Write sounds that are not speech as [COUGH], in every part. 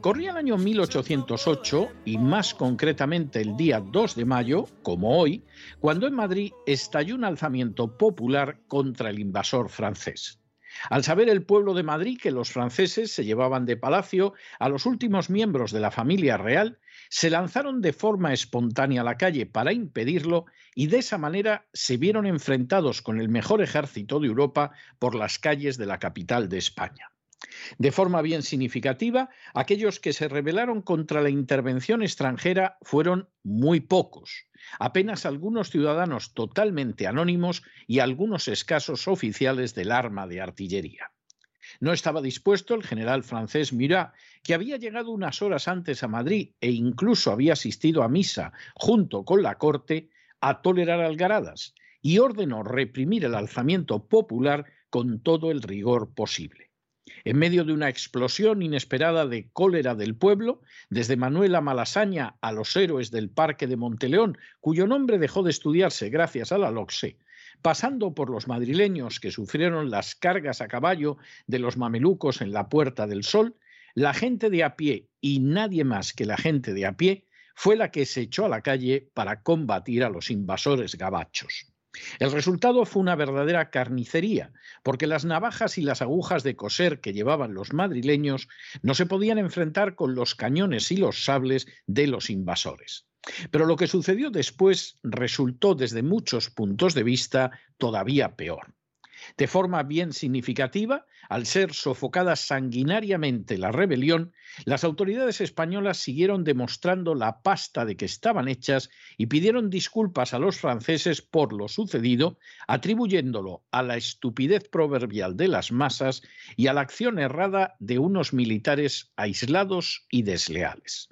Corría el año 1808 y más concretamente el día 2 de mayo, como hoy, cuando en Madrid estalló un alzamiento popular contra el invasor francés. Al saber el pueblo de Madrid que los franceses se llevaban de palacio a los últimos miembros de la familia real, se lanzaron de forma espontánea a la calle para impedirlo y de esa manera se vieron enfrentados con el mejor ejército de Europa por las calles de la capital de España. De forma bien significativa, aquellos que se rebelaron contra la intervención extranjera fueron muy pocos, apenas algunos ciudadanos totalmente anónimos y algunos escasos oficiales del arma de artillería. No estaba dispuesto el general francés Murat, que había llegado unas horas antes a Madrid e incluso había asistido a misa junto con la corte, a tolerar algaradas y ordenó reprimir el alzamiento popular con todo el rigor posible. En medio de una explosión inesperada de cólera del pueblo, desde Manuela Malasaña a los héroes del Parque de Monteleón, cuyo nombre dejó de estudiarse gracias a la LOCSE, pasando por los madrileños que sufrieron las cargas a caballo de los mamelucos en la Puerta del Sol, la gente de a pie y nadie más que la gente de a pie fue la que se echó a la calle para combatir a los invasores gabachos. El resultado fue una verdadera carnicería, porque las navajas y las agujas de coser que llevaban los madrileños no se podían enfrentar con los cañones y los sables de los invasores. Pero lo que sucedió después resultó desde muchos puntos de vista todavía peor. De forma bien significativa, al ser sofocada sanguinariamente la rebelión, las autoridades españolas siguieron demostrando la pasta de que estaban hechas y pidieron disculpas a los franceses por lo sucedido, atribuyéndolo a la estupidez proverbial de las masas y a la acción errada de unos militares aislados y desleales.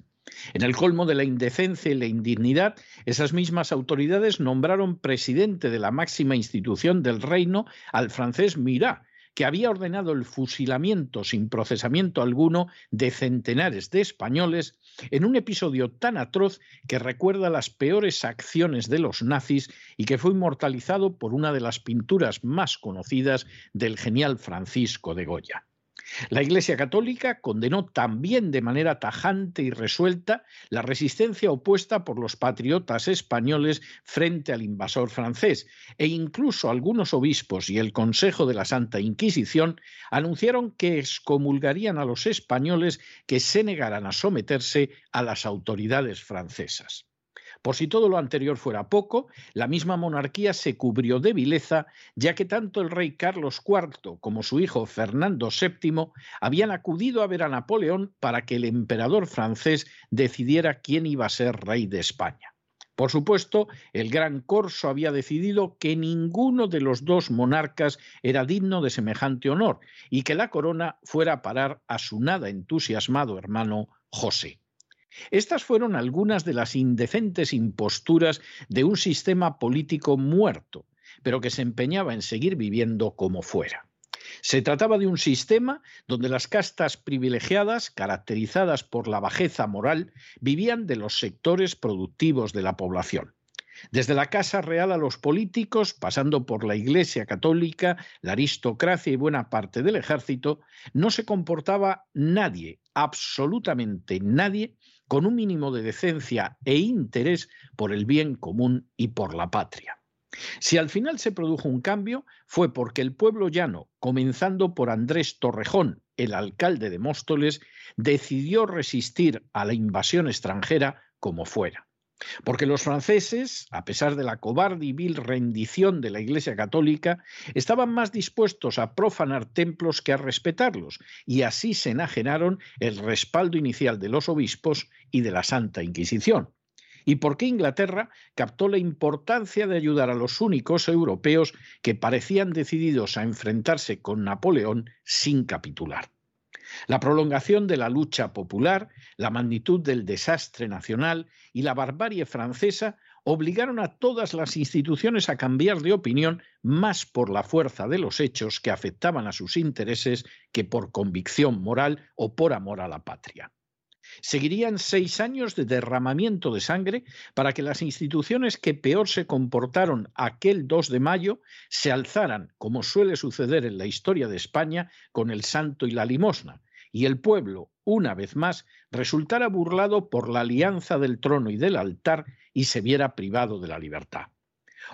En el colmo de la indecencia y la indignidad, esas mismas autoridades nombraron presidente de la máxima institución del reino al francés Murat, que había ordenado el fusilamiento sin procesamiento alguno de centenares de españoles en un episodio tan atroz que recuerda las peores acciones de los nazis y que fue inmortalizado por una de las pinturas más conocidas del genial Francisco de Goya. La Iglesia Católica condenó también de manera tajante y resuelta la resistencia opuesta por los patriotas españoles frente al invasor francés, e incluso algunos obispos y el Consejo de la Santa Inquisición anunciaron que excomulgarían a los españoles que se negaran a someterse a las autoridades francesas. Por si todo lo anterior fuera poco, la misma monarquía se cubrió de vileza, ya que tanto el rey Carlos IV como su hijo Fernando VII habían acudido a ver a Napoleón para que el emperador francés decidiera quién iba a ser rey de España. Por supuesto, el gran corso había decidido que ninguno de los dos monarcas era digno de semejante honor y que la corona fuera a parar a su nada entusiasmado hermano José. Estas fueron algunas de las indecentes imposturas de un sistema político muerto, pero que se empeñaba en seguir viviendo como fuera. Se trataba de un sistema donde las castas privilegiadas, caracterizadas por la bajeza moral, vivían de los sectores productivos de la población. Desde la Casa Real a los políticos, pasando por la Iglesia Católica, la aristocracia y buena parte del ejército, no se comportaba nadie, absolutamente nadie, con un mínimo de decencia e interés por el bien común y por la patria. Si al final se produjo un cambio, fue porque el pueblo llano, comenzando por Andrés Torrejón, el alcalde de Móstoles, decidió resistir a la invasión extranjera como fuera. Porque los franceses, a pesar de la cobarde y vil rendición de la Iglesia Católica, estaban más dispuestos a profanar templos que a respetarlos, y así se enajenaron el respaldo inicial de los obispos y de la Santa Inquisición. ¿Y por qué Inglaterra captó la importancia de ayudar a los únicos europeos que parecían decididos a enfrentarse con Napoleón sin capitular? La prolongación de la lucha popular, la magnitud del desastre nacional y la barbarie francesa obligaron a todas las instituciones a cambiar de opinión más por la fuerza de los hechos que afectaban a sus intereses que por convicción moral o por amor a la patria. Seguirían seis años de derramamiento de sangre para que las instituciones que peor se comportaron aquel 2 de mayo se alzaran, como suele suceder en la historia de España, con el santo y la limosna, y el pueblo, una vez más, resultara burlado por la alianza del trono y del altar y se viera privado de la libertad.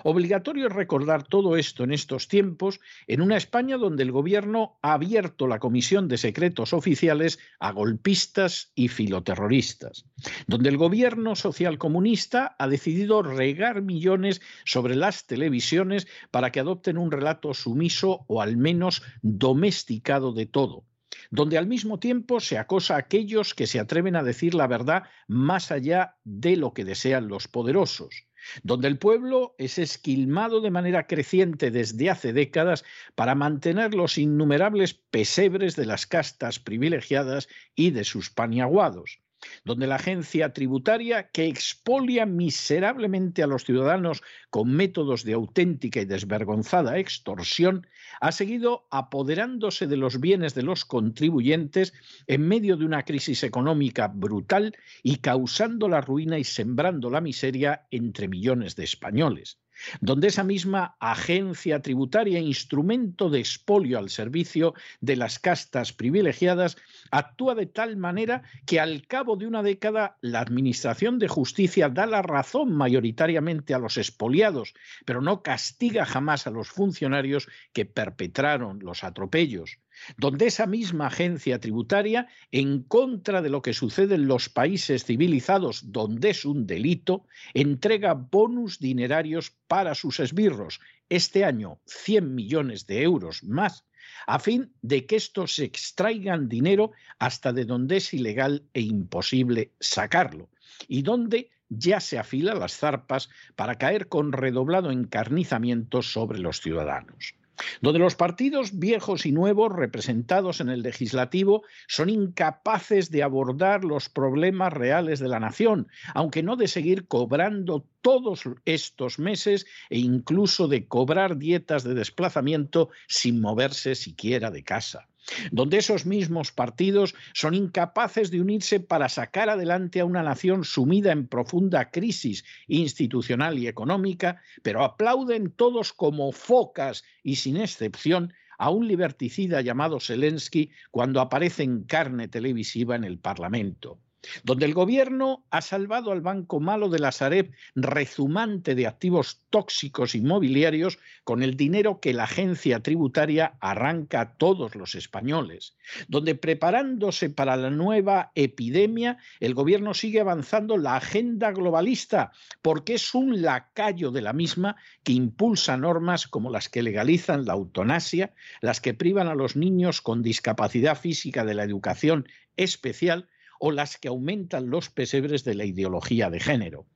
Obligatorio es recordar todo esto en estos tiempos, en una España donde el gobierno ha abierto la Comisión de Secretos Oficiales a golpistas y filoterroristas, donde el gobierno socialcomunista ha decidido regar millones sobre las televisiones para que adopten un relato sumiso o al menos domesticado de todo donde al mismo tiempo se acosa a aquellos que se atreven a decir la verdad más allá de lo que desean los poderosos, donde el pueblo es esquilmado de manera creciente desde hace décadas para mantener los innumerables pesebres de las castas privilegiadas y de sus paniaguados, donde la agencia tributaria, que expolia miserablemente a los ciudadanos con métodos de auténtica y desvergonzada extorsión, ha seguido apoderándose de los bienes de los contribuyentes en medio de una crisis económica brutal y causando la ruina y sembrando la miseria entre millones de españoles donde esa misma agencia tributaria, instrumento de expolio al servicio de las castas privilegiadas, actúa de tal manera que al cabo de una década la Administración de Justicia da la razón mayoritariamente a los expoliados, pero no castiga jamás a los funcionarios que perpetraron los atropellos donde esa misma agencia tributaria, en contra de lo que sucede en los países civilizados donde es un delito, entrega bonus dinerarios para sus esbirros, este año 100 millones de euros más, a fin de que estos extraigan dinero hasta de donde es ilegal e imposible sacarlo, y donde ya se afilan las zarpas para caer con redoblado encarnizamiento sobre los ciudadanos donde los partidos viejos y nuevos representados en el legislativo son incapaces de abordar los problemas reales de la nación, aunque no de seguir cobrando todos estos meses e incluso de cobrar dietas de desplazamiento sin moverse siquiera de casa donde esos mismos partidos son incapaces de unirse para sacar adelante a una nación sumida en profunda crisis institucional y económica, pero aplauden todos como focas y sin excepción a un liberticida llamado Zelensky cuando aparece en carne televisiva en el Parlamento donde el gobierno ha salvado al banco malo de la Sareb rezumante de activos tóxicos inmobiliarios con el dinero que la agencia tributaria arranca a todos los españoles, donde preparándose para la nueva epidemia, el gobierno sigue avanzando la agenda globalista, porque es un lacayo de la misma que impulsa normas como las que legalizan la eutanasia, las que privan a los niños con discapacidad física de la educación especial, o las que aumentan los pesebres de la ideología de género,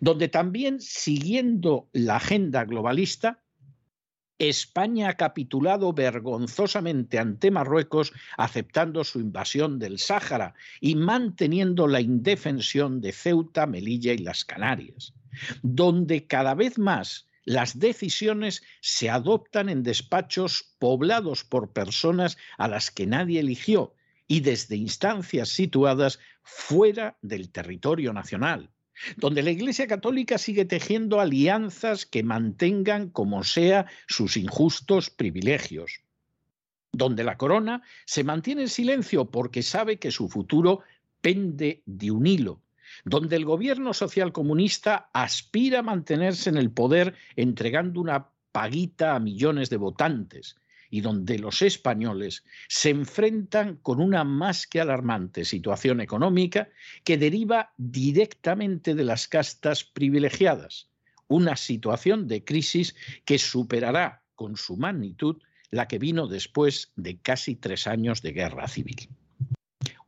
donde también, siguiendo la agenda globalista, España ha capitulado vergonzosamente ante Marruecos, aceptando su invasión del Sáhara y manteniendo la indefensión de Ceuta, Melilla y las Canarias, donde cada vez más las decisiones se adoptan en despachos poblados por personas a las que nadie eligió y desde instancias situadas fuera del territorio nacional, donde la Iglesia Católica sigue tejiendo alianzas que mantengan como sea sus injustos privilegios, donde la corona se mantiene en silencio porque sabe que su futuro pende de un hilo, donde el gobierno social comunista aspira a mantenerse en el poder entregando una paguita a millones de votantes, y donde los españoles se enfrentan con una más que alarmante situación económica que deriva directamente de las castas privilegiadas, una situación de crisis que superará con su magnitud la que vino después de casi tres años de guerra civil.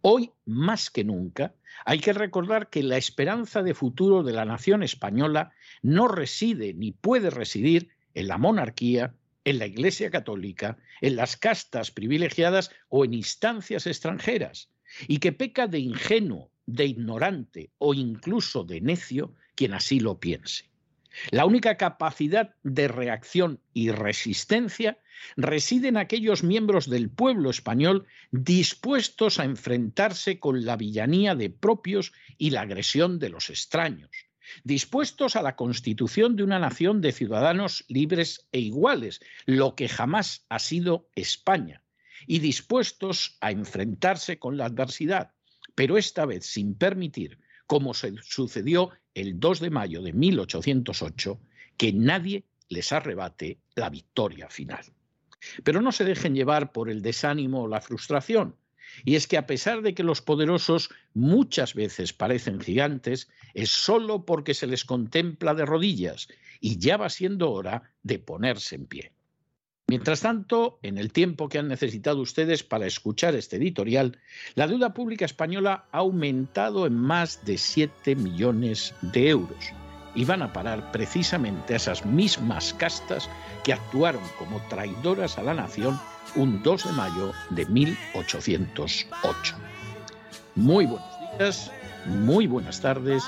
Hoy, más que nunca, hay que recordar que la esperanza de futuro de la nación española no reside ni puede residir en la monarquía en la Iglesia Católica, en las castas privilegiadas o en instancias extranjeras, y que peca de ingenuo, de ignorante o incluso de necio quien así lo piense. La única capacidad de reacción y resistencia reside en aquellos miembros del pueblo español dispuestos a enfrentarse con la villanía de propios y la agresión de los extraños, dispuestos a la constitución de una nación de ciudadanos libres e iguales, lo que jamás ha sido España, y dispuestos a enfrentarse con la adversidad, pero esta vez sin permitir, como se sucedió el 2 de mayo de 1808, que nadie les arrebate la victoria final. Pero no se dejen llevar por el desánimo o la frustración. Y es que a pesar de que los poderosos muchas veces parecen gigantes, es solo porque se les contempla de rodillas y ya va siendo hora de ponerse en pie. Mientras tanto, en el tiempo que han necesitado ustedes para escuchar este editorial, la deuda pública española ha aumentado en más de 7 millones de euros y van a parar precisamente a esas mismas castas que actuaron como traidoras a la nación un 2 de mayo de 1808. Muy buenos días, muy buenas tardes,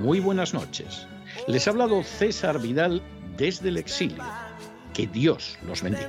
muy buenas noches. Les ha hablado César Vidal desde el exilio. Que Dios los bendiga.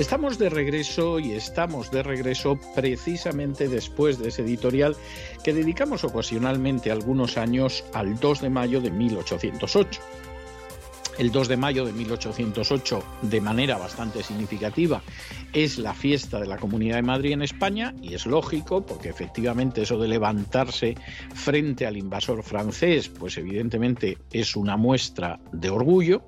Estamos de regreso y estamos de regreso precisamente después de ese editorial que dedicamos ocasionalmente algunos años al 2 de mayo de 1808. El 2 de mayo de 1808, de manera bastante significativa, es la fiesta de la Comunidad de Madrid en España y es lógico porque efectivamente eso de levantarse frente al invasor francés, pues evidentemente es una muestra de orgullo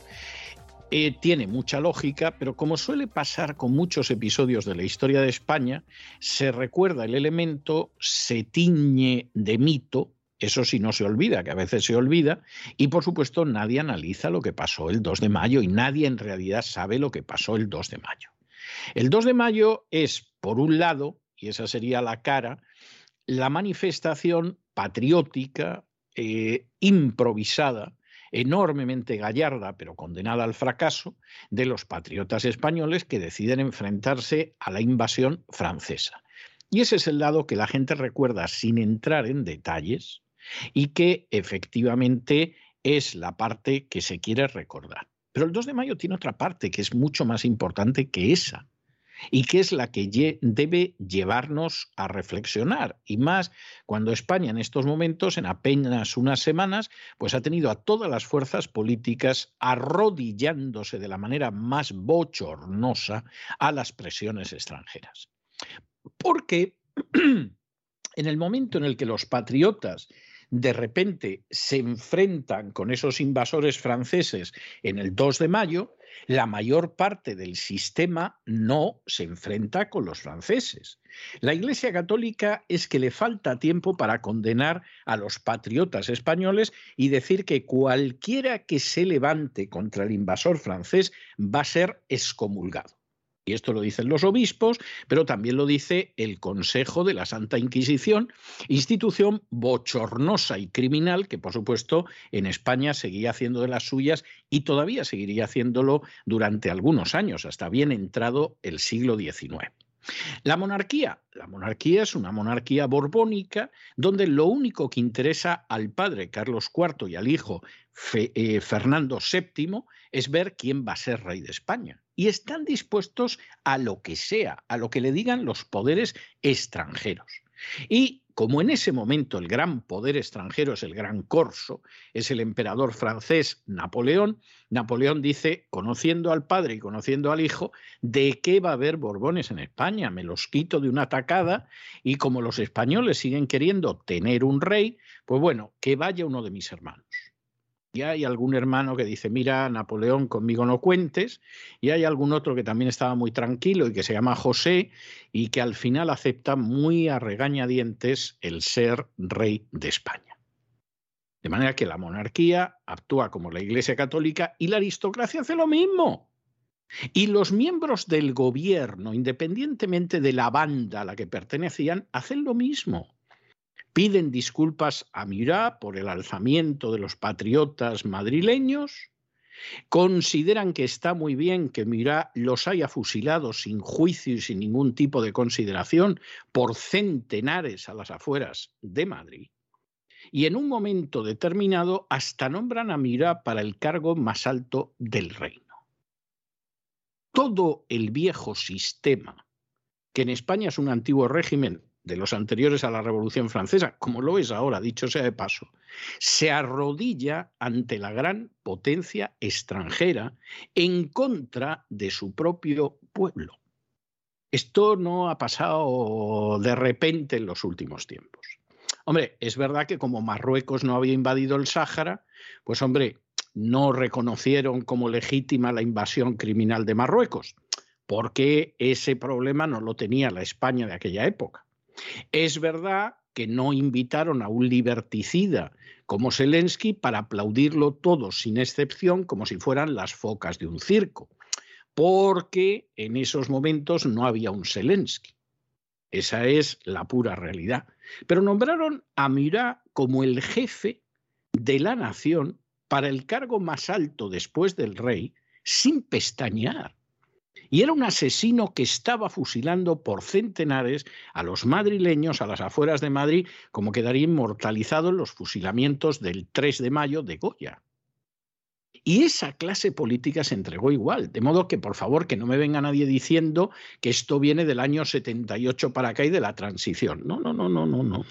eh, tiene mucha lógica, pero como suele pasar con muchos episodios de la historia de España, se recuerda el elemento, se tiñe de mito, eso sí no se olvida, que a veces se olvida, y por supuesto nadie analiza lo que pasó el 2 de mayo y nadie en realidad sabe lo que pasó el 2 de mayo. El 2 de mayo es, por un lado, y esa sería la cara, la manifestación patriótica, eh, improvisada, enormemente gallarda, pero condenada al fracaso, de los patriotas españoles que deciden enfrentarse a la invasión francesa. Y ese es el lado que la gente recuerda sin entrar en detalles y que efectivamente es la parte que se quiere recordar. Pero el 2 de mayo tiene otra parte que es mucho más importante que esa, y que es la que debe llevarnos a reflexionar. Y más cuando España en estos momentos, en apenas unas semanas, pues ha tenido a todas las fuerzas políticas arrodillándose de la manera más bochornosa a las presiones extranjeras. Porque [CLEARS THROAT] en el momento en el que los patriotas de repente se enfrentan con esos invasores franceses en el 2 de mayo, la mayor parte del sistema no se enfrenta con los franceses. La Iglesia Católica es que le falta tiempo para condenar a los patriotas españoles y decir que cualquiera que se levante contra el invasor francés va a ser excomulgado. Y esto lo dicen los obispos, pero también lo dice el Consejo de la Santa Inquisición, institución bochornosa y criminal que, por supuesto, en España seguía haciendo de las suyas y todavía seguiría haciéndolo durante algunos años, hasta bien entrado el siglo XIX. La monarquía. La monarquía es una monarquía borbónica donde lo único que interesa al padre Carlos IV y al hijo eh, Fernando VII es ver quién va a ser rey de España. Y están dispuestos a lo que sea, a lo que le digan los poderes extranjeros. Y como en ese momento el gran poder extranjero es el gran corso, es el emperador francés Napoleón, Napoleón dice, conociendo al padre y conociendo al hijo, ¿de qué va a haber Borbones en España? Me los quito de una tacada y como los españoles siguen queriendo tener un rey, pues bueno, que vaya uno de mis hermanos. Y hay algún hermano que dice, mira, Napoleón, conmigo no cuentes. Y hay algún otro que también estaba muy tranquilo y que se llama José y que al final acepta muy a regañadientes el ser rey de España. De manera que la monarquía actúa como la Iglesia Católica y la aristocracia hace lo mismo. Y los miembros del gobierno, independientemente de la banda a la que pertenecían, hacen lo mismo piden disculpas a Mirá por el alzamiento de los patriotas madrileños, consideran que está muy bien que Mirá los haya fusilado sin juicio y sin ningún tipo de consideración por centenares a las afueras de Madrid. Y en un momento determinado hasta nombran a Mirá para el cargo más alto del reino. Todo el viejo sistema, que en España es un antiguo régimen de los anteriores a la Revolución Francesa, como lo es ahora, dicho sea de paso, se arrodilla ante la gran potencia extranjera en contra de su propio pueblo. Esto no ha pasado de repente en los últimos tiempos. Hombre, es verdad que como Marruecos no había invadido el Sáhara, pues hombre, no reconocieron como legítima la invasión criminal de Marruecos, porque ese problema no lo tenía la España de aquella época. Es verdad que no invitaron a un liberticida como Zelensky para aplaudirlo todo sin excepción como si fueran las focas de un circo, porque en esos momentos no había un Zelensky. Esa es la pura realidad. Pero nombraron a Murat como el jefe de la nación para el cargo más alto después del rey, sin pestañear. Y era un asesino que estaba fusilando por centenares a los madrileños a las afueras de Madrid, como quedaría inmortalizado en los fusilamientos del 3 de mayo de Goya. Y esa clase política se entregó igual, de modo que por favor que no me venga nadie diciendo que esto viene del año 78 para acá y de la transición. No, no, no, no, no, no.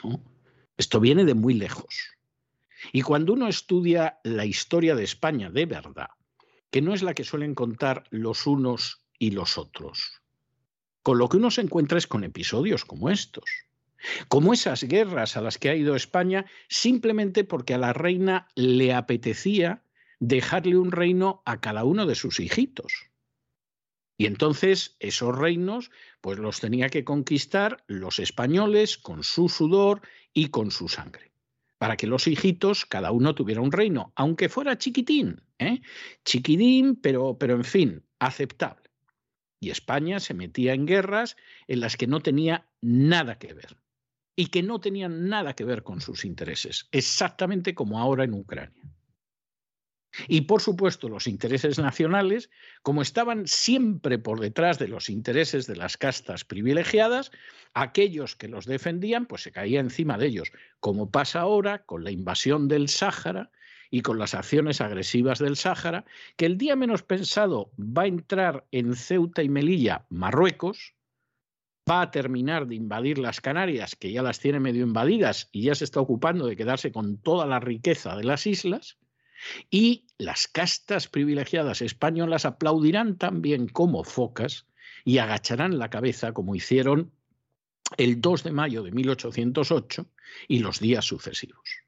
Esto viene de muy lejos. Y cuando uno estudia la historia de España de verdad, que no es la que suelen contar los unos y los otros. Con lo que uno se encuentra es con episodios como estos, como esas guerras a las que ha ido España simplemente porque a la reina le apetecía dejarle un reino a cada uno de sus hijitos. Y entonces esos reinos pues los tenía que conquistar los españoles con su sudor y con su sangre, para que los hijitos cada uno tuviera un reino, aunque fuera chiquitín, ¿eh? chiquitín, pero, pero en fin, aceptable. Y España se metía en guerras en las que no tenía nada que ver y que no tenían nada que ver con sus intereses, exactamente como ahora en Ucrania. Y por supuesto los intereses nacionales, como estaban siempre por detrás de los intereses de las castas privilegiadas, aquellos que los defendían pues se caía encima de ellos, como pasa ahora con la invasión del Sáhara y con las acciones agresivas del Sáhara, que el día menos pensado va a entrar en Ceuta y Melilla, Marruecos, va a terminar de invadir las Canarias, que ya las tiene medio invadidas y ya se está ocupando de quedarse con toda la riqueza de las islas, y las castas privilegiadas españolas aplaudirán también como focas y agacharán la cabeza como hicieron el 2 de mayo de 1808 y los días sucesivos.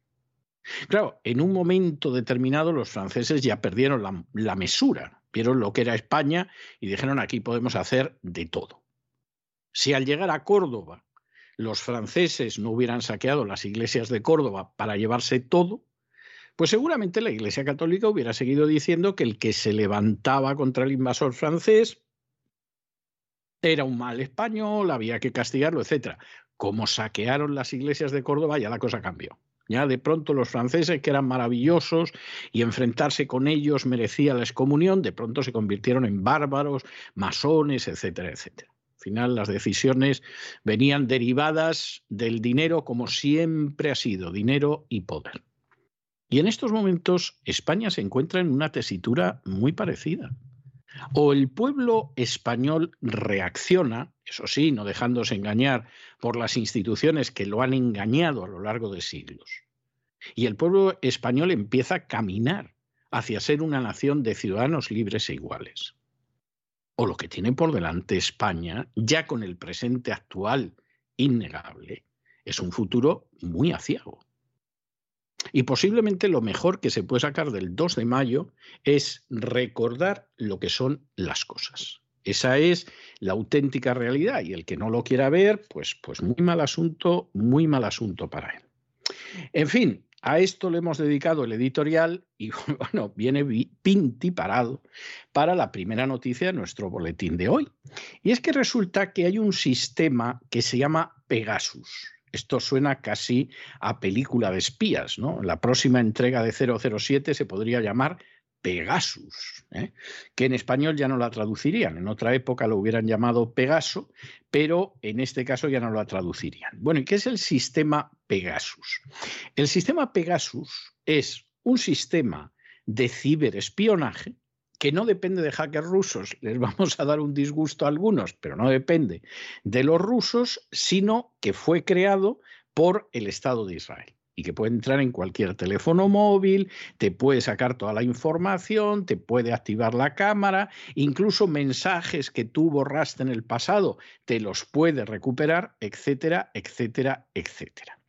Claro, en un momento determinado los franceses ya perdieron la, mesura, vieron lo que era España y dijeron aquí podemos hacer de todo. Si al llegar a Córdoba los franceses no hubieran saqueado las iglesias de Córdoba para llevarse todo, pues seguramente la Iglesia Católica hubiera seguido diciendo que el que se levantaba contra el invasor francés era un mal español, había que castigarlo, etc. Como saquearon las iglesias de Córdoba, ya la cosa cambió. Ya de pronto los franceses, que eran maravillosos y enfrentarse con ellos merecía la excomunión, de pronto se convirtieron en bárbaros, masones, etcétera, etcétera. Al final las decisiones venían derivadas del dinero como siempre ha sido, dinero y poder. Y en estos momentos España se encuentra en una tesitura muy parecida. O el pueblo español reacciona, eso sí, no dejándose engañar por las instituciones que lo han engañado a lo largo de siglos. Y el pueblo español empieza a caminar hacia ser una nación de ciudadanos libres e iguales. O lo que tiene por delante España, ya con el presente actual innegable, es un futuro muy aciago. Y posiblemente lo mejor que se puede sacar del 2 de mayo es recordar lo que son las cosas. Esa es la auténtica realidad y el que no lo quiera ver, pues, pues muy mal asunto, muy mal asunto para él. En fin, a esto le hemos dedicado el editorial y [LAUGHS] bueno, viene pinti parado para la primera noticia de nuestro boletín de hoy. Y es que resulta que hay un sistema que se llama Pegasus. Esto suena casi a película de espías, ¿no? La próxima entrega de 007 se podría llamar Pegasus, ¿eh? que en español ya no la traducirían. En otra época lo hubieran llamado Pegaso, pero en este caso ya no la traducirían. Bueno, ¿y qué es el sistema Pegasus? El sistema Pegasus es un sistema de ciberespionaje que no depende de hackers rusos, les vamos a dar un disgusto a algunos, pero no depende de los rusos, sino que fue creado por el Estado de Israel y que puede entrar en cualquier teléfono móvil, te puede sacar toda la información, te puede activar la cámara, incluso mensajes que tú borraste en el pasado, te los puede recuperar, etcétera, etcétera, etcétera.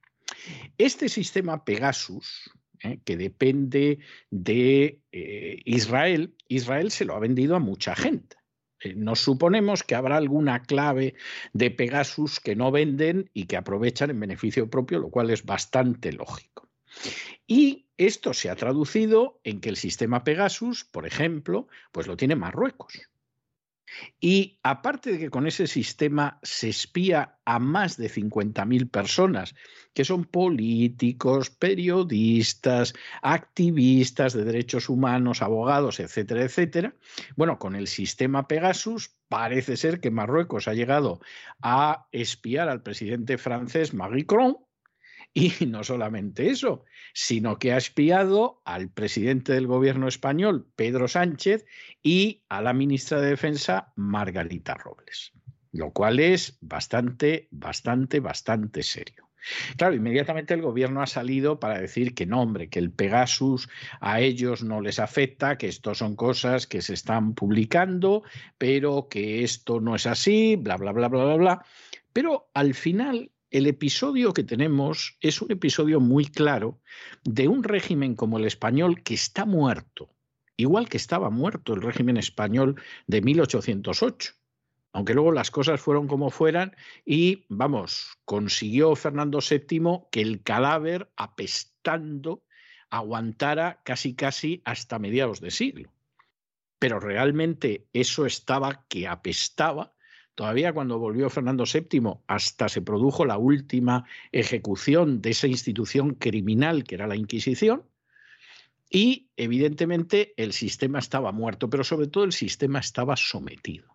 Este sistema Pegasus, ¿eh? que depende de eh, Israel, Israel se lo ha vendido a mucha gente. Eh, nos suponemos que habrá alguna clave de Pegasus que no venden y que aprovechan en beneficio propio, lo cual es bastante lógico. Y esto se ha traducido en que el sistema Pegasus, por ejemplo, pues lo tiene Marruecos. Y aparte de que con ese sistema se espía a más de 50.000 personas, que son políticos, periodistas, activistas de derechos humanos, abogados, etcétera, etcétera, bueno, con el sistema Pegasus parece ser que Marruecos ha llegado a espiar al presidente francés Macron y no solamente eso, sino que ha espiado al presidente del gobierno español, Pedro Sánchez, y a la ministra de Defensa, Margarita Robles. Lo cual es bastante, bastante, bastante serio. Claro, inmediatamente el gobierno ha salido para decir que no, hombre, que el Pegasus a ellos no les afecta, que esto son cosas que se están publicando, pero que esto no es así, bla, bla, bla, bla, bla, bla. Pero al final el episodio que tenemos es un episodio muy claro de un régimen como el español que está muerto, igual que estaba muerto el régimen español de 1808 aunque luego las cosas fueron como fueran y, vamos, consiguió Fernando VII que el cadáver, apestando, aguantara casi casi hasta mediados de siglo. Pero realmente eso estaba que apestaba Todavía cuando volvió Fernando VII, hasta se produjo la última ejecución de esa institución criminal que era la Inquisición. Y evidentemente el sistema estaba muerto, pero sobre todo el sistema estaba sometido.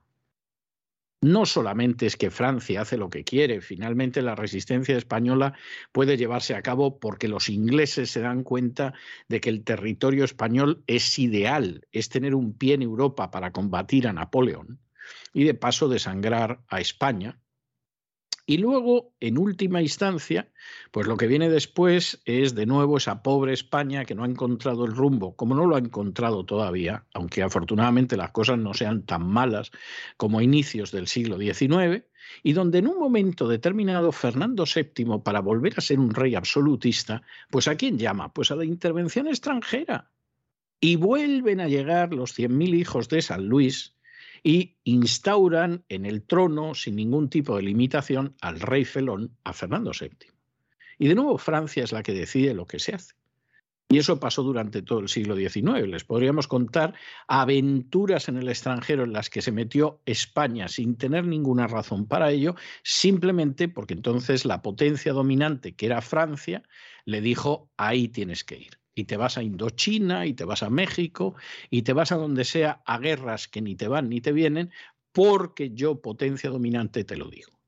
No solamente es que Francia hace lo que quiere, finalmente la resistencia española puede llevarse a cabo porque los ingleses se dan cuenta de que el territorio español es ideal, es tener un pie en Europa para combatir a Napoleón y de paso desangrar a España, Y luego, en última instancia, pues lo que viene después es de nuevo esa pobre España que no ha encontrado el rumbo, como no lo ha encontrado todavía, aunque afortunadamente las cosas no sean tan malas como a inicios del siglo XIX, y donde en un momento determinado Fernando VII, para volver a ser un rey absolutista, pues ¿a quién llama? Pues a la intervención extranjera. Y vuelven a llegar los 100.000 hijos de San Luis, y instauran en el trono, sin ningún tipo de limitación, al rey felón, a Fernando VII. Y de nuevo Francia es la que decide lo que se hace. Y eso pasó durante todo el siglo XIX. Les podríamos contar aventuras en el extranjero en las que se metió España sin tener ninguna razón para ello, simplemente porque entonces la potencia dominante, que era Francia, le dijo, ahí tienes que ir y te vas a Indochina y te vas a México y te vas a donde sea a guerras que ni te van ni te vienen porque yo, potencia dominante, te lo digo.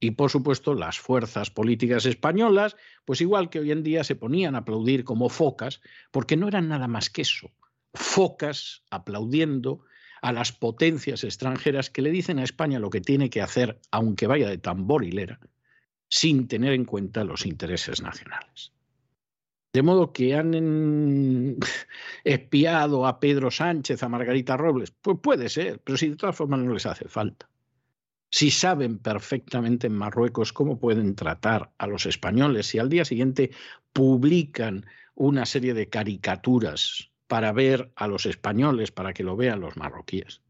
Y por supuesto, las fuerzas políticas españolas, pues igual que hoy en día se ponían a aplaudir como focas, porque no eran nada más que eso, focas aplaudiendo a las potencias extranjeras que le dicen a España lo que tiene que hacer, aunque vaya de tamborilera, sin tener en cuenta los intereses nacionales. De modo que han [LAUGHS] espiado a Pedro Sánchez, a Margarita Robles. Pues puede ser, pero si de todas formas no les hace falta. Si saben perfectamente en Marruecos cómo pueden tratar a los españoles, si al día siguiente publican una serie de caricaturas para ver a los españoles, para que lo vean los marroquíes.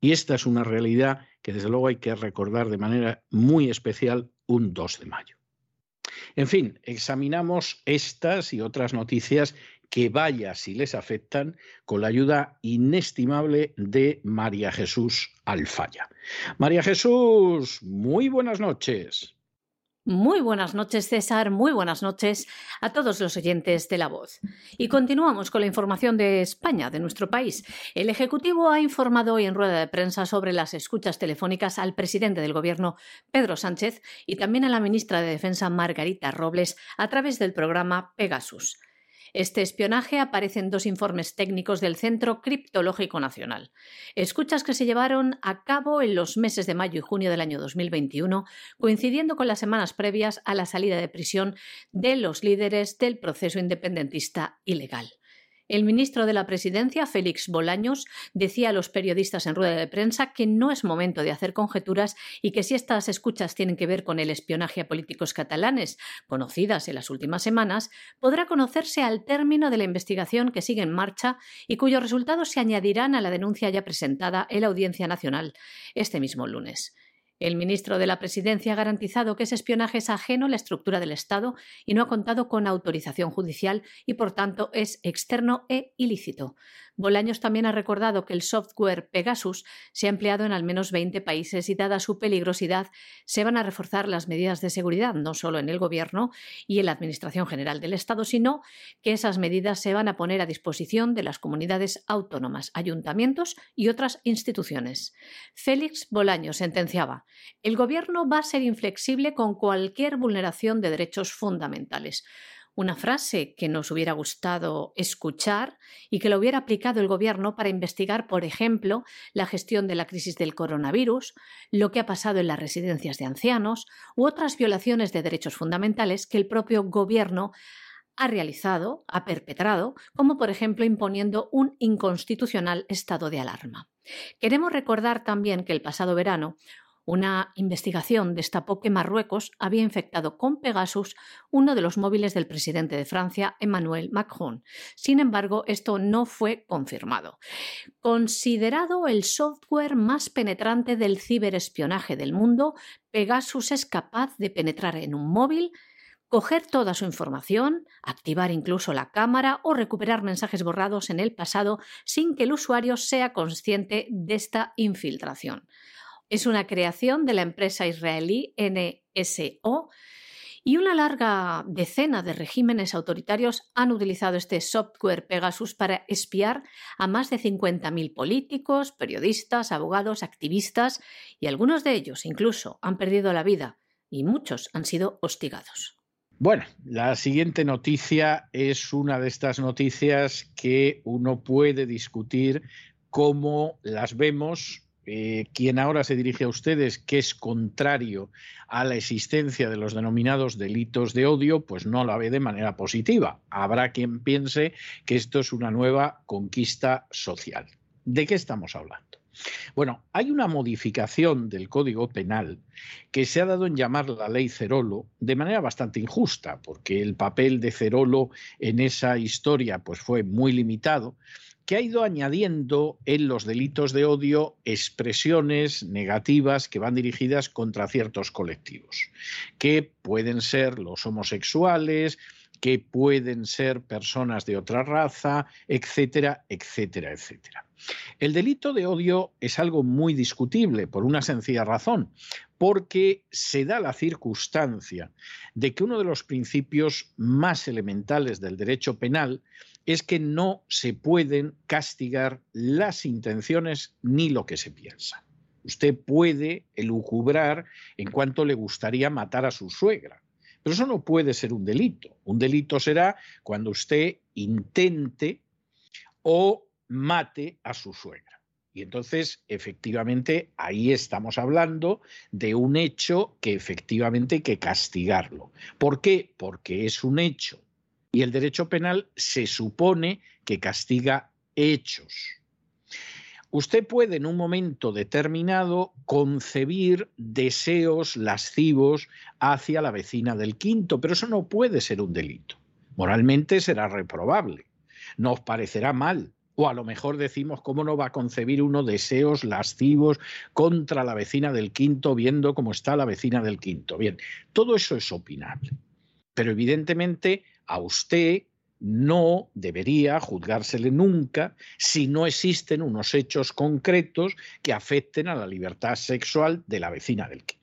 Y esta es una realidad que desde luego hay que recordar de manera muy especial un 2 de mayo. En fin, examinamos estas y otras noticias que vaya si les afectan con la ayuda inestimable de María Jesús Alfaya. María Jesús, muy buenas noches. Muy buenas noches, César. Muy buenas noches a todos los oyentes de La Voz. Y continuamos con la información de España, de nuestro país. El Ejecutivo ha informado hoy en rueda de prensa sobre las escuchas telefónicas al presidente del Gobierno, Pedro Sánchez, y también a la ministra de Defensa, Margarita Robles, a través del programa Pegasus. Este espionaje aparece en dos informes técnicos del Centro Criptológico Nacional. Escuchas que se llevaron a cabo en los meses de mayo y junio del año 2021, coincidiendo con las semanas previas a la salida de prisión de los líderes del proceso independentista ilegal. El ministro de la Presidencia, Félix Bolaños, decía a los periodistas en rueda de prensa que no es momento de hacer conjeturas y que si estas escuchas tienen que ver con el espionaje a políticos catalanes, conocidas en las últimas semanas, podrá conocerse al término de la investigación que sigue en marcha y cuyos resultados se añadirán a la denuncia ya presentada en la Audiencia Nacional este mismo lunes. El ministro de la Presidencia ha garantizado que ese espionaje es ajeno a la estructura del Estado y no ha contado con autorización judicial y, por tanto, es externo e ilícito. Bolaños también ha recordado que el software Pegasus se ha empleado en al menos 20 países y, dada su peligrosidad, se van a reforzar las medidas de seguridad, no solo en el Gobierno y en la Administración General del Estado, sino que esas medidas se van a poner a disposición de las comunidades autónomas, ayuntamientos y otras instituciones. Félix Bolaños sentenciaba: el Gobierno va a ser inflexible con cualquier vulneración de derechos fundamentales una frase que nos hubiera gustado escuchar y que lo hubiera aplicado el Gobierno para investigar, por ejemplo, la gestión de la crisis del coronavirus, lo que ha pasado en las residencias de ancianos u otras violaciones de derechos fundamentales que el propio Gobierno ha realizado, ha perpetrado, como por ejemplo imponiendo un inconstitucional estado de alarma. Queremos recordar también que el pasado verano una investigación destapó que Marruecos había infectado con Pegasus uno de los móviles del presidente de Francia, Emmanuel Macron. Sin embargo, esto no fue confirmado. Considerado el software más penetrante del ciberespionaje del mundo, Pegasus es capaz de penetrar en un móvil, coger toda su información, activar incluso la cámara o recuperar mensajes borrados en el pasado sin que el usuario sea consciente de esta infiltración. Es una creación de la empresa israelí NSO y una larga decena de regímenes autoritarios han utilizado este software Pegasus para espiar a más de 50.000 políticos, periodistas, abogados, activistas y algunos de ellos incluso han perdido la vida y muchos han sido hostigados. Bueno, la siguiente noticia es una de estas noticias que uno puede discutir cómo las vemos eh, quien ahora se dirige a ustedes, que es contrario a la existencia de los denominados delitos de odio, pues no la ve de manera positiva. Habrá quien piense que esto es una nueva conquista social. ¿De qué estamos hablando? Bueno, hay una modificación del Código Penal que se ha dado en llamar la ley Cerolo de manera bastante injusta, porque el papel de Cerolo en esa historia pues fue muy limitado que ha ido añadiendo en los delitos de odio expresiones negativas que van dirigidas contra ciertos colectivos, que pueden ser los homosexuales, que pueden ser personas de otra raza, etcétera, etcétera, etcétera. El delito de odio es algo muy discutible por una sencilla razón, porque se da la circunstancia de que uno de los principios más elementales del derecho penal es que no se pueden castigar las intenciones ni lo que se piensa. Usted puede elucubrar en cuanto le gustaría matar a su suegra, pero eso no puede ser un delito. Un delito será cuando usted intente o mate a su suegra. Y entonces, efectivamente, ahí estamos hablando de un hecho que efectivamente hay que castigarlo. ¿Por qué? Porque es un hecho. Y el derecho penal se supone que castiga hechos. Usted puede en un momento determinado concebir deseos lascivos hacia la vecina del quinto, pero eso no puede ser un delito. Moralmente será reprobable. Nos parecerá mal, o a lo mejor decimos, ¿cómo no va a concebir uno deseos lascivos contra la vecina del quinto viendo cómo está la vecina del quinto? Bien, todo eso es opinable. Pero evidentemente a usted no debería juzgársele nunca si no existen unos hechos concretos que afecten a la libertad sexual de la vecina del quinto.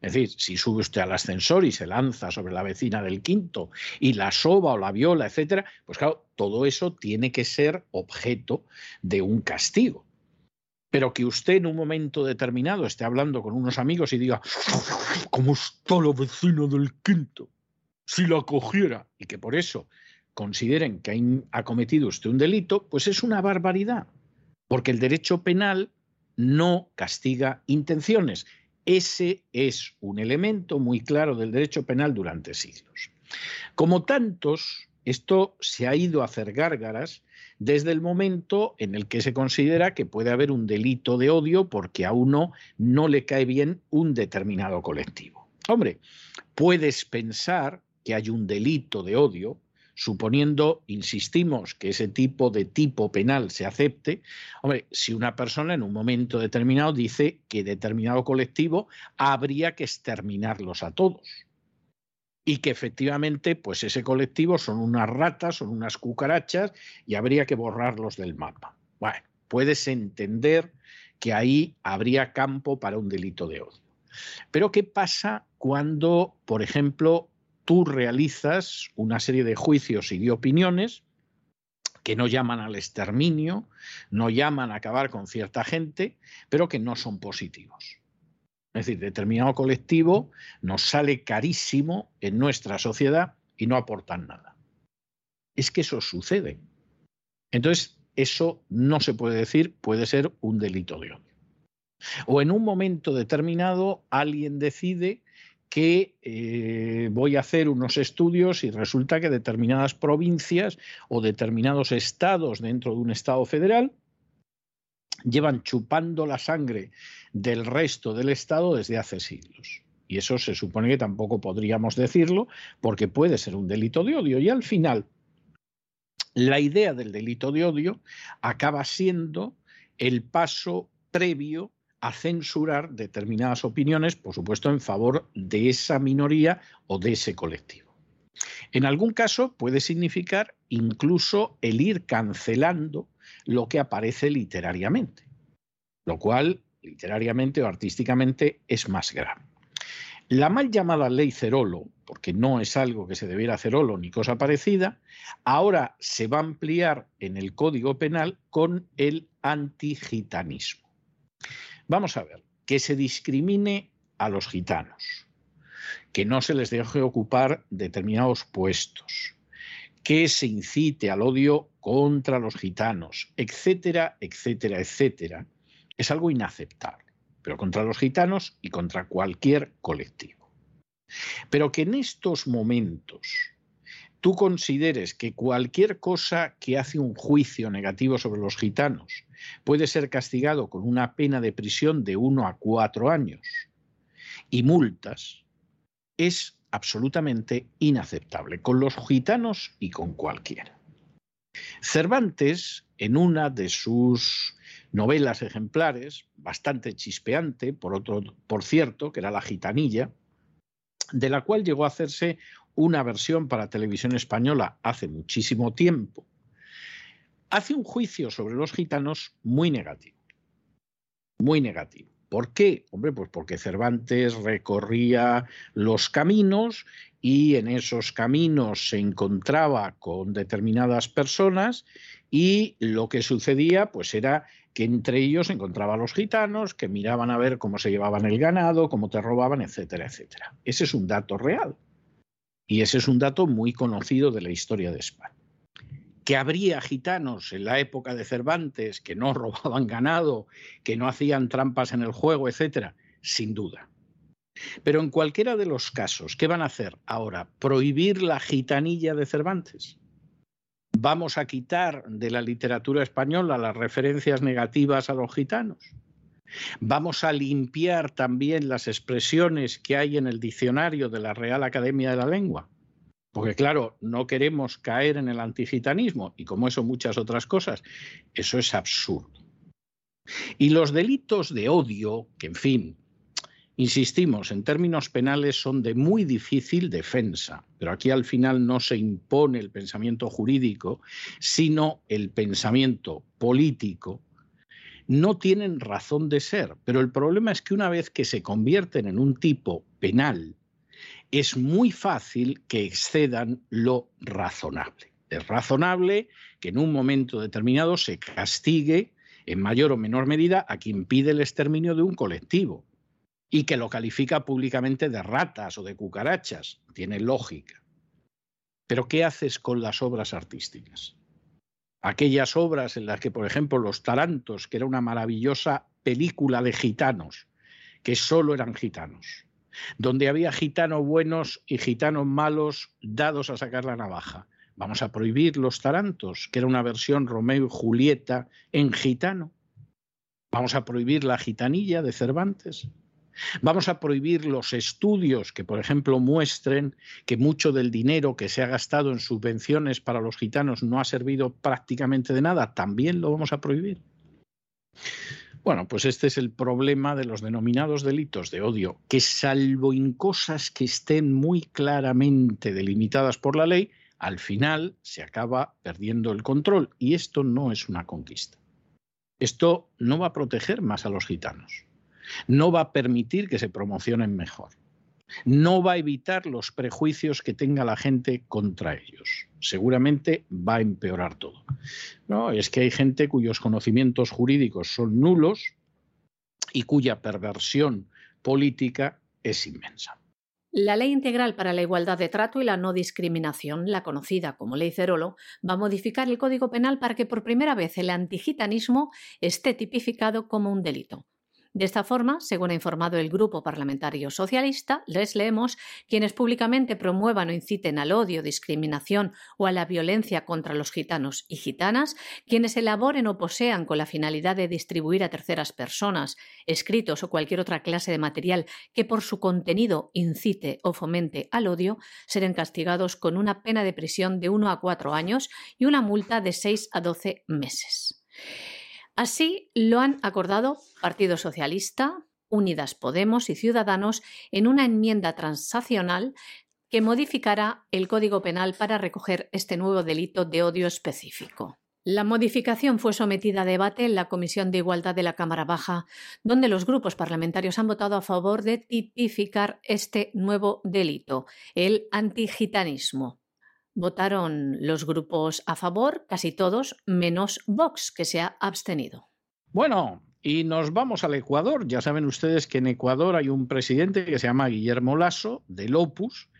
Es decir, si sube usted al ascensor y se lanza sobre la vecina del quinto y la soba o la viola, etcétera, pues claro, todo eso tiene que ser objeto de un castigo. Pero que usted en un momento determinado esté hablando con unos amigos y diga, ¿cómo está la vecina del quinto? Si la cogiera y que por eso consideren que ha cometido usted un delito, pues es una barbaridad, porque el derecho penal no castiga intenciones ese es un elemento muy claro del derecho penal durante siglos. Como tantos, esto se ha ido a hacer gárgaras desde el momento en el que se considera que puede haber un delito de odio porque a uno no le cae bien un determinado colectivo. Hombre, puedes pensar que hay un delito de odio suponiendo, insistimos, que ese tipo de tipo penal se acepte, hombre, si una persona en un momento determinado dice que determinado colectivo habría que exterminarlos a todos y que efectivamente pues ese colectivo son unas ratas, son unas cucarachas y habría que borrarlos del mapa. Bueno, puedes entender que ahí habría campo para un delito de odio. Pero ¿qué pasa cuando, por ejemplo, tú realizas una serie de juicios y de opiniones que no llaman al exterminio, no llaman a acabar con cierta gente, pero que no son positivos. Es decir, determinado colectivo nos sale carísimo en nuestra sociedad y no aportan nada. Es que eso sucede. Entonces, eso no se puede decir, puede ser un delito de odio. O en un momento determinado alguien decide que eh, voy a hacer unos estudios y resulta que determinadas provincias o determinados estados dentro de un estado federal llevan chupando la sangre del resto del estado desde hace siglos. Y eso se supone que tampoco podríamos decirlo porque puede ser un delito de odio. Y al final, la idea del delito de odio acaba siendo el paso previo a censurar determinadas opiniones, por supuesto, en favor de esa minoría o de ese colectivo. En algún caso puede significar incluso el ir cancelando lo que aparece literariamente, lo cual literariamente o artísticamente es más grave. La mal llamada ley Cerolo, porque no es algo que se debiera Cerolo ni cosa parecida, ahora se va a ampliar en el Código Penal con el antigitanismo. Vamos a ver, que se discrimine a los gitanos, que no se les deje ocupar determinados puestos, que se incite al odio contra los gitanos, etcétera, etcétera, etcétera. Es algo inaceptable, pero contra los gitanos y contra cualquier colectivo. Pero que en estos momentos tú consideres que cualquier cosa que hace un juicio negativo sobre los gitanos puede ser castigado con una pena de prisión de uno a cuatro años y multas, es absolutamente inaceptable con los gitanos y con cualquiera. Cervantes, en una de sus novelas ejemplares, bastante chispeante, por, otro, por cierto, que era La Gitanilla, de la cual llegó a hacerse una versión para televisión española hace muchísimo tiempo, hace un juicio sobre los gitanos muy negativo. Muy negativo. ¿Por qué? Hombre, pues porque Cervantes recorría los caminos y en esos caminos se encontraba con determinadas personas y lo que sucedía pues era que entre ellos encontraba a los gitanos que miraban a ver cómo se llevaban el ganado, cómo te robaban, etcétera, etcétera. Ese es un dato real y ese es un dato muy conocido de la historia de España que habría gitanos en la época de Cervantes que no [LAUGHS] robaban ganado, que no hacían trampas en el juego, etcétera, sin duda. Pero en cualquiera de los casos, ¿qué van a hacer ahora? ¿Prohibir la gitanilla de Cervantes? ¿Vamos a quitar de la literatura española las referencias negativas a los gitanos? ¿Vamos a limpiar también las expresiones que hay en el diccionario de la Real Academia de la Lengua? Porque claro, no queremos caer en el antigitanismo y como eso muchas otras cosas. Eso es absurdo. Y los delitos de odio, que en fin, insistimos, en términos penales son de muy difícil defensa, pero aquí al final no se impone el pensamiento jurídico, sino el pensamiento político, no tienen razón de ser. Pero el problema es que una vez que se convierten en un tipo penal, es muy fácil que excedan lo razonable. Es razonable que en un momento determinado se castigue en mayor o menor medida a quien pide el exterminio de un colectivo y que lo califica públicamente de ratas o de cucarachas. Tiene lógica. Pero ¿qué haces con las obras artísticas? Aquellas obras en las que, por ejemplo, Los Tarantos, que era una maravillosa película de gitanos, que solo eran gitanos, donde había gitanos buenos y gitanos malos dados a sacar la navaja. Vamos a prohibir los tarantos, que era una versión Romeo y Julieta en gitano. Vamos a prohibir la gitanilla de Cervantes. Vamos a prohibir los estudios que, por ejemplo, muestren que mucho del dinero que se ha gastado en subvenciones para los gitanos no ha servido prácticamente de nada. También lo vamos a prohibir. Bueno, pues este es el problema de los denominados delitos de odio, que salvo en cosas que estén muy claramente delimitadas por la ley, al final se acaba perdiendo el control. Y esto no es una conquista. Esto no va a proteger más a los gitanos, no va a permitir que se promocionen mejor, no va a evitar los prejuicios que tenga la gente contra ellos. Seguramente va a empeorar todo. No, es que hay gente cuyos conocimientos jurídicos son nulos y cuya perversión política es inmensa. La Ley Integral para la Igualdad de Trato y la No Discriminación, la conocida como Ley Cerolo, va a modificar el Código Penal para que por primera vez el antigitanismo esté tipificado como un delito. De esta forma, según ha informado el Grupo Parlamentario Socialista, les leemos quienes públicamente promuevan o inciten al odio, discriminación o a la violencia contra los gitanos y gitanas, quienes elaboren o posean con la finalidad de distribuir a terceras personas escritos o cualquier otra clase de material que por su contenido incite o fomente al odio, serán castigados con una pena de prisión de 1 a 4 años y una multa de 6 a 12 meses. Así lo han acordado Partido Socialista, Unidas Podemos y Ciudadanos en una enmienda transaccional que modificará el Código Penal para recoger este nuevo delito de odio específico. La modificación fue sometida a debate en la Comisión de Igualdad de la Cámara Baja, donde los grupos parlamentarios han votado a favor de tipificar este nuevo delito, el antigitanismo. Votaron los grupos a favor, casi todos, menos Vox, que se ha abstenido. Bueno, y nos vamos al Ecuador. Ya saben ustedes que en Ecuador hay un presidente que se llama Guillermo Lasso, del Opus,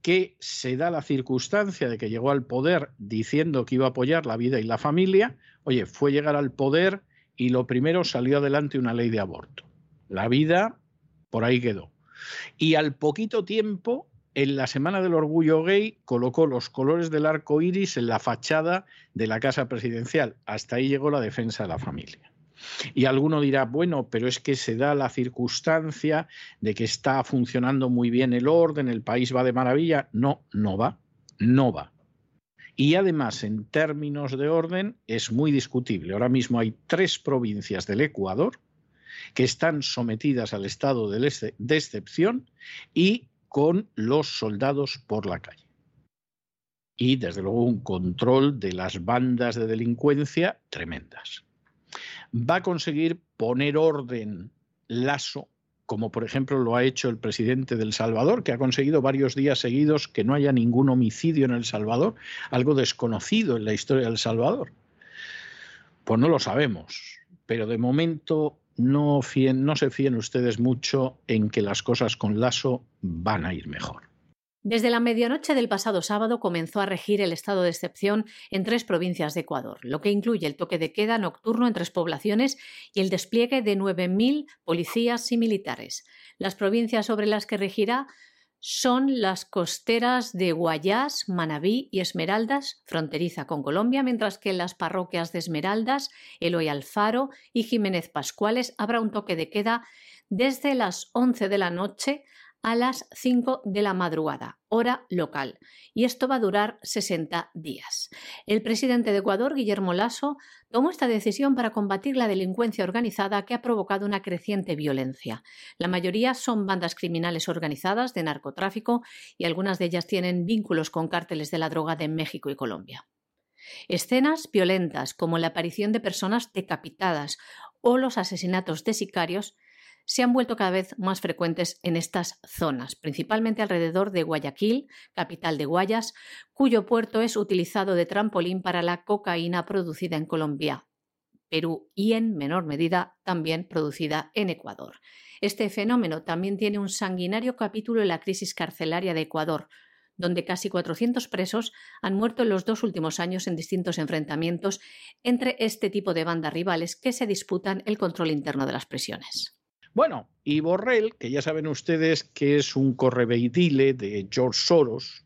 que se da la circunstancia de que llegó al poder diciendo que iba a apoyar la vida y la familia. Oye, fue llegar al poder y lo primero salió adelante una ley de aborto. La vida por ahí quedó. Y al poquito tiempo, en la Semana del Orgullo Gay, colocó los colores del arco iris en la fachada de la Casa Presidencial. Hasta ahí llegó la defensa de la familia. Y alguno dirá, bueno, pero es que se da la circunstancia de que está funcionando muy bien el orden, el país va de maravilla. No, no va, no va. Y además, en términos de orden, es muy discutible. Ahora mismo hay tres provincias del Ecuador que están sometidas al estado de excepción y con los soldados por la calle. Y desde luego un control de las bandas de delincuencia tremendas. Va a conseguir poner orden Lazo como por ejemplo lo ha hecho el presidente del Salvador, que ha conseguido varios días seguidos que no haya ningún homicidio en El Salvador, algo desconocido en la historia del Salvador. Pues no lo sabemos, pero de momento no, se fíen ustedes mucho en que las cosas con Lasso van a ir mejor. Desde la medianoche del pasado sábado comenzó a regir el estado de excepción en tres provincias de Ecuador, lo que incluye el toque de queda nocturno en tres poblaciones y el despliegue de 9.000 policías y militares. Las provincias sobre las que regirá son las costeras de Guayás, Manabí y Esmeraldas, fronteriza con Colombia, mientras que en las parroquias de Esmeraldas, Eloy Alfaro y Jiménez Pascuales habrá un toque de queda desde las 11 de la noche a las 5 de la madrugada, hora local, y esto va a durar 60 días. El presidente de Ecuador, Guillermo Lasso, tomó esta decisión para combatir la delincuencia organizada que ha provocado una creciente violencia. La mayoría son bandas criminales organizadas de narcotráfico y algunas de ellas tienen vínculos con cárteles de la droga de México y Colombia. Escenas violentas como la aparición de personas decapitadas o los asesinatos de sicarios se han vuelto cada vez más frecuentes en estas zonas, principalmente alrededor de Guayaquil, capital de Guayas, cuyo puerto es utilizado de trampolín para la cocaína producida en Colombia, Perú y en menor medida también producida en Ecuador. Este fenómeno también tiene un sanguinario capítulo en la crisis carcelaria de Ecuador, donde casi 400 presos han muerto en los dos últimos años en distintos enfrentamientos entre este tipo de bandas rivales que se disputan el control interno de las prisiones. Bueno, y Borrell, que ya saben ustedes que es un correveidile de George Soros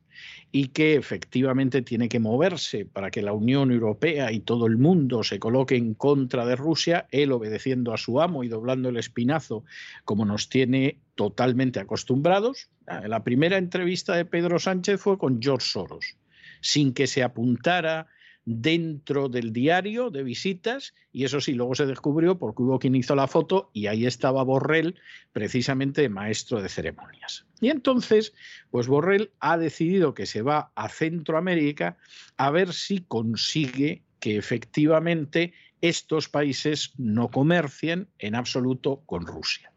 y que efectivamente tiene que moverse para que la Unión Europea y todo el mundo se coloque en contra de Rusia, él obedeciendo a su amo y doblando el espinazo como nos tiene totalmente acostumbrados. La primera entrevista de Pedro Sánchez fue con George Soros, sin que se apuntara dentro del diario de visitas y eso sí, luego se descubrió porque hubo quien hizo la foto y ahí estaba Borrell, precisamente maestro de ceremonias. Y entonces, pues Borrell ha decidido que se va a Centroamérica a ver si consigue que efectivamente estos países no comercien en absoluto con Rusia.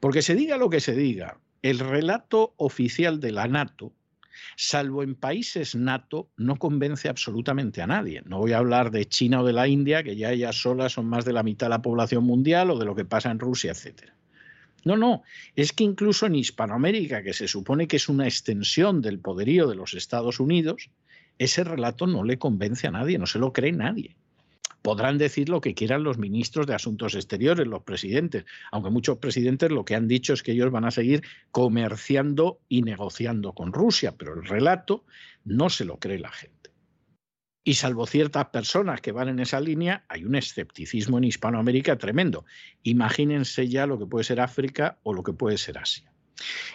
Porque se diga lo que se diga, el relato oficial de la NATO, salvo en países NATO, no convence absolutamente a nadie. No voy a hablar de China o de la India, que ya ellas solas son más de la mitad de la población mundial, o de lo que pasa en Rusia, etcétera. No, no, es que incluso en Hispanoamérica, que se supone que es una extensión del poderío de los Estados Unidos, ese relato no le convence a nadie, no se lo cree nadie podrán decir lo que quieran los ministros de Asuntos Exteriores, los presidentes, aunque muchos presidentes lo que han dicho es que ellos van a seguir comerciando y negociando con Rusia, pero el relato no se lo cree la gente. Y salvo ciertas personas que van en esa línea, hay un escepticismo en Hispanoamérica tremendo. Imagínense ya lo que puede ser África o lo que puede ser Asia.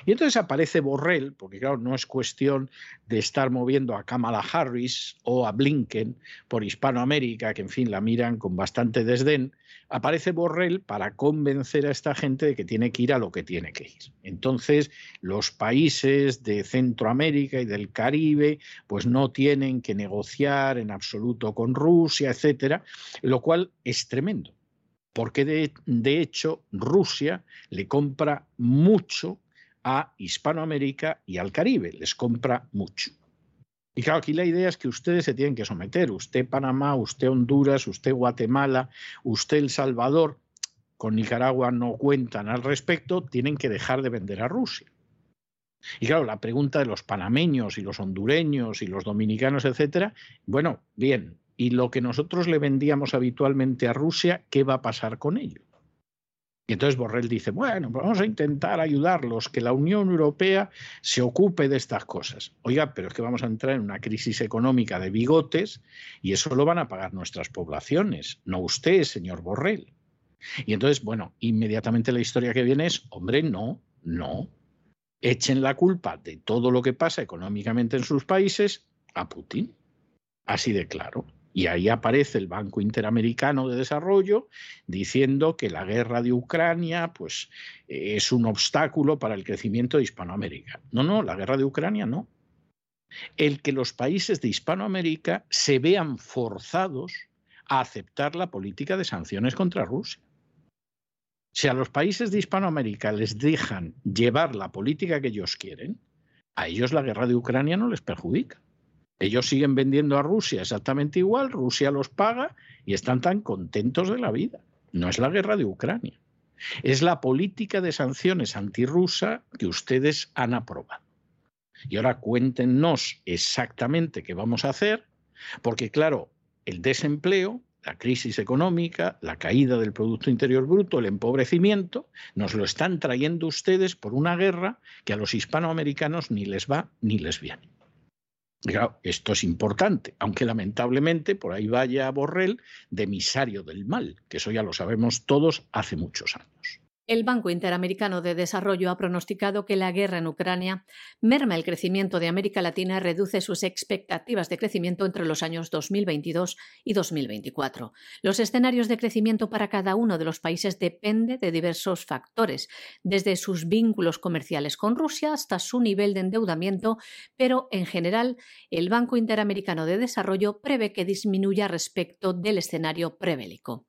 Y entonces aparece Borrell, porque claro, no es cuestión de estar moviendo a Kamala Harris o a Blinken por Hispanoamérica, que en fin la miran con bastante desdén, aparece Borrell para convencer a esta gente de que tiene que ir a lo que tiene que ir. Entonces, los países de Centroamérica y del Caribe, pues no tienen que negociar en absoluto con Rusia, etcétera, lo cual es tremendo porque de, de, hecho Rusia le compra mucho a Hispanoamérica y al Caribe, les compra mucho. Y claro, aquí la idea es que ustedes se tienen que someter, usted Panamá, usted Honduras, usted Guatemala, usted El Salvador, con Nicaragua no cuentan al respecto, tienen que dejar de vender a Rusia. Y claro, la pregunta de los panameños y los hondureños y los dominicanos, etcétera, bueno, bien, y lo que nosotros le vendíamos habitualmente a Rusia, ¿qué va a pasar con ello? Y entonces Borrell dice, bueno, vamos a intentar ayudarlos, que la Unión Europea se ocupe de estas cosas. Oiga, pero es que vamos a entrar en una crisis económica de bigotes y eso lo van a pagar nuestras poblaciones, no usted, señor Borrell. Y entonces, bueno, inmediatamente la historia que viene es, hombre, no, no. Echen la culpa de todo lo que pasa económicamente en sus países a Putin. Así de claro. Y ahí aparece el Banco Interamericano de Desarrollo diciendo que la guerra de Ucrania pues, es un obstáculo para el crecimiento de Hispanoamérica. No, no, la guerra de Ucrania no. El que los países de Hispanoamérica se vean forzados a aceptar la política de sanciones contra Rusia. Si a los países de Hispanoamérica les dejan llevar la política que ellos quieren, a ellos la guerra de Ucrania no les perjudica. Ellos siguen vendiendo a Rusia exactamente igual, Rusia los paga y están tan contentos de la vida. No es la guerra de Ucrania, es la política de sanciones antirrusa que ustedes han aprobado. Y ahora cuéntenos exactamente qué vamos a hacer, porque claro, el desempleo, la crisis económica, la caída del Producto Interior Bruto, el empobrecimiento, nos lo están trayendo ustedes por una guerra que a los hispanoamericanos ni les va ni les viene. Esto es importante, aunque lamentablemente por ahí vaya Borrell de emisario del mal, que eso ya lo sabemos todos hace muchos años. El Banco Interamericano de Desarrollo ha pronosticado que la guerra en Ucrania merma el crecimiento de América Latina y reduce sus expectativas de crecimiento entre los años 2022 y 2024. Los escenarios de crecimiento para cada uno de los países depende de diversos factores, desde sus vínculos comerciales con Rusia hasta su nivel de endeudamiento, pero en general el Banco Interamericano de Desarrollo prevé que disminuya respecto del escenario prebélico.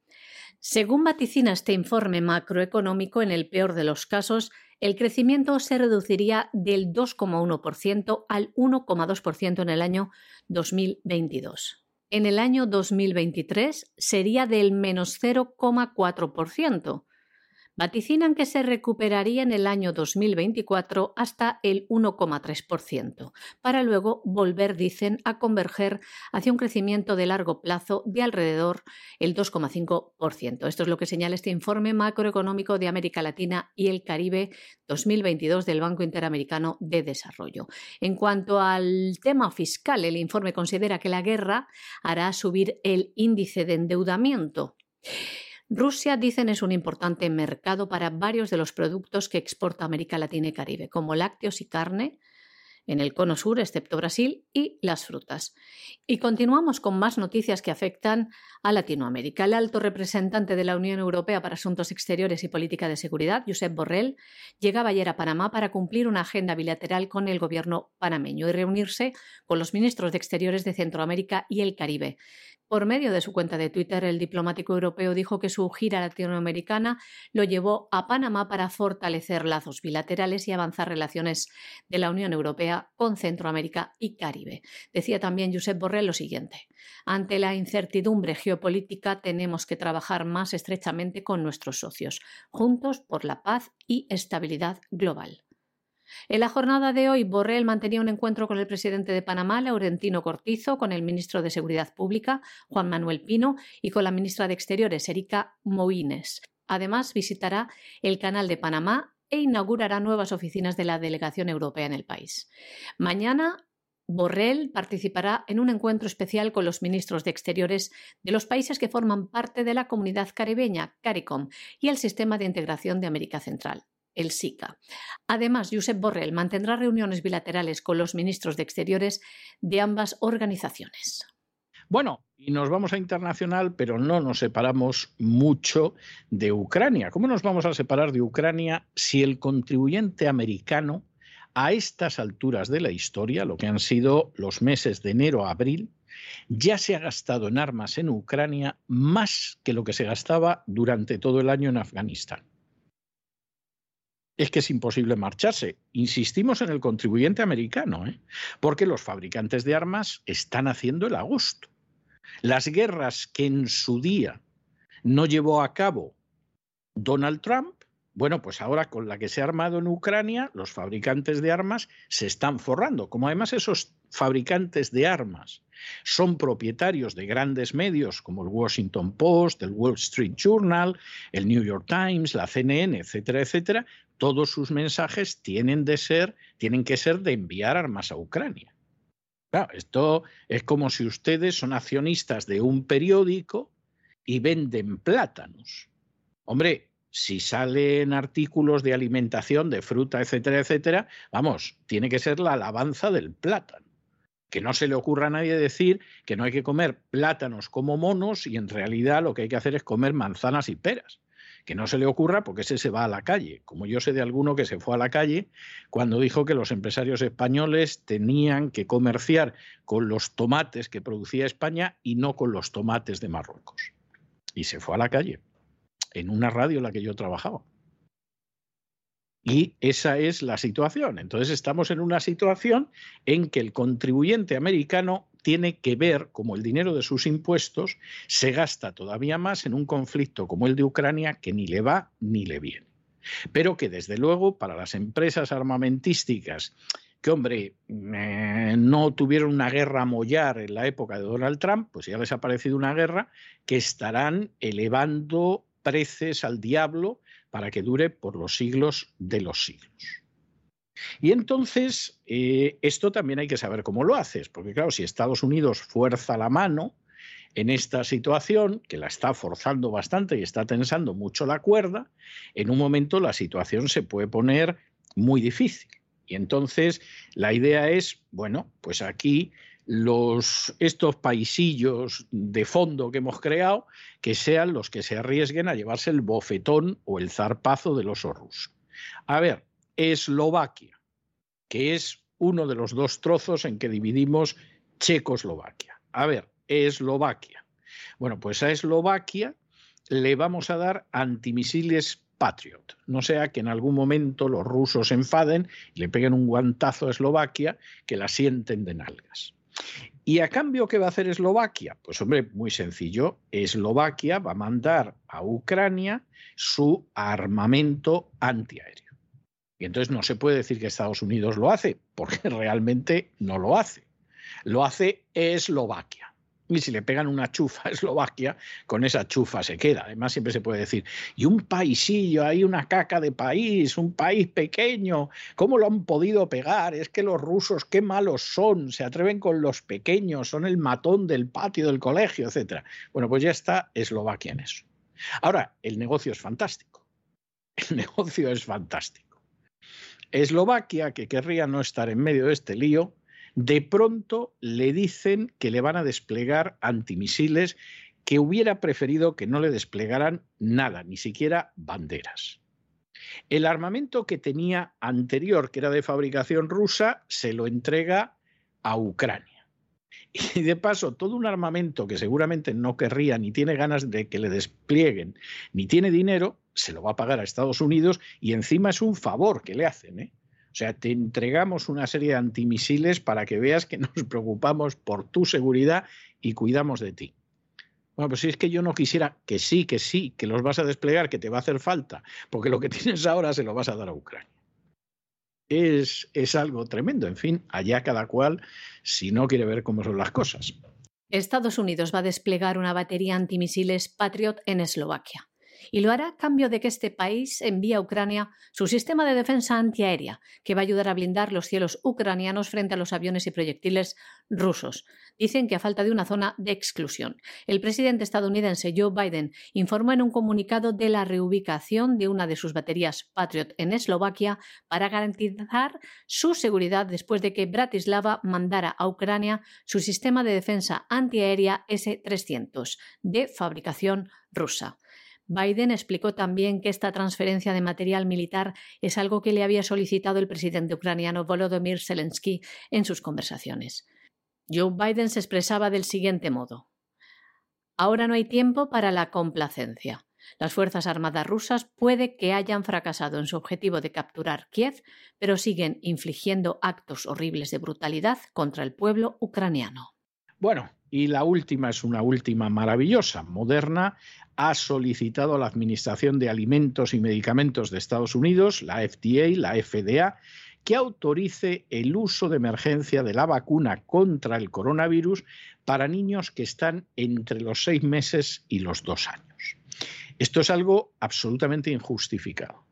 Según vaticina este informe macroeconómico, en el peor de los casos, el crecimiento se reduciría del 2,1% al 1,2% en el año 2022. En el año 2023 sería del menos 0,4%, vaticinan que se recuperaría en el año 2024 hasta el 1,3%, para luego volver, dicen, a converger hacia un crecimiento de largo plazo de alrededor el 2,5%. Esto es lo que señala este informe macroeconómico de América Latina y el Caribe 2022 del Banco Interamericano de Desarrollo. En cuanto al tema fiscal, el informe considera que la guerra hará subir el índice de endeudamiento. Rusia, dicen, es un importante mercado para varios de los productos que exporta América Latina y Caribe, como lácteos y carne, en el cono sur, excepto Brasil, y las frutas. Y continuamos con más noticias que afectan a Latinoamérica. El alto representante de la Unión Europea para Asuntos Exteriores y Política de Seguridad, Josep Borrell, llegaba ayer a Panamá para cumplir una agenda bilateral con el gobierno panameño y reunirse con los ministros de Exteriores de Centroamérica y el Caribe. Por medio de su cuenta de Twitter, el diplomático europeo dijo que su gira latinoamericana lo llevó a Panamá para fortalecer lazos bilaterales y avanzar relaciones de la Unión Europea con Centroamérica y Caribe. Decía también Josep Borrell lo siguiente. Ante la incertidumbre geopolítica tenemos que trabajar más estrechamente con nuestros socios, juntos por la paz y estabilidad global. En la jornada de hoy, Borrell mantenía un encuentro con el presidente de Panamá, Laurentino Cortizo, con el ministro de Seguridad Pública, Juan Manuel Pino, y con la ministra de Exteriores, Erika Moines. Además, visitará el Canal de Panamá e inaugurará nuevas oficinas de la delegación europea en el país. Mañana, Borrell participará en un encuentro especial con los ministros de Exteriores de los países que forman parte de la comunidad caribeña, CARICOM, y el Sistema de Integración de América Central el SICA. Además, Josep Borrell mantendrá reuniones bilaterales con los ministros de Exteriores de ambas organizaciones. Bueno, y nos vamos a internacional, pero no nos separamos mucho de Ucrania. ¿Cómo nos vamos a separar de Ucrania si el contribuyente americano a estas alturas de la historia, lo que han sido los meses de enero a abril, ya se ha gastado en armas en Ucrania más que lo que se gastaba durante todo el año en Afganistán? Es que es imposible marcharse. Insistimos en el contribuyente americano, ¿eh? porque los fabricantes de armas están haciendo el agosto. Las guerras que en su día no llevó a cabo Donald Trump, bueno, pues ahora con la que se ha armado en Ucrania, los fabricantes de armas se están forrando. Como además esos fabricantes de armas son propietarios de grandes medios como el Washington Post, el Wall Street Journal, el New York Times, la CNN, etcétera, etcétera, todos sus mensajes tienen que ser de enviar armas a Ucrania. Claro, esto es como si ustedes son accionistas de un periódico y venden plátanos. Hombre, si salen artículos de alimentación, de fruta, etcétera, etcétera, vamos, tiene que ser la alabanza del plátano. Que no se le ocurra a nadie decir que no hay que comer plátanos como monos y en realidad lo que hay que hacer es comer manzanas y peras. Que no se le ocurra porque ese se va a la calle, como yo sé de alguno que se fue a la calle cuando dijo que los empresarios españoles tenían que comerciar con los tomates que producía España y no con los tomates de Marruecos. Y se fue a la calle, en una radio en la que yo trabajaba. Y esa es la situación. Entonces estamos en una situación en que el contribuyente americano tiene que ver cómo el dinero de sus impuestos se gasta todavía más en un conflicto como el de Ucrania que ni le va ni le viene. Pero que desde luego para las empresas armamentísticas que, hombre, eh, no tuvieron una guerra a mollar en la época de Donald Trump, pues ya les ha parecido una guerra que estarán elevando preces al diablo para que dure por los siglos de los siglos. Y entonces, eh, esto también hay que saber cómo lo haces, porque claro, si Estados Unidos fuerza la mano en esta situación, que la está forzando bastante y está tensando mucho la cuerda, en un momento la situación se puede poner muy difícil. Y entonces la idea es, bueno, pues aquí estos paisillos de fondo que hemos creado, que sean los que se arriesguen a llevarse el bofetón o el zarpazo del oso ruso. A ver, Eslovaquia, que es uno de los dos trozos en que dividimos Checoslovaquia. A ver, Eslovaquia. Bueno, pues a Eslovaquia le vamos a dar antimisiles Patriot. No sea que en algún momento los rusos se enfaden y le peguen un guantazo a Eslovaquia que la sienten de nalgas. ¿Y a cambio qué va a hacer Eslovaquia? Pues hombre, muy sencillo. Eslovaquia va a mandar a Ucrania su armamento antiaéreo. Y entonces no se puede decir que Estados Unidos lo hace, porque [LAUGHS] realmente no lo hace. Lo hace Eslovaquia. Y si le pegan una chufa a [LAUGHS] Eslovaquia, con esa chufa se queda. Además, siempre se puede decir, y un paisillo, hay una caca de país, un país pequeño, ¿cómo lo han podido pegar? Es que los rusos, qué malos son, se atreven con los pequeños, son el matón del patio del colegio, etc. Bueno, pues ya está Eslovaquia en eso. Ahora, el negocio es fantástico. [LAUGHS] El negocio es fantástico. Eslovaquia, que querría no estar en medio de este lío, de pronto le dicen que le van a desplegar antimisiles que hubiera preferido que no le desplegaran nada, ni siquiera banderas. El armamento que tenía anterior, que era de fabricación rusa, se lo entrega a Ucrania. [LAUGHS] Y de paso, todo un armamento que seguramente no querría ni tiene ganas de que le desplieguen, ni tiene dinero, se lo va a pagar a Estados Unidos y encima es un favor que le hacen. ¿eh? O sea, te entregamos una serie de antimisiles para que veas que [LAUGHS] nos preocupamos por tu seguridad y cuidamos de ti. Bueno, pues si es que yo no quisiera que sí, que sí, que los vas a desplegar, que te va a hacer falta, porque lo que [LAUGHS] tienes ahora se lo vas a dar a Ucrania. Es, es algo tremendo. En fin, allá cada cual, si no quiere ver cómo son las cosas. Estados Unidos va a desplegar una batería antimisiles Patriot en Eslovaquia y lo hará a cambio de que este país envíe a Ucrania su sistema de defensa antiaérea, que va a ayudar a blindar los cielos ucranianos frente a los aviones y proyectiles rusos. Dicen que a falta de una zona de exclusión. El presidente estadounidense Joe Biden informó en un comunicado de la reubicación de una de sus baterías Patriot en Eslovaquia para garantizar su seguridad después de que Bratislava mandara a Ucrania su sistema de defensa antiaérea S-300 de fabricación rusa. Biden explicó también que esta transferencia de material militar es algo que le había solicitado el presidente ucraniano Volodymyr Zelensky en sus conversaciones. Joe Biden se expresaba del siguiente modo. Ahora no hay tiempo para la complacencia. Las Fuerzas Armadas rusas puede que hayan fracasado en su objetivo de capturar Kiev, pero siguen infligiendo actos horribles de brutalidad contra el pueblo ucraniano. Bueno, y la última es una última maravillosa. Moderna ha solicitado a la Administración de Alimentos y Medicamentos de Estados Unidos, la FDA, la FDA, que autorice el uso de emergencia de la vacuna contra el coronavirus para niños que están entre los seis meses y los dos años. Esto es algo absolutamente injustificado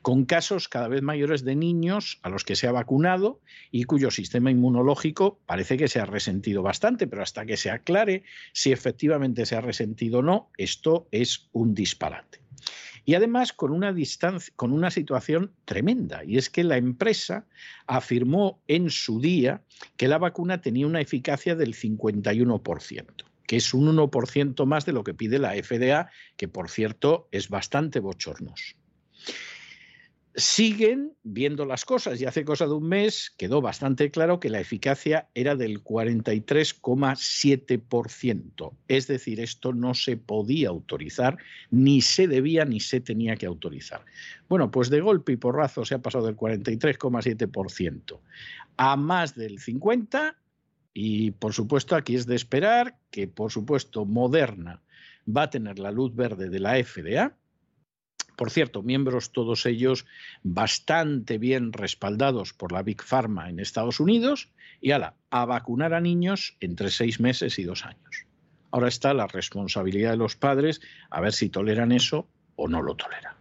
con casos cada vez mayores de niños a los que se ha vacunado y cuyo sistema inmunológico parece que se ha resentido bastante, pero hasta que se aclare si efectivamente se ha resentido o no, esto es un disparate. Y además con una, distancia, con una situación tremenda, y es que la empresa afirmó en su día que la vacuna tenía una eficacia del 51% que es un 1% más de lo que pide la FDA, que por cierto es bastante bochornoso siguen viendo las cosas y hace cosa de un mes quedó bastante claro que la eficacia era del 43,7%. Es decir, esto no se podía autorizar, ni se debía ni se tenía que autorizar. Bueno, pues de golpe y porrazo se ha pasado del 43,7% a más del 50% y por supuesto aquí es de esperar que por supuesto Moderna va a tener la luz verde de la FDA por cierto, miembros todos ellos bastante bien respaldados por la Big Pharma en Estados Unidos y ala, a vacunar a niños entre seis meses y dos años. Ahora está la responsabilidad de los padres a ver si toleran eso o no lo toleran.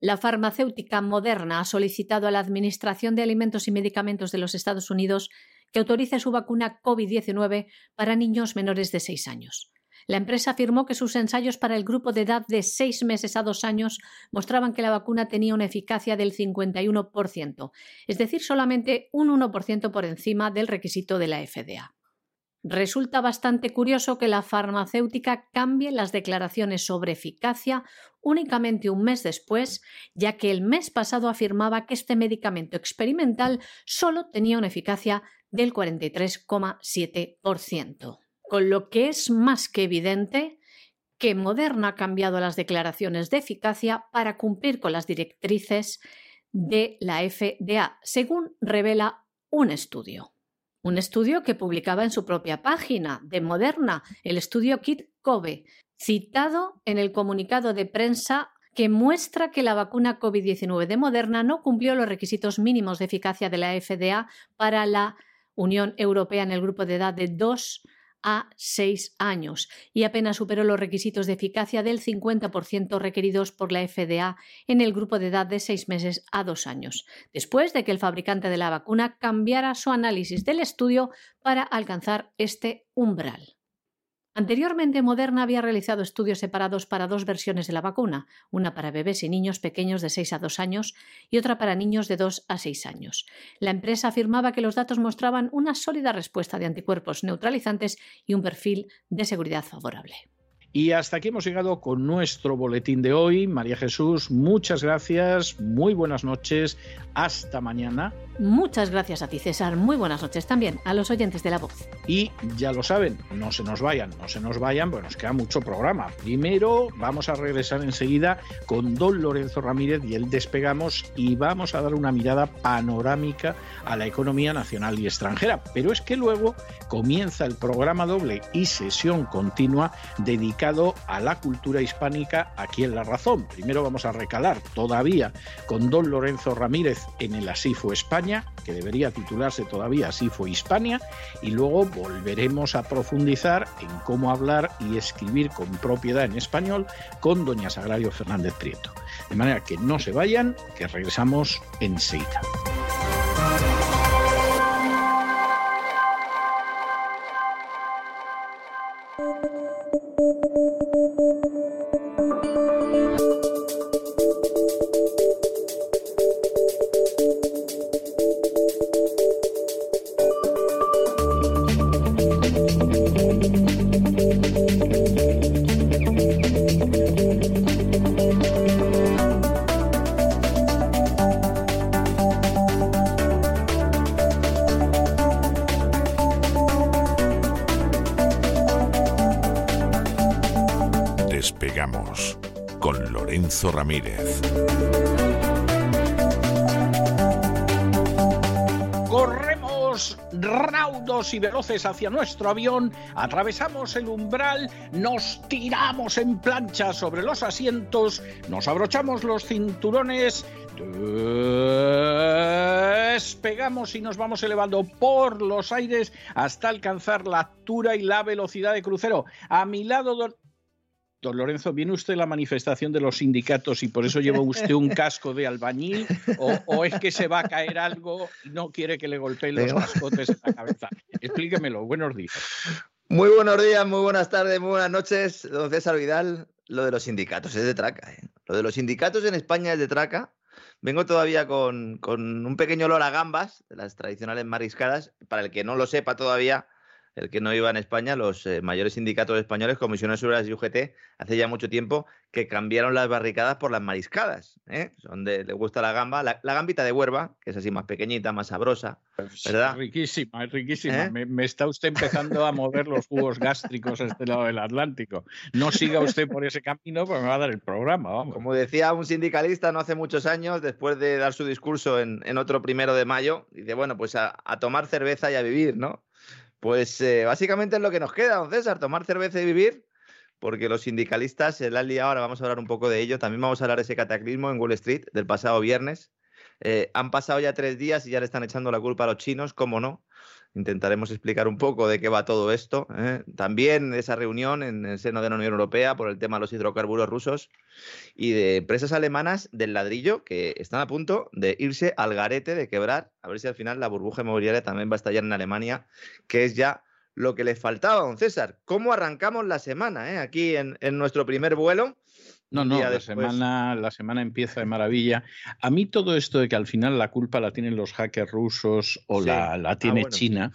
La farmacéutica Moderna ha solicitado a la Administración de Alimentos y Medicamentos de los Estados Unidos que autorice su vacuna COVID-19 para niños menores de seis años. La empresa afirmó que sus ensayos para el grupo de edad de seis meses a dos años mostraban que la vacuna tenía una eficacia del 51%, es decir, solamente un 1% por encima del requisito de la FDA. Resulta bastante curioso que la farmacéutica cambie las declaraciones sobre eficacia únicamente un mes después, ya que el mes pasado afirmaba que este medicamento experimental solo tenía una eficacia del 43,7% con lo que es más que evidente que Moderna ha cambiado las declaraciones de eficacia para cumplir con las directrices de la FDA, según revela un estudio. Un estudio que publicaba en su propia página de Moderna, el estudio Kit Kobe, citado en el comunicado de prensa que muestra que la vacuna COVID-19 de Moderna no cumplió los requisitos mínimos de eficacia de la FDA para la Unión Europea en el grupo de edad de 2 a seis años y apenas superó los requisitos de eficacia del 50% requeridos por la FDA en el grupo de edad de seis meses a dos años, después de que el fabricante de la vacuna cambiara su análisis del estudio para alcanzar este umbral. Anteriormente, Moderna había realizado estudios separados para dos versiones de la vacuna, una para bebés y niños pequeños de 6 a 2 años y otra para niños de 2 a 6 años. La empresa afirmaba que los datos mostraban una sólida respuesta de anticuerpos neutralizantes y un perfil de seguridad favorable. Y hasta aquí hemos llegado con nuestro boletín de hoy. María Jesús, muchas gracias, muy buenas noches, hasta mañana. Muchas gracias a ti, César. Muy buenas noches también a los oyentes de la voz. Y ya lo saben, no se nos vayan, no se nos vayan, pues nos queda mucho programa. Primero vamos a regresar enseguida con don Lorenzo Ramírez y él despegamos y vamos a dar una mirada panorámica a la economía nacional y extranjera. Pero es que luego comienza el programa doble y sesión continua a la cultura hispánica aquí en La Razón. Primero vamos a recalar todavía con don Lorenzo Ramírez en el Asifo España que debería titularse todavía Así fue Hispania, y luego volveremos a profundizar en cómo hablar y escribir con propiedad en español con doña Sagrario Fernández Prieto. De manera que no se vayan, que regresamos enseguida. Ramírez. Corremos raudos y veloces hacia nuestro avión, atravesamos el umbral, nos tiramos en plancha sobre los asientos, nos abrochamos los cinturones. despegamos y nos vamos elevando por los aires hasta alcanzar la altura y la velocidad de crucero. A mi lado, don, Lorenzo, ¿viene usted a la manifestación de los sindicatos y por eso lleva usted un casco de albañil? ¿O, es que se va a caer algo y no quiere que le golpeen los cascotes en la cabeza? Explíquemelo. Buenos días. Muy buenos días, muy buenas tardes, muy buenas noches, don César Vidal. Lo de los sindicatos es de traca. ¿eh? Lo de los sindicatos en España es de traca. Vengo todavía con, con un pequeño olor a gambas, de las tradicionales mariscadas. Para el que no lo sepa todavía, el que no iba en España, los eh, mayores sindicatos españoles, Comisiones Obreras y UGT, hace ya mucho tiempo que cambiaron las barricadas por las mariscadas, ¿eh? donde le gusta la gamba, la, gambita de huerva, que es así más pequeñita, más sabrosa, pues ¿verdad? riquísima, es riquísima. ¿Eh? Me, está usted empezando a mover los jugos gástricos a este lado del Atlántico. No siga usted por ese camino, porque me va a dar el programa, vamos. Como decía un sindicalista no hace muchos años, después de dar su discurso en, otro primero de mayo, dice, bueno, pues a tomar cerveza y a vivir, ¿no? Pues eh, básicamente es lo que nos queda, don César, tomar cerveza y vivir, porque los sindicalistas se la han liado, ahora vamos a hablar un poco de ello, también vamos a hablar de ese cataclismo en Wall Street del pasado viernes. Eh, han pasado ya tres días y ya le están echando la culpa a los chinos, ¿cómo no? Intentaremos explicar un poco de qué va todo esto. ¿eh? También esa reunión en el seno de la Unión Europea por el tema de los hidrocarburos rusos y de empresas alemanas del ladrillo que están a punto de irse al garete, de quebrar. A ver si al final la burbuja inmobiliaria también va a estallar en Alemania, que es ya lo que le faltaba, don César. ¿Cómo arrancamos la semana eh? aquí en nuestro primer vuelo? No, no, la semana, la semana empieza de maravilla. A mí todo esto de que al final la culpa la tienen los hackers rusos o la, la, ah, tiene China,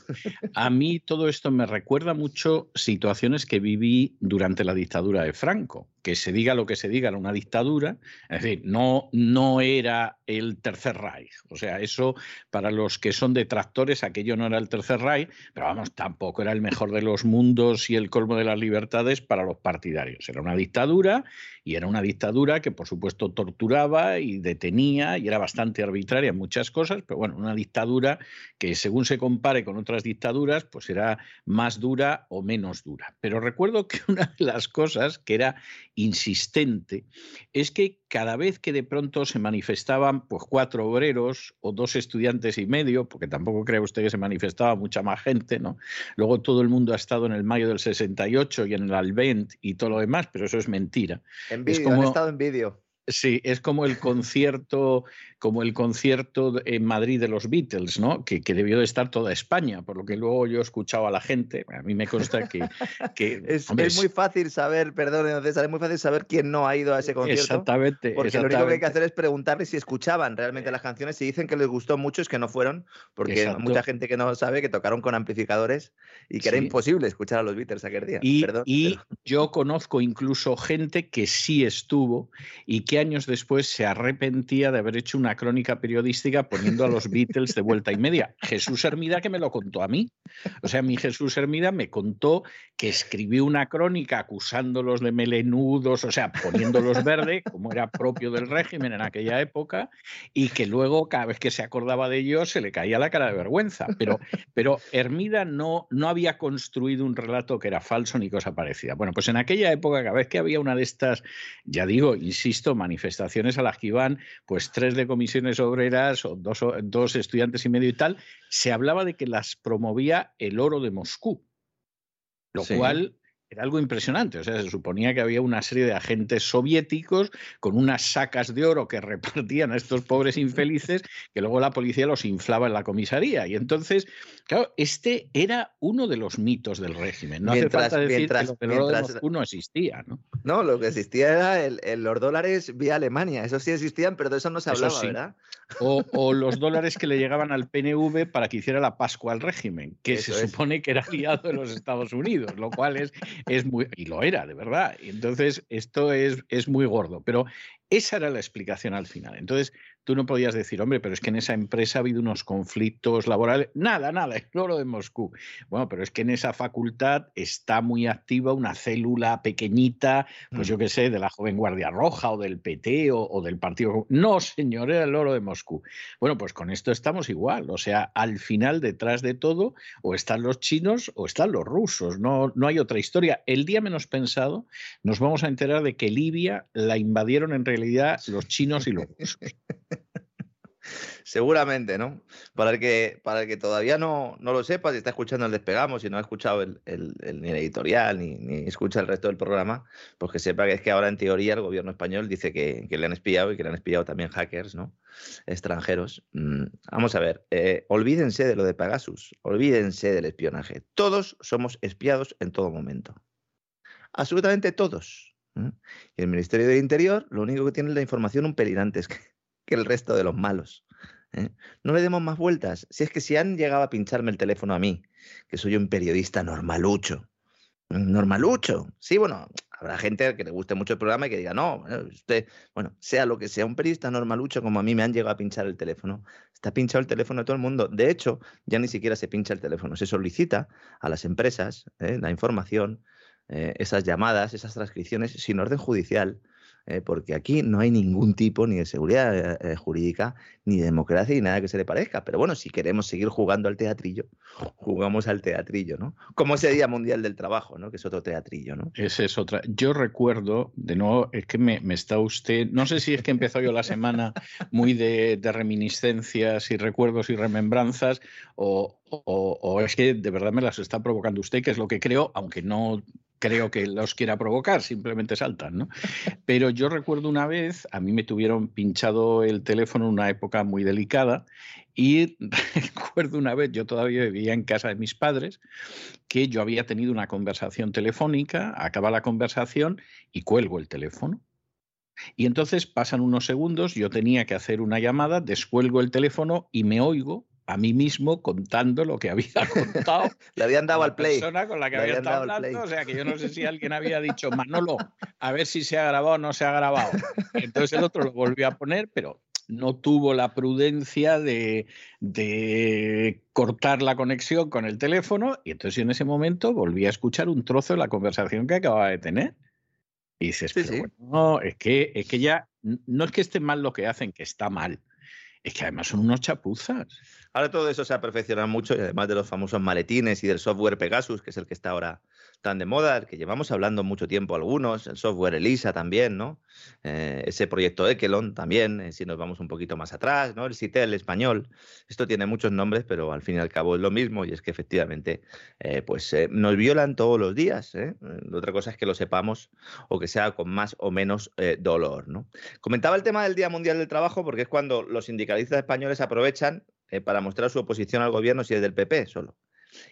a mí todo esto me recuerda mucho situaciones que viví durante la dictadura de Franco que se diga lo que se diga, era una dictadura, es decir, no, no era el Tercer Reich. O sea, eso para los que son detractores, aquello no era el Tercer Reich, pero vamos, tampoco era el mejor de los mundos y el colmo de las libertades para los partidarios. Era una dictadura y era una dictadura que, por supuesto, torturaba y detenía y era bastante arbitraria en muchas cosas, pero bueno, una dictadura que según se compare con otras dictaduras, pues era más dura o menos dura. Pero recuerdo que [LAUGHS] una de las cosas que era insistente es que cada vez que de pronto se manifestaban pues cuatro obreros o dos estudiantes y medio, porque tampoco cree usted que se manifestaba mucha más gente, ¿no? Luego todo el mundo ha estado en el mayo del 68 y en el Alvent y todo lo demás, pero eso es mentira. En vídeo, han estado en vídeo. Sí, es como el concierto, como el concierto en Madrid de los Beatles, ¿no? Que, debió de estar toda España, por lo que luego yo he escuchado a la gente. A mí me consta que, es, muy fácil saber, perdón, César, es muy fácil saber quién no ha ido a ese concierto. Exactamente. Porque lo único que hay que hacer es preguntarles si escuchaban realmente las canciones. Si dicen que les gustó mucho, es que no fueron, porque hay mucha gente que no sabe que tocaron con amplificadores y que era imposible escuchar a los Beatles aquel día. Y, y yo conozco incluso gente que sí estuvo y que años después se arrepentía de haber hecho una crónica periodística poniendo a los Beatles de vuelta y media. Jesús Hermida que me lo contó a mí. O sea, mi Jesús Hermida me contó que escribió una crónica acusándolos de melenudos, o sea, poniéndolos verde, como era propio del régimen en aquella época, y que luego cada vez que se acordaba de ellos se le caía la cara de vergüenza. Pero, pero Hermida no, no había construido un relato que era falso ni cosa parecida. Bueno, pues en aquella época, cada vez que había una de estas, ya digo, insisto, manifestaciones a las que iban pues tres de comisiones obreras o dos, dos estudiantes y medio y tal, se hablaba de que las promovía el oro de Moscú, lo cual era algo impresionante. O sea, se suponía que había una serie de agentes soviéticos con unas sacas de oro que [LAUGHS] repartían a estos pobres infelices, que luego la policía los inflaba en la comisaría. Y entonces, claro, este era uno de los mitos del régimen. No hace falta decir que el oro de Moscú no existía, ¿no? No, lo que existía era el, los dólares vía Alemania. Eso sí existían, pero de eso no se hablaba, ¿verdad? O, los dólares que le llegaban al PNV para que hiciera la Pascua al régimen, que se supone que era aliado de los Estados Unidos, lo cual es es muy, y lo era, de verdad. Entonces esto es, es muy gordo, pero esa era la explicación al final. Entonces, tú no podías decir, hombre, pero es que en esa empresa ha habido unos conflictos laborales. Nada, nada, [LAUGHS] es oro de Moscú. Bueno, pero es que en esa facultad está muy activa una célula pequeñita, pues yo mm. qué sé, de la Joven Guardia Roja o del PT o, del Partido. No, señor, era el oro de Moscú. Bueno, pues con esto estamos igual. O sea, al final, detrás de todo, o están los chinos o están los rusos. No, no hay otra historia. El día menos pensado, nos vamos a enterar de que Libia la invadieron en realidad los chinos y los rusos. [LAUGHS] Seguramente, ¿no? Para el que, para el que todavía no, no lo sepa, si está escuchando el Despegamos, si no ha escuchado el, el, ni el editorial, ni, ni, escucha el resto del programa, pues que sepa que es que ahora en teoría el gobierno español dice que, que le han espiado y que le han espiado también hackers, ¿no? Extranjeros. Mm, vamos a ver, eh, olvídense de lo de Pegasus, olvídense del espionaje. Todos somos espiados en todo momento. Absolutamente todos. Y el Ministerio del Interior lo único que tiene es la información un pelín antes que, que el resto de los malos. ¿eh? No le demos más vueltas. Si es que si han llegado a pincharme el teléfono a mí, que soy un periodista normalucho, normalucho. Sí, bueno, habrá gente que le guste mucho el programa y que diga, no, usted, bueno, sea lo que sea, un periodista normalucho como a mí me han llegado a pinchar el teléfono. Está pinchado el teléfono de todo el mundo. De hecho, ya ni siquiera se pincha el teléfono. Se solicita a las empresas ¿eh? la información, eh, esas llamadas, esas transcripciones sin orden judicial eh, porque aquí no hay ningún tipo ni de seguridad eh, eh, jurídica, ni de democracia, ni nada que se le parezca. Pero bueno, si queremos seguir jugando al teatrillo, [LAUGHS] jugamos al teatrillo, ¿no? Como ese Día Mundial del Trabajo, ¿no? Que es otro teatrillo, ¿no? Ese es otra. Yo recuerdo, de nuevo, es que me, está usted, no sé si es que empezó yo la semana muy de, reminiscencias y recuerdos y remembranzas, o, o, es que de verdad me las está provocando usted, que es lo que creo, aunque no creo que los quiera provocar, simplemente saltan, ¿no? Pero yo recuerdo una vez, a mí me tuvieron pinchado el teléfono en una época muy delicada y [LAUGHS] recuerdo una vez, yo todavía vivía en casa de mis padres, que yo había tenido una conversación telefónica, acaba la conversación y cuelgo el teléfono. Y entonces pasan unos segundos, yo tenía que hacer una llamada, descuelgo el teléfono y me oigo a mí mismo contando lo que había [LAUGHS] contado. Le habían dado al play. persona con la que había estado hablando. O sea, que yo no sé si [LAUGHS] alguien había dicho, Manolo, a ver si se ha grabado o no se ha grabado. Entonces el otro lo volvió a poner, pero no tuvo la prudencia de, de, cortar la conexión con el teléfono y entonces en ese momento volví a escuchar un trozo de la conversación que acababa de tener. Y dices, pero Bueno, no, es que, es que ya no es que esté mal lo que hacen, que está mal. Es que además son unos chapuzas. Ahora todo eso se ha perfeccionado mucho y además de los famosos maletines y del software Pegasus, que es el que está ahora tan de moda, el que llevamos hablando mucho tiempo algunos, el software ELISA también, ¿no? Eh, ese proyecto Ekelon también, eh, si nos vamos un poquito más atrás, ¿no? El CITEL español. Esto tiene muchos nombres, pero al fin y al cabo es lo mismo y es que efectivamente eh, pues nos violan todos los días. Otra cosa es que lo sepamos o que sea con más o menos dolor, ¿no? Comentaba el tema del Día Mundial del Trabajo porque es cuando los sindicalistas españoles aprovechan para mostrar su oposición al gobierno si es del PP solo.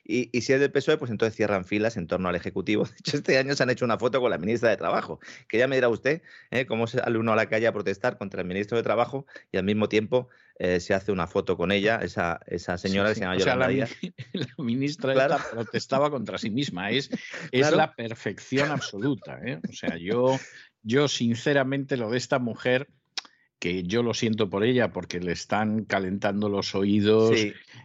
Y, si es del PSOE, pues entonces cierran filas en torno al Ejecutivo. [LAUGHS] De hecho, este año se han hecho una foto con la ministra de Trabajo, que ya me dirá usted ¿eh? cómo sale uno a la calle a protestar contra el ministro de Trabajo y al mismo tiempo eh, se hace una foto con ella, esa, esa señora que se llama o [LAUGHS] la, ministra protestaba contra sí misma. Es, [LAUGHS] es la perfección absoluta. ¿eh? O sea, yo, yo sinceramente lo de esta mujer que yo lo siento por ella porque le están calentando los oídos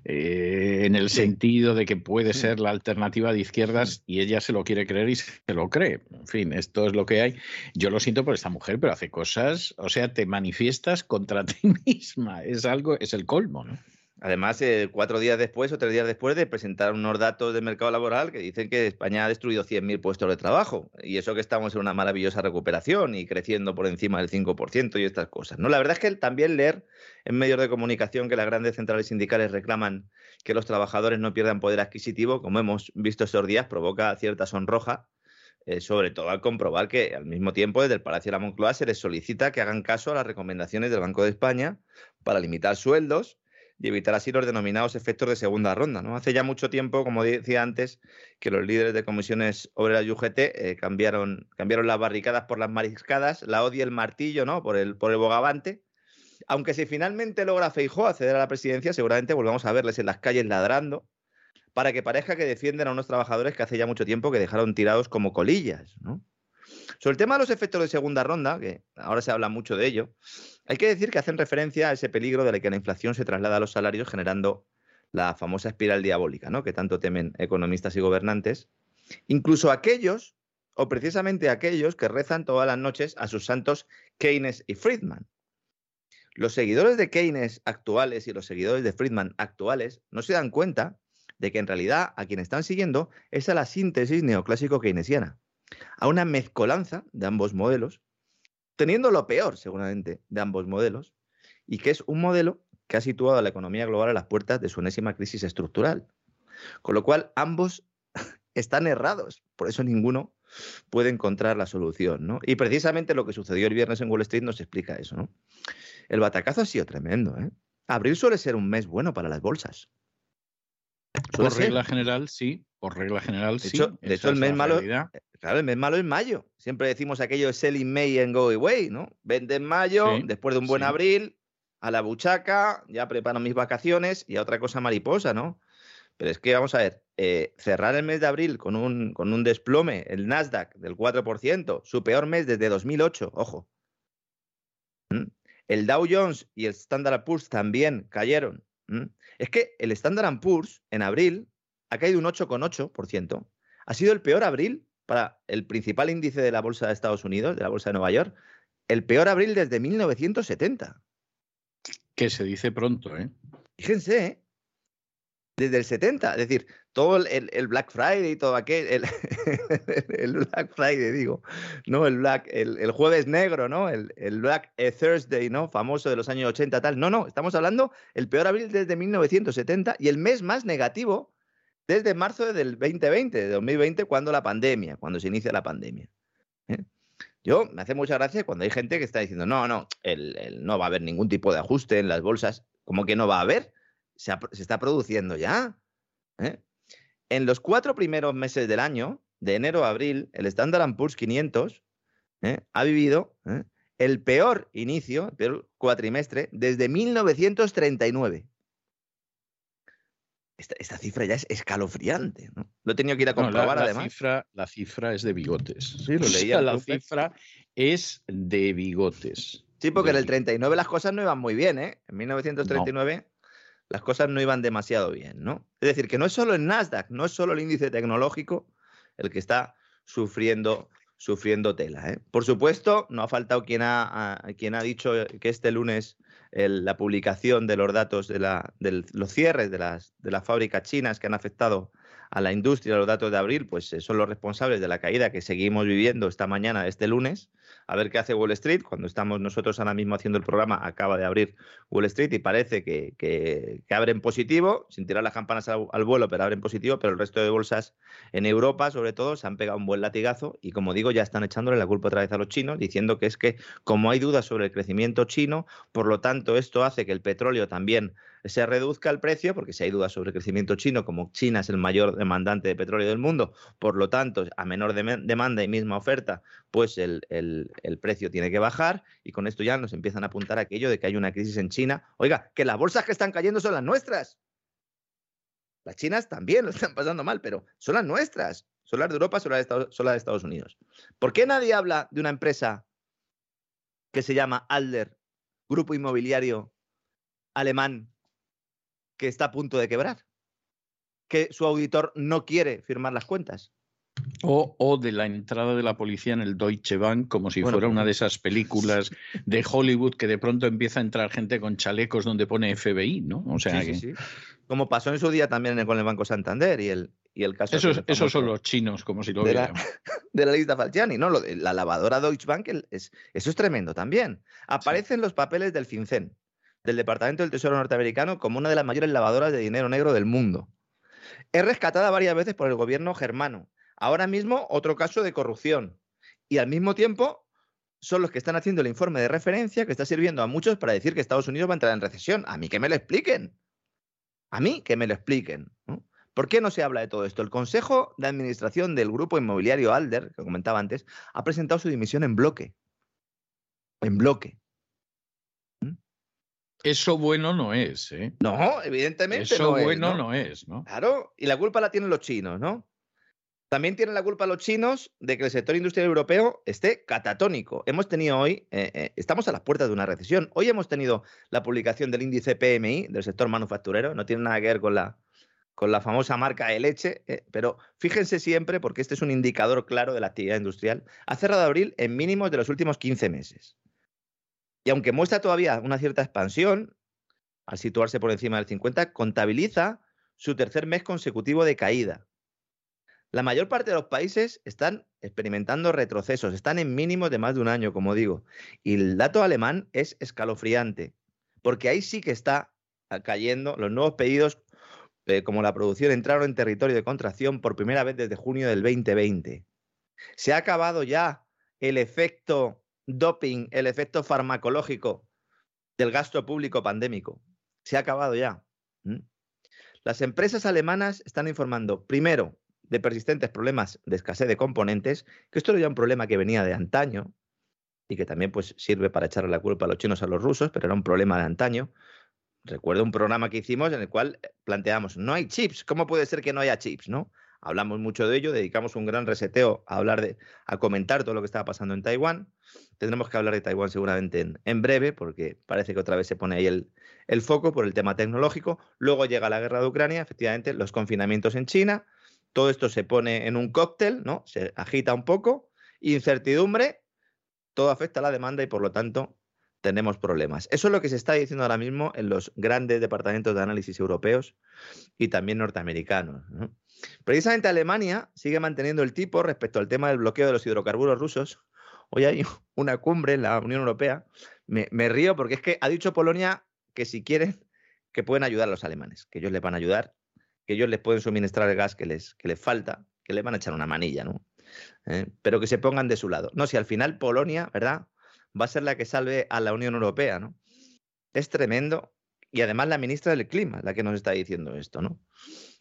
eh, en el sentido de que puede ser la alternativa de izquierdas y ella se lo quiere creer y se lo cree. En fin, esto es lo que hay. Yo lo siento por esta mujer, pero hace cosas, o sea, te manifiestas contra [LAUGHS] ti misma. Es algo, es el colmo, ¿no? Además, eh, cuatro días después o tres días después de presentar unos datos del mercado laboral que dicen que España ha destruido 100.000 puestos de trabajo. Y eso que estamos en una maravillosa recuperación y creciendo por encima del 5% y estas cosas. ¿no? La verdad es que también leer en medios de comunicación que las grandes centrales sindicales reclaman que los trabajadores no pierdan poder adquisitivo, como hemos visto estos días, provoca cierta sonroja. Eh, sobre todo al comprobar que al mismo tiempo desde el Palacio de la Moncloa se les solicita que hagan caso a las recomendaciones del Banco de España para limitar sueldos y evitar así los denominados efectos de segunda ronda. ¿no? Hace ya mucho tiempo, como decía antes, que los líderes de comisiones obreras y UGT eh, cambiaron, cambiaron las barricadas por las mariscadas, la odia el martillo ¿no? por, el, por el bogavante. Aunque si finalmente logra Feijó acceder a la presidencia, seguramente volvamos a verles en las calles ladrando para que parezca que defienden a unos trabajadores que hace ya mucho tiempo que dejaron tirados como colillas. ¿no? Sobre el tema de los efectos de segunda ronda, que ahora se habla mucho de ello, hay que decir que hacen referencia a ese peligro de que la inflación se traslada a los salarios generando la famosa espiral diabólica, ¿no? que tanto temen economistas y gobernantes, incluso aquellos, o precisamente aquellos que rezan todas las noches a sus santos Keynes y Friedman. Los seguidores de Keynes actuales y los seguidores de Friedman actuales no se dan cuenta de que en realidad a quien están siguiendo es a la síntesis neoclásico keynesiana a una mezcolanza de ambos modelos, teniendo lo peor seguramente de ambos modelos, y que es un modelo que ha situado a la economía global a las puertas de su enésima crisis estructural. Con lo cual, ambos [LAUGHS] están errados. Por eso ninguno puede encontrar la solución. ¿no? Y precisamente lo que sucedió el viernes en Wall Street nos explica eso. ¿no? El batacazo ha sido tremendo. ¿eh? Abril suele ser un mes bueno para las bolsas. Por regla general, sí. Por regla general, de sí. Hecho, de hecho, el mes malo. Claro, el mes malo es mayo. Siempre decimos aquello de selling May and go away, ¿no? Vende en mayo, después de un buen abril, a la buchaca, ya preparo mis vacaciones y a otra cosa mariposa, ¿no? Pero es que vamos a ver, eh, cerrar el mes de abril con un, con un desplome, el Nasdaq del 4%, su peor mes desde 2008, ojo. ¿Mm? El Dow Jones y el Standard Poor's también cayeron. ¿Mm? Es que el Standard Poor's en abril ha caído un 8,8%. Ha sido el peor abril para el principal índice de la Bolsa de Estados Unidos, de la Bolsa de Nueva York, el peor abril desde 1970. Que se dice pronto, ¿eh? Fíjense, ¿eh? desde el 70. Es decir, todo el, Black Friday y todo aquel, el, [LAUGHS] el, Black Friday, digo, ¿no? El, Black, el, jueves negro, ¿no? El, Black Thursday, ¿no? Famoso de los años 80, tal. No, no, estamos hablando el peor abril desde 1970 y el mes más negativo desde marzo del 2020, de 2020, cuando la pandemia, cuando se inicia la pandemia. ¿eh? Yo me hace mucha gracia cuando hay gente que está diciendo, no, no, no va a haber ningún tipo de ajuste en las bolsas. ¿Cómo que no va a haber? se, está produciendo ya. ¿eh? En los cuatro primeros meses del año, de enero a abril, el Standard Poor's 500 ¿eh? ha vivido el peor inicio, el peor cuatrimestre, desde 1939. Esta, cifra ya es escalofriante. ¿no? Lo he tenido que ir a comprobar, la, además. Cifra, la cifra es de bigotes. Sí, lo leía. la cifra es de bigotes. Sí, porque en el 39 las cosas no iban muy bien, ¿eh? En 1939 las cosas no iban demasiado bien, ¿no? Es decir, que no es solo el Nasdaq, no es solo el índice tecnológico el que está sufriendo, sufriendo tela. ¿eh? Por supuesto, no ha faltado quien ha, quien ha dicho que este lunes la publicación de los datos de, la, de los cierres de las, de las fábricas chinas que han afectado a la industria, los datos de abril, pues eh, son los responsables de la caída que seguimos viviendo esta mañana, este lunes. A ver qué hace Wall Street. Cuando estamos nosotros ahora mismo haciendo el programa, acaba de abrir Wall Street y parece que, que, abren positivo, sin tirar las campanas al, al, vuelo, pero abren positivo, pero el resto de bolsas en Europa, sobre todo, se han pegado un buen latigazo y, como digo, ya están echándole la culpa otra vez a los chinos, diciendo que es que, como hay dudas sobre el crecimiento chino, por lo tanto, esto hace que el petróleo también se reduzca el precio, porque si hay dudas sobre el crecimiento chino, como China es el mayor demandante de petróleo del mundo, por lo tanto, a menor demanda y misma oferta, pues el, precio tiene que bajar y con esto ya nos empiezan a apuntar aquello de que hay una crisis en China. Oiga, que las bolsas que están cayendo son las nuestras. Las chinas también lo están pasando mal, pero son las nuestras. Son las de Europa, son de son las de Estados Unidos. ¿Por qué nadie habla de una empresa que se llama Alder, grupo inmobiliario alemán, que está a punto de quebrar, que su auditor no quiere firmar las cuentas. O, de la entrada de la policía en el Deutsche Bank, como si fuera una de esas películas de Hollywood que de pronto empieza a entrar gente con chalecos donde pone FBI, ¿no? O sea Como pasó en su día también con el Banco Santander y el, y el caso. Esos, esos son los chinos, como si lo de la, [LAUGHS] de la lista Falciani, ¿no? Lo de la lavadora Deutsche Bank, es, eso es tremendo también. Aparecen los papeles del FinCEN del Departamento del Tesoro norteamericano como una de las mayores lavadoras de dinero negro del mundo. Es rescatada varias veces por el gobierno germano. Ahora mismo otro caso de corrupción. Y al mismo tiempo son los que están haciendo el informe de referencia que está sirviendo a muchos para decir que Estados Unidos va a entrar en recesión. A mí que me lo expliquen. A mí que me lo expliquen. ¿Por qué no se habla de todo esto? El Consejo de Administración del Grupo Inmobiliario Alder, que comentaba antes, ha presentado su dimisión en bloque. En bloque. Eso bueno no es, ¿eh? No, evidentemente Eso no bueno es, ¿no? es, ¿no? Claro, y la culpa la tienen los chinos, ¿no? También tienen la culpa los chinos de que el sector industrial europeo esté catatónico. Hemos tenido hoy, eh, eh, estamos a las puertas de una recesión. Hoy hemos tenido la publicación del índice PMI del sector manufacturero. No tiene nada que ver con la, con la famosa marca de leche, eh, pero fíjense siempre, porque este es un indicador claro de la actividad industrial. Ha cerrado abril en mínimos de los últimos 15 meses. Y aunque muestra todavía una cierta expansión, al situarse por encima del 50, contabiliza su tercer mes consecutivo de caída. La mayor parte de los países están experimentando retrocesos, están en mínimos de más de un año, como digo. Y el dato alemán es escalofriante, porque ahí sí que está cayendo, los nuevos pedidos, eh, como la producción, entraron en territorio de contracción por primera vez desde junio del 2020. Se ha acabado ya el efecto doping, el efecto farmacológico del gasto público pandémico. Se ha acabado ya. Las empresas alemanas están informando, primero, de persistentes problemas de escasez de componentes, que esto era ya un problema que venía de antaño y que también pues, sirve para echarle la culpa a los chinos a los rusos, pero era un problema de antaño. Recuerdo un programa que hicimos en el cual planteamos, no hay chips, ¿cómo puede ser que no haya chips? ¿no? Hablamos mucho de ello, dedicamos un gran reseteo a hablar de, a comentar todo lo que estaba pasando en Taiwán. Tendremos que hablar de Taiwán seguramente en, breve, porque parece que otra vez se pone ahí el, el foco por el tema tecnológico. Luego llega la guerra de Ucrania, efectivamente, los confinamientos en China, todo esto se pone en un cóctel, ¿no? Se agita un poco, incertidumbre, todo afecta a la demanda y por lo tanto tenemos problemas. Eso es lo que se está diciendo ahora mismo en los grandes departamentos de análisis europeos y también norteamericanos. Precisamente Alemania sigue manteniendo el tipo respecto al tema del bloqueo de los hidrocarburos rusos. Hoy hay [LAUGHS] una cumbre en la Unión Europea. Me, río porque es que ha dicho Polonia que si quieren, que pueden ayudar a los alemanes, que ellos les van a ayudar que ellos les pueden suministrar el gas que les, que les falta, que les van a echar una manilla, ¿no? Eh, pero que se pongan de su lado. No, si al final Polonia, ¿verdad? Va a ser la que salve a la Unión Europea, ¿no? Es tremendo. Y además la ministra del Clima, la que nos está diciendo esto, ¿no?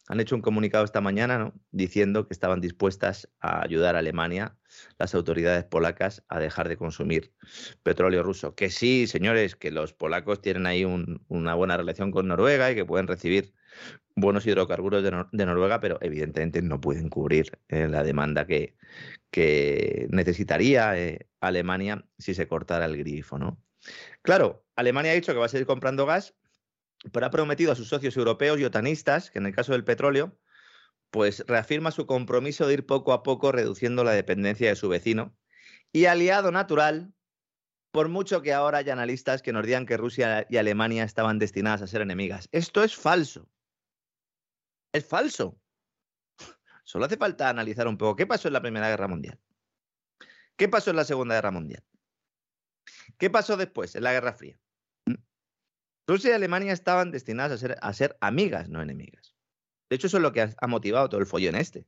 Han hecho un comunicado esta mañana, ¿no? Diciendo que estaban dispuestas a ayudar a Alemania, las autoridades polacas, a dejar de consumir petróleo ruso. Que sí, señores, que los polacos tienen ahí una buena relación con Noruega y que pueden recibir buenos hidrocarburos de, Noruega, pero evidentemente no pueden cubrir eh, la demanda que, que necesitaría eh, Alemania si se cortara el grifo, ¿no? Claro, Alemania ha dicho que va a seguir comprando gas, pero ha prometido a sus socios europeos y otanistas que en el caso del petróleo, pues reafirma su compromiso de ir poco a poco reduciendo la dependencia de su vecino y aliado natural, por mucho que ahora haya analistas que nos digan que Rusia y Alemania estaban destinadas a ser enemigas. Esto es falso es falso. Solo hace falta analizar un poco qué pasó en la Primera Guerra Mundial. ¿Qué pasó en la Segunda Guerra Mundial? ¿Qué pasó después, en la Guerra Fría? ¿Mm? Rusia y Alemania estaban destinadas a ser, amigas, no enemigas. De hecho, eso es lo que ha, motivado todo el follón este.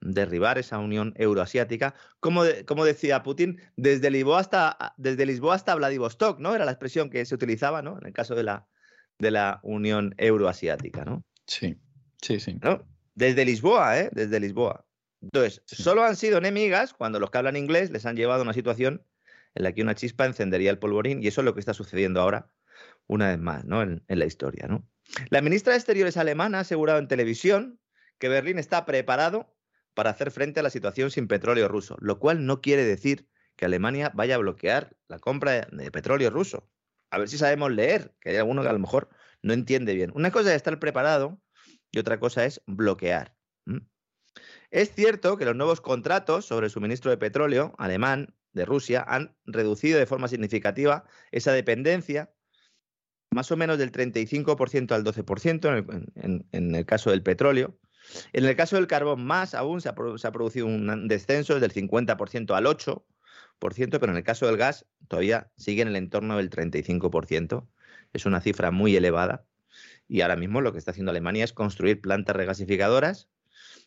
Derribar esa unión euroasiática. Como, como decía Putin, desde Lisboa, hasta, desde Lisboa hasta Vladivostok, ¿no? Era la expresión que se utilizaba, ¿no? En el caso de la, de la unión euroasiática, ¿no? Sí. Sí, sí. ¿no? Desde Lisboa, ¿eh? Desde Lisboa. Entonces, solo han sido enemigas cuando los que hablan inglés les han llevado a una situación en la que una chispa encendería el polvorín y eso es lo que está sucediendo ahora, una vez más, ¿no? En, en la historia, ¿no? La ministra de Exteriores alemana ha asegurado en televisión que Berlín está preparado para hacer frente a la situación sin petróleo ruso, lo cual no quiere decir que Alemania vaya a bloquear la compra de petróleo ruso. A ver si sabemos leer, que hay alguno que a lo mejor no entiende bien. Una cosa es estar preparado y otra cosa es bloquear. Es cierto que los nuevos contratos sobre el suministro de petróleo alemán de Rusia han reducido de forma significativa esa dependencia, más o menos del 35% al 12% en el, caso del petróleo. En el caso del carbón, más aún se ha, producido un descenso del 50% al 8%, pero en el caso del gas todavía sigue en el entorno del 35%. Es una cifra muy elevada. Y ahora mismo lo que está haciendo Alemania es construir plantas regasificadoras.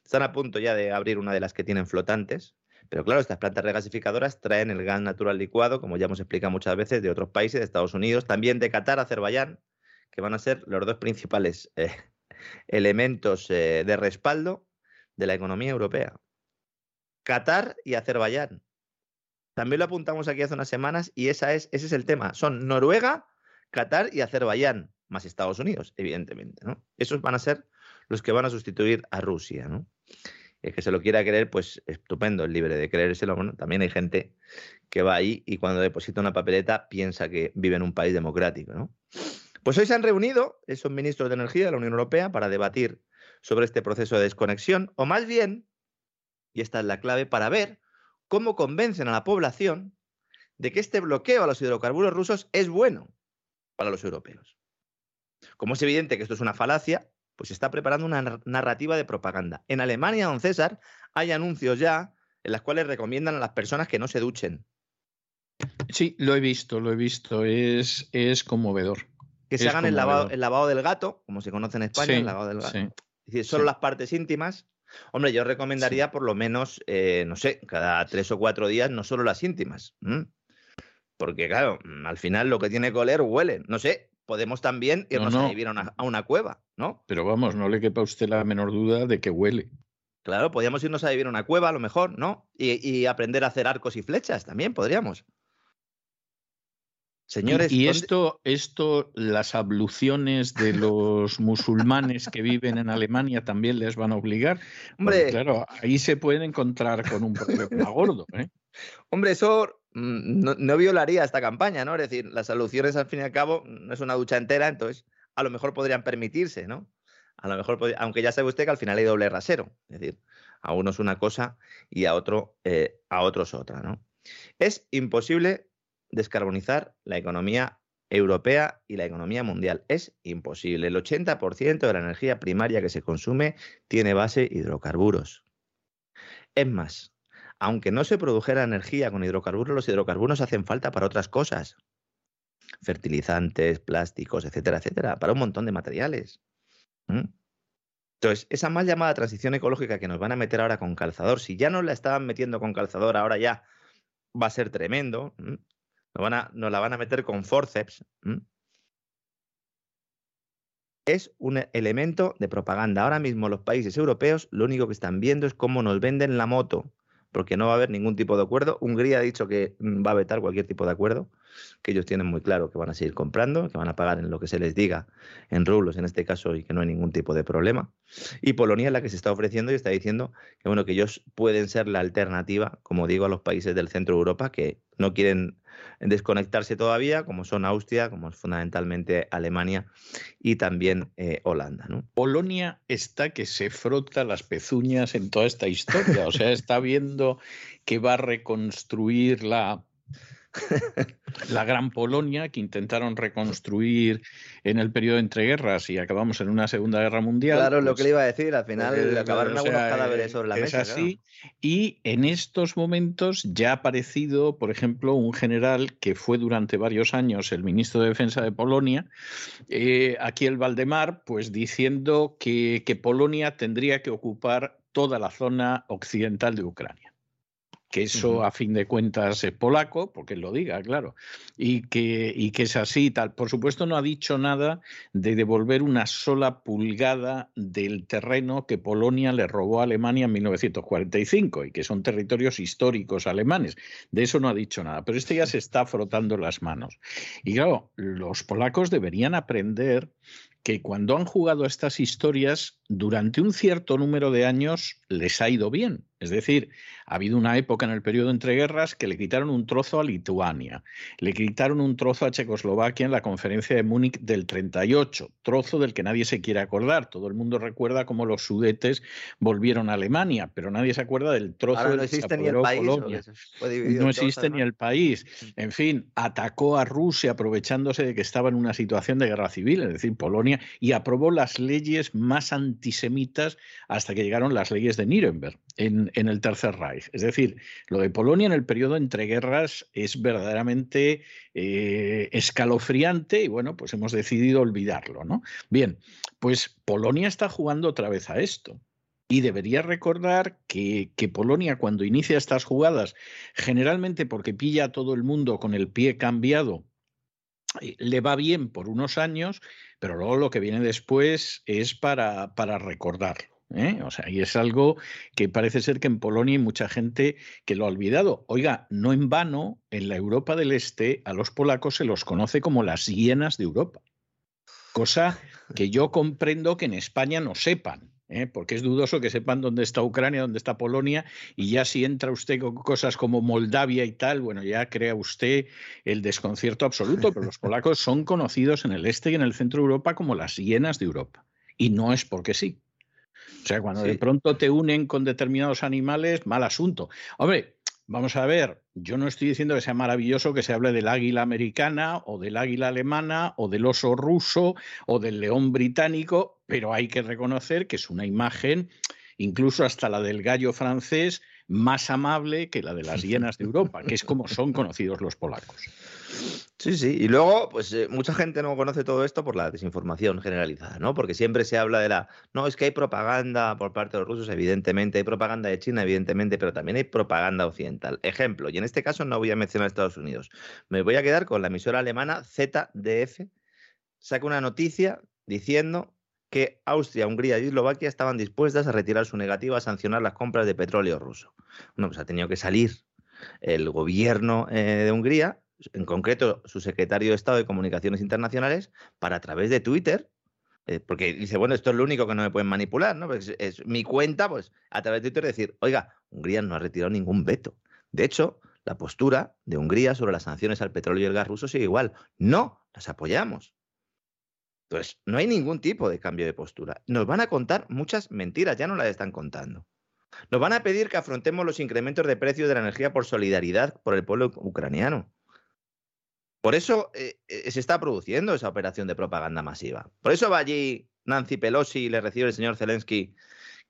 Están a punto ya de abrir una de las que tienen flotantes. Pero claro, estas plantas regasificadoras traen el gas natural licuado, como ya hemos explicado muchas veces, de otros países, de Estados Unidos, también de Qatar, Azerbaiyán, que van a ser los dos principales eh, [LAUGHS] elementos eh, de respaldo de la economía europea. Qatar y Azerbaiyán. También lo apuntamos aquí hace unas semanas y esa es, ese es el tema. Son Noruega, Qatar y Azerbaiyán más Estados Unidos, evidentemente. ¿no? Esos van a ser los que van a sustituir a Rusia. ¿no? El que se lo quiera creer, pues estupendo, es libre de creérselo. Bueno, también hay gente que va ahí y cuando deposita una papeleta piensa que vive en un país democrático. Pues hoy se han reunido esos ministros de energía de la Unión Europea para debatir sobre este proceso de desconexión, o más bien, y esta es la clave, para ver cómo convencen a la población de que este bloqueo a los hidrocarburos rusos es bueno para los europeos. Como es evidente que esto es una falacia, pues se está preparando una narrativa de propaganda. En Alemania, don César, hay anuncios ya en los cuales recomiendan a las personas que no se duchen. Sí, lo he visto, lo he visto. Es, es conmovedor. que se Es hagan el lavado, algo- el lavado del gato, como se conoce en España, Sí, el lavado del gato. sí. Es decir, solo sí. las partes íntimas. Hombre, yo recomendaría por lo menos, eh, no sé, cada tres o cuatro días, no solo las íntimas. Porque, claro, al final lo que tiene que oler huele. No sé, podemos también No, irnos no. a vivir a una, a una cueva, ¿no? Pero vamos, no le quepa a usted la menor duda de que huele. Claro, podríamos irnos a vivir a una cueva, a lo mejor, ¿no? Y, y aprender a hacer arcos y flechas también, podríamos. Señores, y y ¿dónde- esto, esto, las abluciones de los [LAUGHS] musulmanes que viven en Alemania también les van a obligar. Porque, Hombre. claro, ahí se pueden encontrar con un problema gordo. ¿eh? Hombre, eso no, no violaría esta campaña, ¿no? Es decir, las soluciones al fin y al cabo no es una ducha entera, entonces a lo mejor podrían permitirse, ¿no? A lo mejor, aunque ya sabe usted que al final hay doble rasero, es decir, a uno es una cosa y a otro eh, a otros otra, ¿no? Es imposible descarbonizar la economía europea y la economía mundial. Es imposible. El 80% de la energía primaria que se consume tiene base hidrocarburos. Es más, aunque no se produjera energía con hidrocarburos, los hidrocarburos hacen falta para otras cosas. Fertilizantes, plásticos, etcétera, etcétera, para un montón de materiales. ¿Mm? Entonces, esa mal llamada transición ecológica que nos van a meter ahora con calzador, si ya nos la estaban metiendo con calzador, ahora ya va a ser tremendo. ¿m? Nos, van a, la van a meter con forceps. Es un elemento de propaganda. Ahora mismo los países europeos lo único que están viendo es cómo nos venden la moto, porque no va a haber ningún tipo de acuerdo. Hungría ha dicho que mm, va a vetar cualquier tipo de acuerdo, que ellos tienen muy claro que van a seguir comprando, que van a pagar en lo que se les diga, en rublos en este caso, y que no hay ningún tipo de problema. Y Polonia es la que se está ofreciendo y está diciendo que bueno, que ellos pueden ser la alternativa, como digo, a los países del centro de Europa que no quieren desconectarse todavía, como son Austria, como es fundamentalmente Alemania y también eh, Holanda. ¿no? Polonia está que se frota las pezuñas en toda esta historia. O sea, está viendo que va a reconstruir la, la gran Polonia que intentaron reconstruir en el periodo entre guerras y acabamos en una Segunda Guerra Mundial. Claro, lo pues, que le iba a decir, al final eh, acabaron o algunos sea, cadáveres eh, sobre la es mesa. así. Y en estos momentos ya ha aparecido, por ejemplo, un general que fue durante varios años el ministro de Defensa de Polonia, eh, aquí el Valdemar, pues diciendo que, que Polonia tendría que ocupar toda la zona occidental de Ucrania que eso a fin de cuentas es polaco, porque lo diga, claro, y que, y que es así y tal. Por supuesto, no ha dicho nada de devolver una sola pulgada del terreno que Polonia le robó a Alemania en 1945 y que son territorios históricos alemanes. De eso no ha dicho nada, pero este ya se está frotando las manos. Y claro, los polacos deberían aprender que cuando han jugado estas historias, durante un cierto número de años les ha ido bien. Es decir, ha habido una época en el periodo entre guerras que le quitaron un trozo a Lituania, le quitaron un trozo a Checoslovaquia en la conferencia de Múnich del 38, trozo del que nadie se quiere acordar. Todo el mundo recuerda cómo los sudetes volvieron a Alemania, pero nadie se acuerda del trozo Ahora no existe ni el país. No existe ni el país. En fin, atacó a Rusia aprovechándose de que estaba en una situación de guerra civil, es decir, Polonia, y aprobó las leyes más antisemitas hasta que llegaron las leyes de Nuremberg en, en el Tercer Reich. Es decir, lo de Polonia en el periodo entre guerras es verdaderamente eh, escalofriante y bueno, pues hemos decidido olvidarlo. Bien, pues Polonia está jugando otra vez a esto. Y debería recordar que, Polonia cuando inicia estas jugadas, generalmente porque pilla a todo el mundo con el pie cambiado, eh, le va bien por unos años, pero luego lo que viene después es para recordarlo. ¿Eh? O sea, y es algo que parece ser que en Polonia hay mucha gente que lo ha olvidado. Oiga, no en vano, en la Europa del Este a los polacos se los conoce como las hienas de Europa. Cosa que yo comprendo que en España no sepan. ¿eh? porque es dudoso que sepan dónde está Ucrania, dónde está Polonia, y ya si entra usted con cosas como Moldavia y tal, bueno, ya crea usted el desconcierto absoluto, pero los polacos son conocidos en el este y en el centro de Europa como las hienas de Europa, y no es porque sí. O sea, cuando sí. de pronto te unen con determinados animales, mal asunto. Hombre, vamos a ver, yo no estoy diciendo que sea maravilloso que se hable del águila americana o del águila alemana o del oso ruso o del león británico, pero hay que reconocer que es una imagen, incluso hasta la del gallo francés, más amable que la de las hienas de Europa, que es como son conocidos los polacos. Sí, sí. Y luego, pues eh, mucha gente no conoce todo esto por la desinformación generalizada, ¿no? Porque siempre se habla de la. No, es que hay propaganda por parte de los rusos, evidentemente. Hay propaganda de China, evidentemente, pero también hay propaganda occidental. Ejemplo, y en este caso no voy a mencionar Estados Unidos. Me voy a quedar con la emisora alemana ZDF. Saca una noticia diciendo que Austria, Hungría y Eslovaquia estaban dispuestas a retirar su negativa a sancionar las compras de petróleo ruso. Bueno, pues ha tenido que salir el gobierno eh, de Hungría en concreto su secretario de Estado de Comunicaciones Internacionales, para a través de Twitter, eh, porque dice, bueno, esto es lo único que no me pueden manipular, ¿no? Pues es, mi cuenta, pues a través de Twitter decir, oiga, Hungría no ha retirado ningún veto. De hecho, la postura de Hungría sobre las sanciones al petróleo y el gas ruso sigue igual. No, las apoyamos. Entonces, no hay ningún tipo de cambio de postura. Nos van a contar muchas mentiras, ya no las están contando. Nos van a pedir que afrontemos los incrementos de precios de la energía por solidaridad por el pueblo ucraniano. Por eso eh, eh, se está produciendo esa operación de propaganda masiva. Por eso va allí Nancy Pelosi y le recibe el señor Zelensky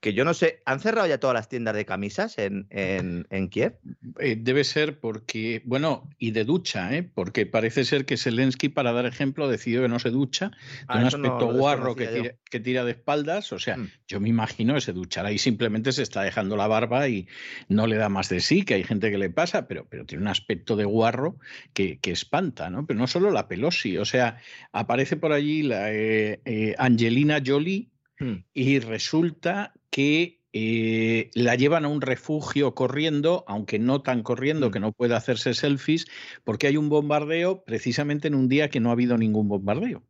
que yo no sé, ¿han cerrado ya todas las tiendas de camisas en, en, Kiev? Eh, debe ser porque, bueno, y de ducha, ¿eh? porque parece ser que Zelensky, para dar ejemplo, decidió que no se ducha, de ah, un aspecto guarro que tira, que tira, de espaldas, o sea, mm. yo me imagino que se duchará y simplemente se está dejando la barba y no le da más de sí, que hay gente que le pasa, pero, pero tiene un aspecto de guarro que, que espanta, ¿no? Pero no solo la Pelosi, o sea, aparece por allí la eh, Angelina Jolie, mm. y resulta que eh, la llevan a un refugio corriendo, aunque no tan corriendo mm. que no puede hacerse selfies, porque hay un bombardeo precisamente en un día que no ha habido ningún bombardeo.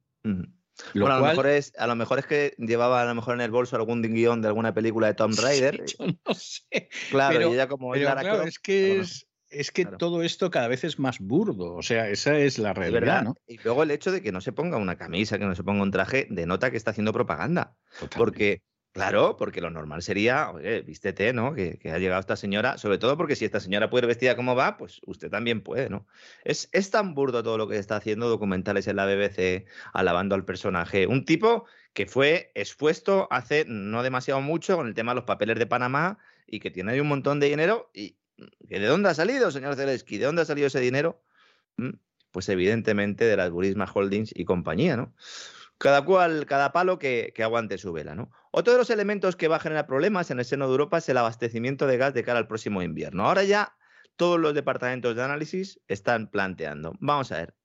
Lo a, lo mejor es, a lo mejor es que llevaba a lo mejor en el bolso algún guion de alguna película de Tom [LAUGHS] Raider. yo no sé. Claro, y ella como es que es, que todo esto cada vez es más burdo, o sea, esa es la realidad, ¿no? Y luego el hecho de que no se ponga una camisa, que no se ponga un traje, denota que está haciendo propaganda. Porque Claro, porque lo normal sería, oye, vístete, ¿no? Que, ha llegado esta señora, sobre todo porque si esta señora puede ir vestida como va, pues usted también puede, ¿no? Es, es tan burdo todo lo que está haciendo documentales en la BBC alabando al personaje. Un tipo que fue expuesto hace no demasiado mucho con el tema de los papeles de Panamá y que tiene ahí un montón de dinero. ¿Y de dónde ha salido, señor Zelensky? ¿De dónde ha salido ese dinero? Mm, pues evidentemente de las Burisma Holdings y compañía, ¿no? Cada cual, cada palo que, aguante su vela, ¿no? Otro de los elementos que va a generar problemas en el seno de Europa es el abastecimiento de gas de cara al próximo invierno. Ahora ya todos los departamentos de análisis están planteando. Vamos a ver,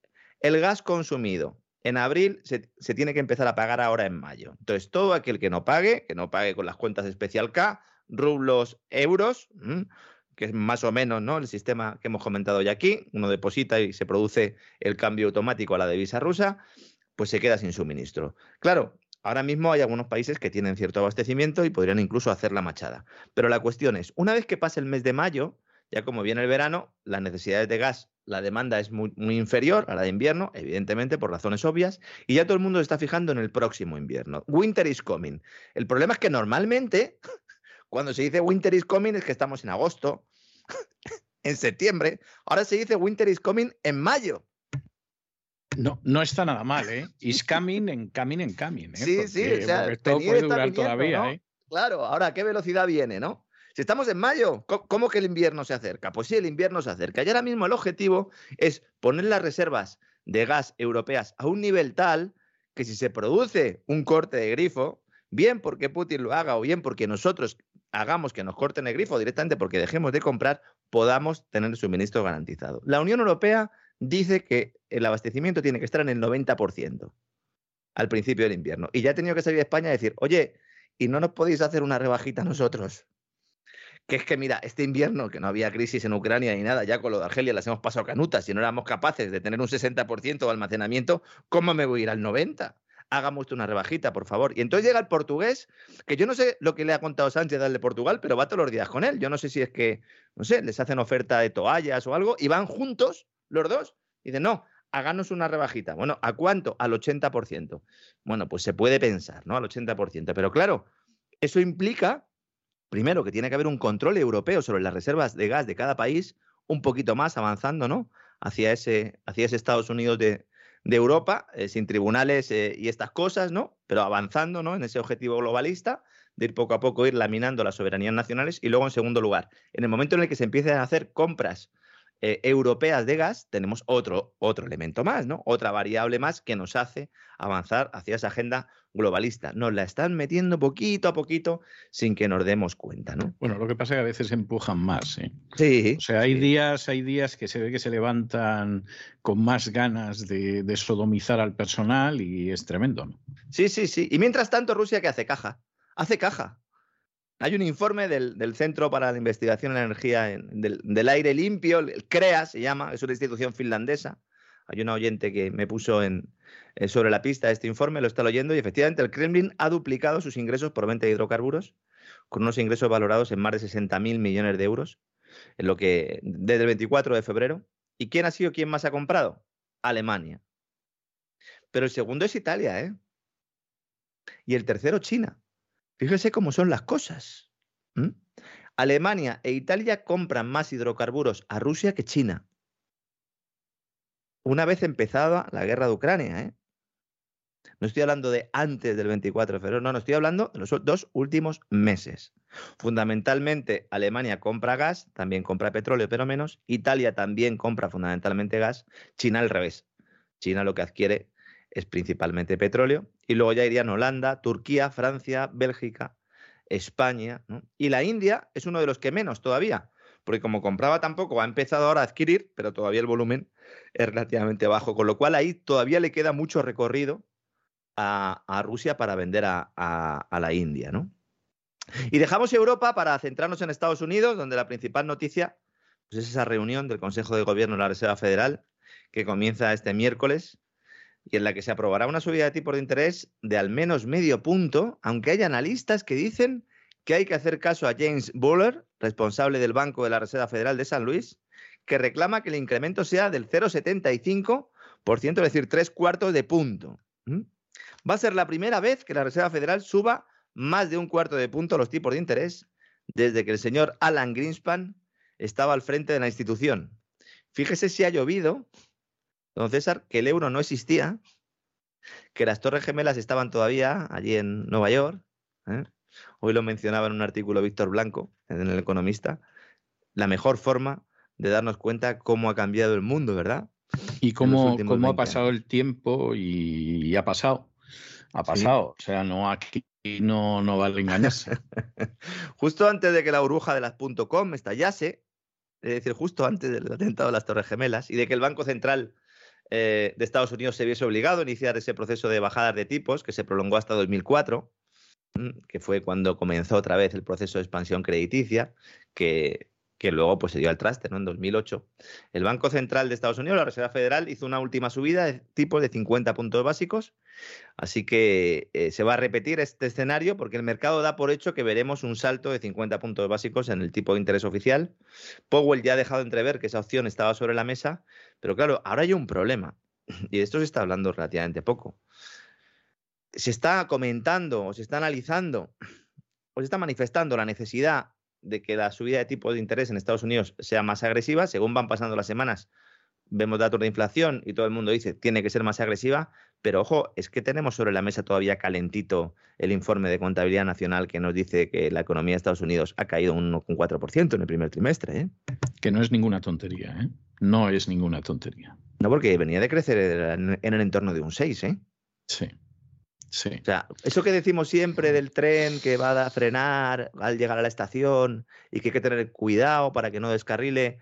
el gas consumido en abril se, tiene que empezar a pagar ahora en mayo. Entonces, todo aquel que no pague, que no pague con las cuentas especial K, rublos, euros, que es más o menos ¿no? el sistema que hemos comentado ya aquí, uno deposita y se produce el cambio automático a la divisa rusa, pues se queda sin suministro. Claro, ahora mismo hay algunos países que tienen cierto abastecimiento y podrían incluso hacer la machada. Pero la cuestión es, una vez que pase el mes de mayo, ya como viene el verano, las necesidades de gas, la demanda es muy, inferior a la de invierno, evidentemente por razones obvias, y ya todo el mundo se está fijando en el próximo invierno. Winter is coming. El problema es que normalmente, cuando se dice winter is coming, es que estamos en agosto, [LAUGHS] en septiembre. Ahora se dice winter is coming en mayo. No, no está nada mal, ¿eh? Is coming en coming en coming, ¿eh? Sí, sí, o sea, esto puede durar todavía, ¿eh? Claro, ahora, ¿a qué velocidad viene, no? Si estamos en mayo, ¿cómo que el invierno se acerca? Pues sí, el invierno se acerca. Y ahora mismo el objetivo es poner las reservas de gas europeas a un nivel tal que si se produce un corte de grifo, bien porque Putin lo haga o bien porque nosotros hagamos que nos corten el grifo directamente porque dejemos de comprar, podamos tener el suministro garantizado. La Unión Europea dice que el abastecimiento tiene que estar en el 90% al principio del invierno. Y ya ha tenido que salir a España a decir, oye, ¿y no nos podéis hacer una rebajita nosotros? Que es que, mira, este invierno, que no había crisis en Ucrania ni nada, ya con lo de Argelia las hemos pasado canutas, si no éramos capaces de tener un 60% de almacenamiento, ¿cómo me voy a ir al 90%? Hagamos una rebajita, por favor. Y entonces llega el portugués, que yo no sé lo que le ha contado Sánchez al de Portugal, pero va todos los días con él. Yo no sé si es que, no sé, les hacen oferta de toallas o algo y van juntos los dos. Y dicen, no, háganos una rebajita. Bueno, ¿a cuánto? Al 80%. Bueno, pues se puede pensar, ¿no? Al 80%. Pero claro, eso implica, primero, que tiene que haber un control europeo sobre las reservas de gas de cada país, un poquito más avanzando, ¿no? Hacia ese, hacia ese Estados Unidos de, Europa, eh, sin tribunales eh, y estas cosas, ¿no? Pero avanzando, ¿no? En ese objetivo globalista de ir poco a poco, ir laminando las soberanías nacionales. Y luego, en segundo lugar, en el momento en el que se empiecen a hacer compras eh, europeas de gas, tenemos otro, otro elemento más, ¿no? Otra variable más que nos hace avanzar hacia esa agenda globalista. Nos la están metiendo poquito a poquito sin que nos demos cuenta, ¿no? Bueno, lo que pasa es que a veces empujan más, ¿eh? Sí. O sea, hay sí. días, hay días que se ve que se levantan con más ganas de, de sodomizar al personal y es tremendo, ¿no? Sí, sí, sí. Y mientras tanto, Rusia, ¿qué hace? Caja. Hace caja. Hay un informe del, del Centro para la Investigación en la Energía en- del, del Aire Limpio, el CREA se llama, es una institución finlandesa. Hay una oyente que me puso en, sobre la pista este informe, lo está leyendo, y efectivamente el Kremlin ha duplicado sus ingresos por venta de hidrocarburos, con unos ingresos valorados en más de 60.000 millones de euros, en lo que desde el 24 de febrero. ¿Y quién ha sido quien más ha comprado? Alemania. Pero el segundo es Italia, ¿eh? Y el tercero, China. Fíjese cómo son las cosas. Alemania e Italia compran más hidrocarburos a Rusia que China. Una vez empezada la guerra de Ucrania, ¿eh? No estoy hablando de antes del 24 de febrero, no, no estoy hablando de los dos últimos meses. Fundamentalmente, Alemania compra gas, también compra petróleo, pero menos. Italia también compra fundamentalmente gas. China al revés. China lo que adquiere es principalmente petróleo. Y luego ya irían Holanda, Turquía, Francia, Bélgica, España. Y la India es uno de los que menos todavía, porque como compraba tampoco, ha empezado ahora a adquirir, pero todavía el volumen es relativamente bajo, con lo cual ahí todavía le queda mucho recorrido a, a Rusia para vender a, a- la India. ¿no? Y dejamos Europa para centrarnos en Estados Unidos, donde la principal noticia pues, es esa reunión del Consejo de Gobierno de la Reserva Federal que comienza este miércoles y en la que se aprobará una subida de tipos de interés de al menos medio punto, aunque hay analistas que dicen que hay que hacer caso a James Buller, responsable del Banco de la Reserva Federal de San Luis, que reclama que el incremento sea del 0,75%, es decir, tres cuartos de punto. Va a ser la primera vez que la Reserva Federal suba más de un cuarto de punto los tipos de interés desde que el señor Alan Greenspan estaba al frente de la institución. Fíjese si ha llovido, don César, que el euro no existía, que las Torres Gemelas estaban todavía allí en Nueva York. ¿eh? Hoy lo mencionaba en un artículo Víctor Blanco, en El Economista. La mejor forma de darnos cuenta cómo ha cambiado el mundo, ¿verdad? Y cómo, cómo ha 20 pasado el tiempo y, y ha pasado. Ha Sí. pasado. O sea, no aquí no, no vale engañarse. [LAUGHS] Justo antes de que la burbuja de las .com estallase, es decir, justo antes del atentado de las Torres Gemelas y de que el Banco Central eh, de Estados Unidos se viese obligado a iniciar ese proceso de bajadas de tipos que se prolongó hasta 2004, mm, que fue cuando comenzó otra vez el proceso de expansión crediticia, que, que luego pues, se dio al traste ¿no? en 2008. El Banco Central de Estados Unidos, la Reserva Federal, hizo una última subida de tipos de 50 puntos básicos. Así que eh, se va a repetir este escenario porque el mercado da por hecho que veremos un salto de 50 puntos básicos en el tipo de interés oficial. Powell ya ha dejado entrever que esa opción estaba sobre la mesa, pero claro, ahora hay un problema y de esto se está hablando relativamente poco. Se está comentando o se está analizando o se está manifestando la necesidad de que la subida de tipos de interés en Estados Unidos sea más agresiva. Según van pasando las semanas, vemos datos de inflación y todo el mundo dice tiene que ser más agresiva, pero ojo, es que tenemos sobre la mesa todavía calentito el informe de contabilidad nacional que nos dice que la economía de Estados Unidos ha caído un 1,4% en el primer trimestre. ¿eh? que no es ninguna tontería, ¿eh? No es ninguna tontería. No, porque venía de crecer en el entorno de un 6. ¿eh? Sí. Sí. O sea, eso que decimos siempre del tren que va a frenar al llegar a la estación y que hay que tener cuidado para que no descarrile,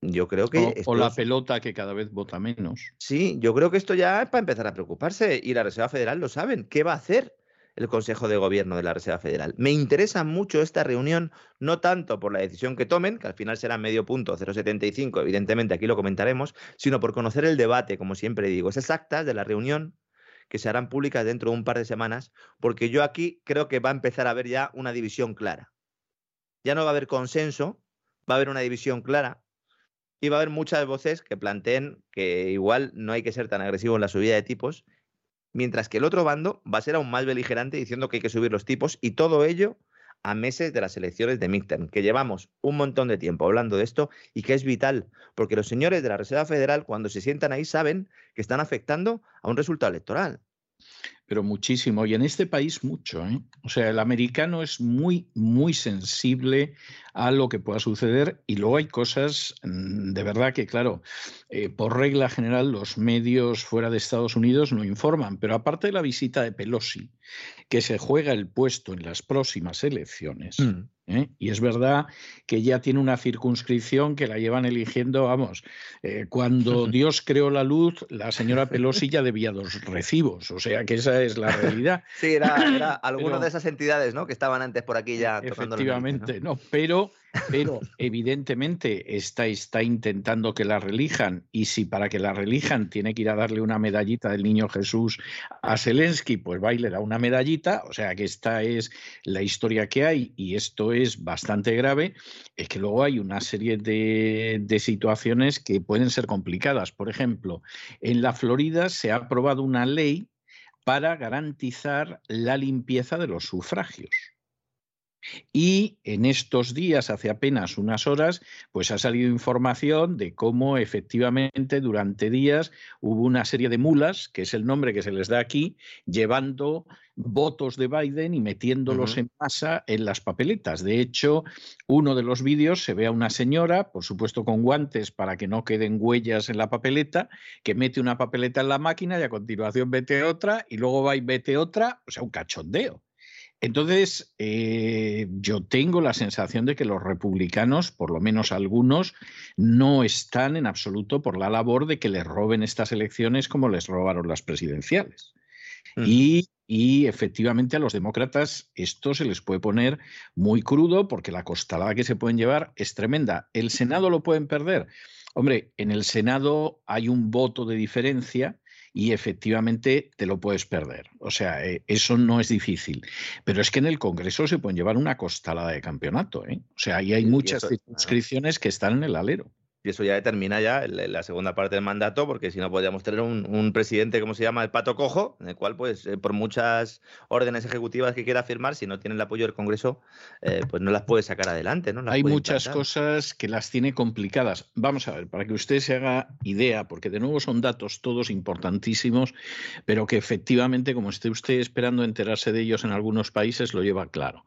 yo creo que... O, esto o la pelota que cada vez vota menos. Sí, yo creo que esto ya es para empezar a preocuparse y la Reserva Federal lo saben. ¿Qué va a hacer el Consejo de Gobierno de la Reserva Federal? Me interesa mucho esta reunión, no tanto por la decisión que tomen, que al final será medio punto, 0,75, evidentemente aquí lo comentaremos, sino por conocer el debate, como siempre digo, esas actas de la reunión que se harán públicas dentro de un par de semanas, porque yo aquí creo que va a empezar a haber ya una división clara. Ya no va a haber consenso, va a haber una división clara y va a haber muchas voces que planteen que igual no hay que ser tan agresivo en la subida de tipos, mientras que el otro bando va a ser aún más beligerante diciendo que hay que subir los tipos y todo ello a meses de las elecciones de midterm, que llevamos un montón de tiempo hablando de esto y que es vital, porque los señores de la Reserva Federal cuando se sientan ahí saben que están afectando a un resultado electoral. Pero muchísimo. Y en este país mucho. ¿eh? O sea, el americano es muy, muy sensible a lo que pueda suceder y luego hay cosas mm, de verdad que, claro, eh, por regla general los medios fuera de Estados Unidos no informan, pero aparte de la visita de Pelosi, que se juega el puesto en las próximas elecciones, mm. ¿eh? Y es verdad que ya tiene una circunscripción que la llevan eligiendo, vamos, eh, cuando [LAUGHS] Dios creó la luz, la señora Pelosi ya debía dos recibos, o sea que esa es la realidad. [LAUGHS] Sí, era, era [COUGHS] alguna de esas entidades, ¿no? Que estaban antes por aquí ya. Efectivamente, ¿no? Pero pero evidentemente está, está intentando que la relijan y si para que la relijan tiene que ir a darle una medallita del niño Jesús a Zelensky, pues va y le da una medallita, o sea que esta es la historia que hay y esto es bastante grave, es que luego hay una serie de, de situaciones que pueden ser complicadas. Por ejemplo, en la Florida se ha aprobado una ley para garantizar la limpieza de los sufragios. Y en estos días, hace apenas unas horas, pues ha salido información de cómo efectivamente durante días hubo una serie de mulas, que es el nombre que se les da aquí, llevando votos de Biden y metiéndolos en masa en las papeletas. De hecho, uno de los vídeos se ve a una señora, por supuesto con guantes para que no queden huellas en la papeleta, que mete una papeleta en la máquina y a continuación mete otra y luego va y mete otra, o sea, un cachondeo. Entonces, eh, yo tengo la sensación de que los republicanos, por lo menos algunos, no están en absoluto por la labor de que les roben estas elecciones como les robaron las presidenciales. Mm. Y, efectivamente a los demócratas esto se les puede poner muy crudo porque la costalada que se pueden llevar es tremenda. ¿El Senado lo pueden perder? Hombre, en el Senado hay un voto de diferencia y efectivamente te lo puedes perder. O sea, eh, eso no es difícil. Pero es que en el Congreso se pueden llevar una costalada de campeonato. ¿eh? O sea, ahí hay muchas inscripciones que están en el alero. Y eso ya determina ya la segunda parte del mandato, porque si no podríamos tener un, presidente, como se llama, el pato cojo, en el cual, pues, eh, por muchas órdenes ejecutivas que quiera firmar, si no tiene el apoyo del Congreso, eh, pues no las puede sacar adelante. ¿no? Hay muchas cosas que las tiene complicadas. Vamos a ver, para que usted se haga idea, porque de nuevo son datos todos importantísimos, pero que efectivamente, como esté usted esperando enterarse de ellos en algunos países, lo lleva claro.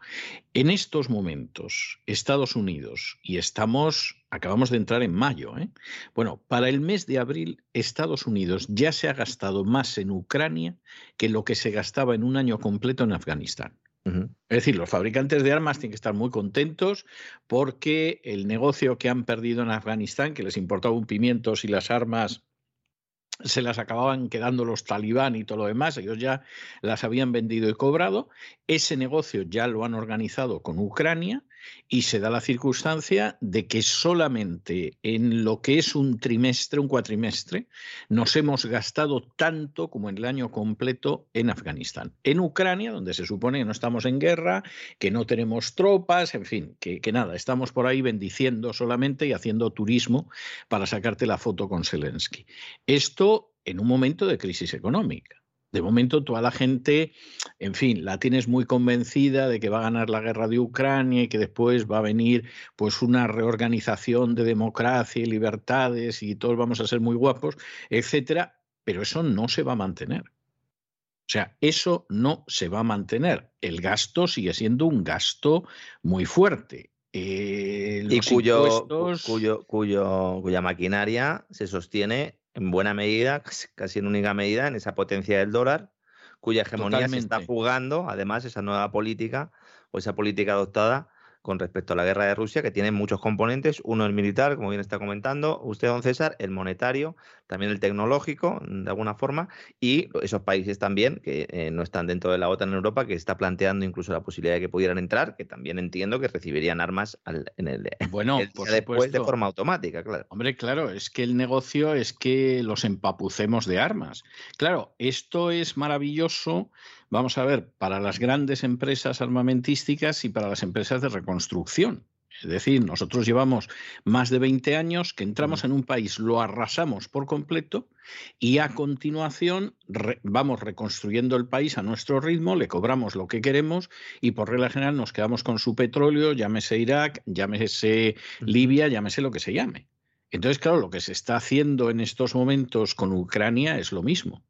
En estos momentos, Estados Unidos, y estamos acabamos de entrar en mayo. ¿eh? Bueno, para el mes de abril, Estados Unidos ya se ha gastado más en Ucrania que lo que se gastaba en un año completo en Afganistán. Es decir, los fabricantes de armas tienen que estar muy contentos porque el negocio que han perdido en Afganistán, que les importaba un pimiento si las armas se las acababan quedando los talibán y todo lo demás, ellos ya las habían vendido y cobrado, ese negocio ya lo han organizado con Ucrania y se da la circunstancia de que solamente en lo que es un trimestre, un cuatrimestre, nos hemos gastado tanto como en el año completo en Afganistán. En Ucrania, donde se supone que no estamos en guerra, que no tenemos tropas, en fin, que, que nada, estamos por ahí bendiciendo solamente y haciendo turismo para sacarte la foto con Zelensky. Esto en un momento de crisis económica. De momento toda la gente, en fin, la tienes muy convencida de que va a ganar la guerra de Ucrania y que después va a venir pues una reorganización de democracia y libertades y todos vamos a ser muy guapos, etcétera, pero eso no se va a mantener. O sea, eso no se va a mantener. El gasto sigue siendo un gasto muy fuerte. Eh, y cuyo, cuyo, cuyo, cuya maquinaria se sostiene en buena medida, casi en única medida, en esa potencia del dólar, cuya hegemonía se está jugando, además, esa nueva política o esa política adoptada con respecto a la guerra de Rusia, que tiene muchos componentes, uno el militar, como bien está comentando usted, don César, el monetario, también el tecnológico, de alguna forma, y esos países también que eh, no están dentro de la OTAN en Europa, que está planteando incluso la posibilidad de que pudieran entrar, que también entiendo que recibirían armas en el, [LAUGHS] bueno, después de forma automática, claro. Hombre, claro, es que el negocio es que los empapucemos de armas. Claro, esto es maravilloso vamos a ver, para las grandes empresas armamentísticas y para las empresas de reconstrucción. Es decir, nosotros llevamos más de 20 años que entramos en un país, lo arrasamos por completo y a continuación vamos reconstruyendo el país a nuestro ritmo, le cobramos lo que queremos y por regla general nos quedamos con su petróleo, llámese Irak, llámese Libia, llámese lo que se llame. Entonces, claro, lo que se está haciendo en estos momentos con Ucrania es lo mismo.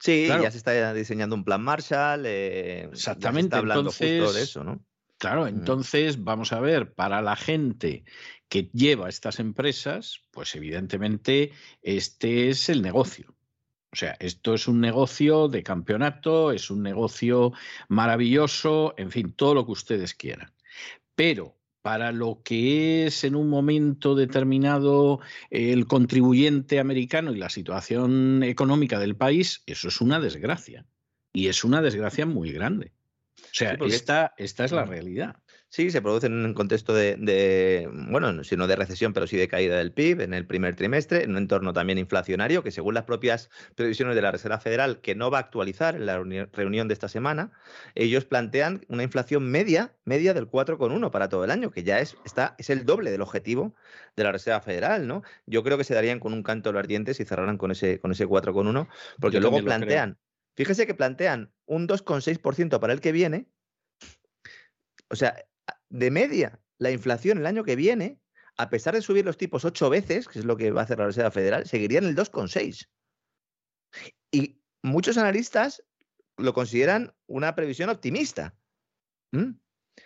Sí, ya se está diseñando un plan Marshall. Eh, Exactamente. está hablando entonces, justo de eso, ¿no? Claro, entonces vamos a ver, para la gente que lleva estas empresas, pues evidentemente este es el negocio. O sea, esto es un negocio de campeonato, es un negocio maravilloso, en fin, todo lo que ustedes quieran. Pero para lo que es en un momento determinado el contribuyente americano y la situación económica del país, eso es una desgracia. Y es una desgracia muy grande. O sea, esta, esta es la realidad. Sí, se produce en un contexto de, bueno, si no de recesión, pero sí de caída del PIB en el primer trimestre, en un entorno también inflacionario, que según las propias previsiones de la Reserva Federal, que no va a actualizar en la reunión de esta semana, ellos plantean una inflación media, media del 4,1 para todo el año, que ya es, está, es el doble del objetivo de la Reserva Federal, ¿no? Yo creo que se darían con un canto los dientes y cerraran con ese, con ese 4,1, porque luego plantean, fíjese que plantean un 2,6% para el que viene, o sea, de media, la inflación el año que viene, a pesar de subir los tipos ocho veces, que es lo que va a hacer la Reserva Federal, seguiría en el 2,6. Y muchos analistas lo consideran una previsión optimista. ¿Mm?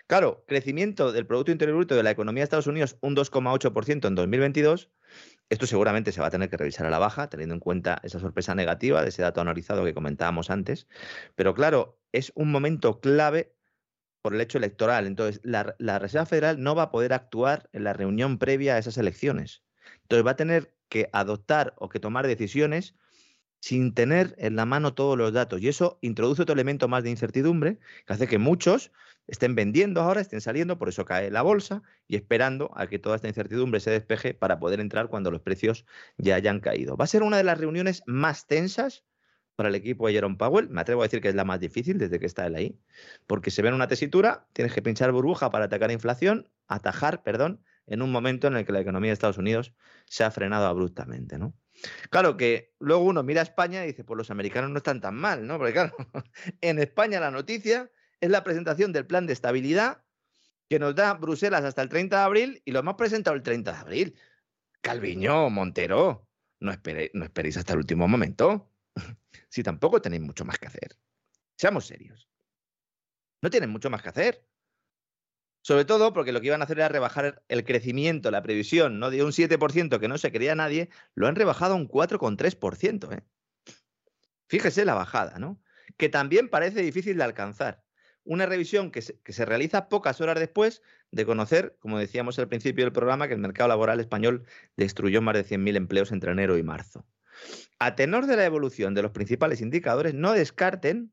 Claro, crecimiento del Producto Interior Bruto de la economía de Estados Unidos un 2,8% en 2022. Esto seguramente se va a tener que revisar a la baja, teniendo en cuenta esa sorpresa negativa de ese dato analizado que comentábamos antes. Pero claro, es un momento clave por el hecho electoral. Entonces, la, Reserva Federal no va a poder actuar en la reunión previa a esas elecciones. Entonces, va a tener que adoptar o que tomar decisiones sin tener en la mano todos los datos. Y eso introduce otro elemento más de incertidumbre que hace que muchos estén vendiendo ahora, estén saliendo, por eso cae la bolsa y esperando a que toda esta incertidumbre se despeje para poder entrar cuando los precios ya hayan caído. Va a ser una de las reuniones más tensas para el equipo de Jerome Powell. Me atrevo a decir que es la más difícil desde que está él ahí, porque se ve en una tesitura, tienes que pinchar burbuja para atacar inflación, atajar, perdón, en un momento en el que la economía de Estados Unidos se ha frenado abruptamente, ¿no? Claro que luego uno mira a España y dice, pues los americanos no están tan mal, ¿no? Porque claro, [LAUGHS] en España la noticia es la presentación del plan de estabilidad que nos da Bruselas hasta el 30 de abril y lo hemos presentado el 30 de abril. Calviño, Montero, no, no esperéis hasta el último momento si tampoco tenéis mucho más que hacer? Seamos serios. No tienen mucho más que hacer. Sobre todo porque lo que iban a hacer era rebajar el crecimiento, la previsión, ¿no? De un 7% que no se creía nadie, lo han rebajado a un 4,3%. ¿eh? Fíjese la bajada, ¿no? Que también parece difícil de alcanzar. Una revisión que se, que se realiza pocas horas después de conocer, como decíamos al principio del programa, que el mercado laboral español destruyó más de 100.000 empleos entre enero y marzo. A tenor de la evolución de los principales indicadores, no descarten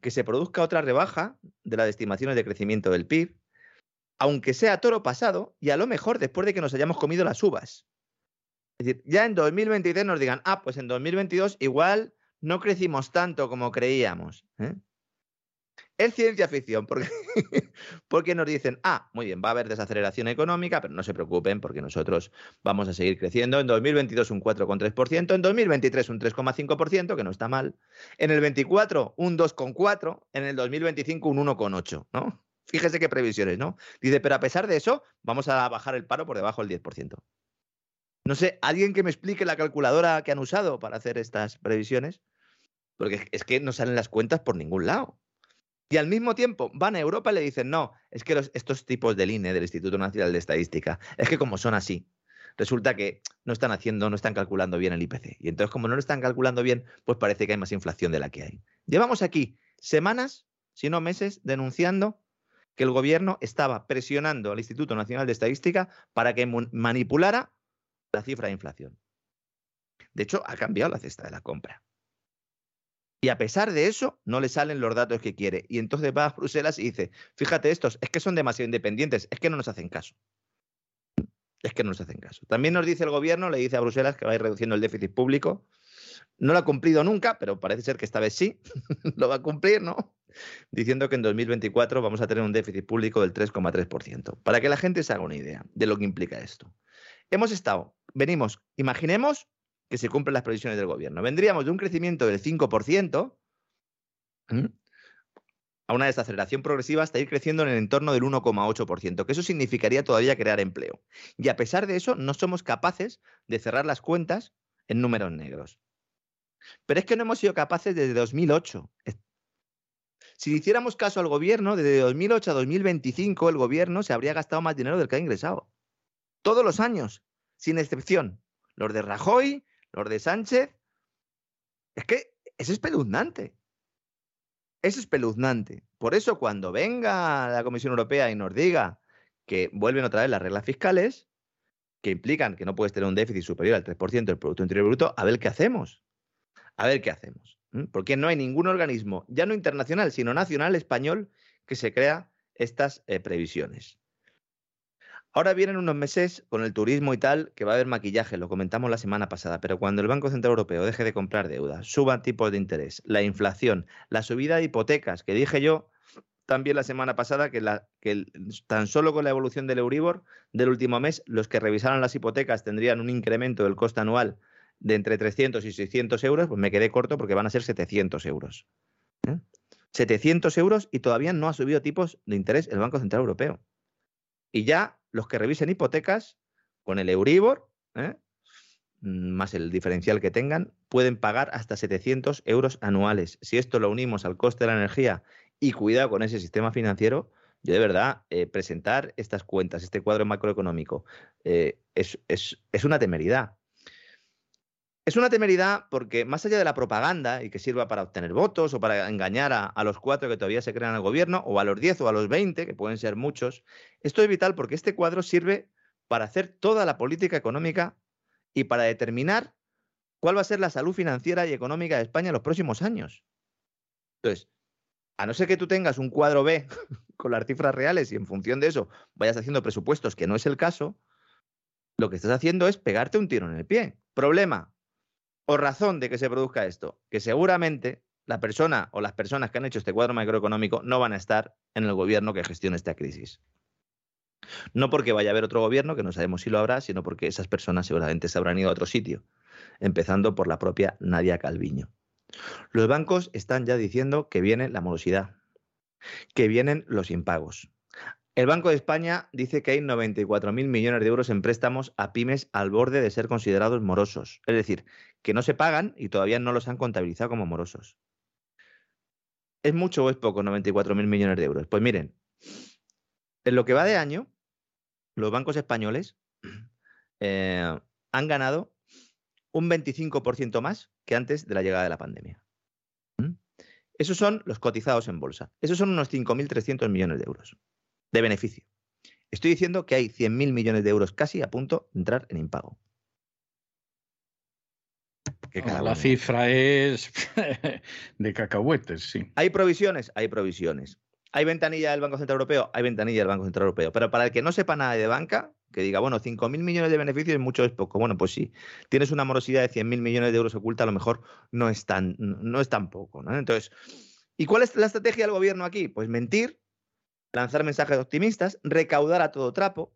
que se produzca otra rebaja de las estimaciones de crecimiento del PIB, aunque sea toro pasado y a lo mejor después de que nos hayamos comido las uvas. Es decir, ya en 2023 nos digan, ah, pues en 2022 igual no crecimos tanto como creíamos. ¿eh? Es ciencia ficción, porque, [LAUGHS] porque nos dicen, ah, muy bien, va a haber desaceleración económica, pero no se preocupen porque nosotros vamos a seguir creciendo. En 2022 un 4,3%, en 2023 un 3,5%, que no está mal. En el 24 un 2,4%, en el 2025 un 1,8%, ¿no? Fíjese qué previsiones, ¿no? Dice, pero a pesar de eso, vamos a bajar el paro por debajo del 10%. No sé, ¿alguien que me explique la calculadora que han usado para hacer estas previsiones? Porque es que no salen las cuentas por ningún lado. Y al mismo tiempo van a Europa y le dicen, no, es que estos tipos del INE, del Instituto Nacional de Estadística, es que como son así, resulta que no están haciendo, no están calculando bien el IPC. Y entonces, como no lo están calculando bien, pues parece que hay más inflación de la que hay. Llevamos aquí semanas, si no meses, denunciando que el gobierno estaba presionando al Instituto Nacional de Estadística para que manipulara la cifra de inflación. De hecho, ha cambiado la cesta de la compra. Y a pesar de eso, no le salen los datos que quiere. Y entonces va a Bruselas y dice, fíjate estos, es que son demasiado independientes, es que no nos hacen caso. Es que no nos hacen caso. También nos dice el gobierno, le dice a Bruselas que va a ir reduciendo el déficit público. No lo ha cumplido nunca, pero parece ser que esta vez sí [LAUGHS] lo va a cumplir, ¿no? Diciendo que en 2024 vamos a tener un déficit público del 3,3%. Para que la gente se haga una idea de lo que implica esto. Hemos estado, venimos, imaginemos que se cumplen las previsiones del gobierno. Vendríamos de un crecimiento del 5% a una desaceleración progresiva hasta ir creciendo en el entorno del 1,8%, que eso significaría todavía crear empleo. Y a pesar de eso, no somos capaces de cerrar las cuentas en números negros. Pero es que no hemos sido capaces desde 2008. Si hiciéramos caso al gobierno, desde 2008 a 2025 el gobierno se habría gastado más dinero del que ha ingresado. Todos los años, sin excepción. Los de Rajoy, los de Sánchez. Es que es espeluznante. Es espeluznante. Por eso cuando venga la Comisión Europea y nos diga que vuelven otra vez las reglas fiscales, que implican que no puedes tener un déficit superior al 3% del Producto Interior Bruto, a ver qué hacemos. A ver qué hacemos. Porque no hay ningún organismo, ya no internacional, sino nacional español, que se crea estas eh, previsiones. Ahora vienen unos meses con el turismo y tal, que va a haber maquillaje, lo comentamos la semana pasada, pero cuando el Banco Central Europeo deje de comprar deuda, suban tipos de interés, la inflación, la subida de hipotecas, que dije yo también la semana pasada que, tan solo con la evolución del Euribor del último mes, los que revisaron las hipotecas tendrían un incremento del coste anual de entre 300 y 600 euros, pues me quedé corto porque van a ser 700 euros. 700 ¿eh? euros y todavía no ha subido tipos de interés el Banco Central Europeo. Y ya los que revisen hipotecas con el Euribor, ¿eh? mm, más el diferencial que tengan, pueden pagar hasta 700 euros anuales. Si esto lo unimos al coste de la energía y cuidado con ese sistema financiero, yo de verdad, eh, presentar estas cuentas, este cuadro macroeconómico, es, es una temeridad. Es una temeridad porque más allá de la propaganda y que sirva para obtener votos o para engañar a, los cuatro que todavía se crean el gobierno, o a los diez o a los veinte, que pueden ser muchos, esto es vital porque este cuadro sirve para hacer toda la política económica y para determinar cuál va a ser la salud financiera y económica de España en los próximos años. Entonces, a no ser que tú tengas un cuadro B [LAUGHS] con las cifras reales y en función de eso vayas haciendo presupuestos, que no es el caso, lo que estás haciendo es pegarte un tiro en el pie. Problema, o razón de que se produzca esto, que seguramente la persona o las personas que han hecho este cuadro macroeconómico no van a estar en el gobierno que gestione esta crisis. No porque vaya a haber otro gobierno, que no sabemos si lo habrá, sino porque esas personas seguramente se habrán ido a otro sitio, empezando por la propia Nadia Calviño. Los bancos están ya diciendo que viene la morosidad, que vienen los impagos. El Banco de España dice que hay 94.000 millones de euros en préstamos a pymes al borde de ser considerados morosos. Es decir, que no se pagan y todavía no los han contabilizado como morosos. ¿Es mucho o es poco 94.000 millones de euros? Pues miren, en lo que va de año, los bancos españoles [CLEARS THROAT] eh, han ganado un 25% más que antes de la llegada de la pandemia. ¿Mm? Esos son los cotizados en bolsa. Esos son unos 5.300 millones de euros de beneficio. Estoy diciendo que hay 100.000 millones de euros casi a punto de entrar en impago. la cifra es [LAUGHS] de cacahuetes, sí. ¿Hay provisiones? Hay provisiones. ¿Hay ventanilla del Banco Central Europeo? Hay ventanilla del Banco Central Europeo. Pero para el que no sepa nada de banca, que diga, bueno, 5.000 millones de beneficios es mucho, es poco. Bueno, pues sí. Tienes una morosidad de 100.000 millones de euros oculta, a lo mejor no es tan, no es tan poco. ¿no? Entonces, ¿y cuál es la estrategia del gobierno aquí? Pues mentir, lanzar mensajes optimistas, recaudar a todo trapo.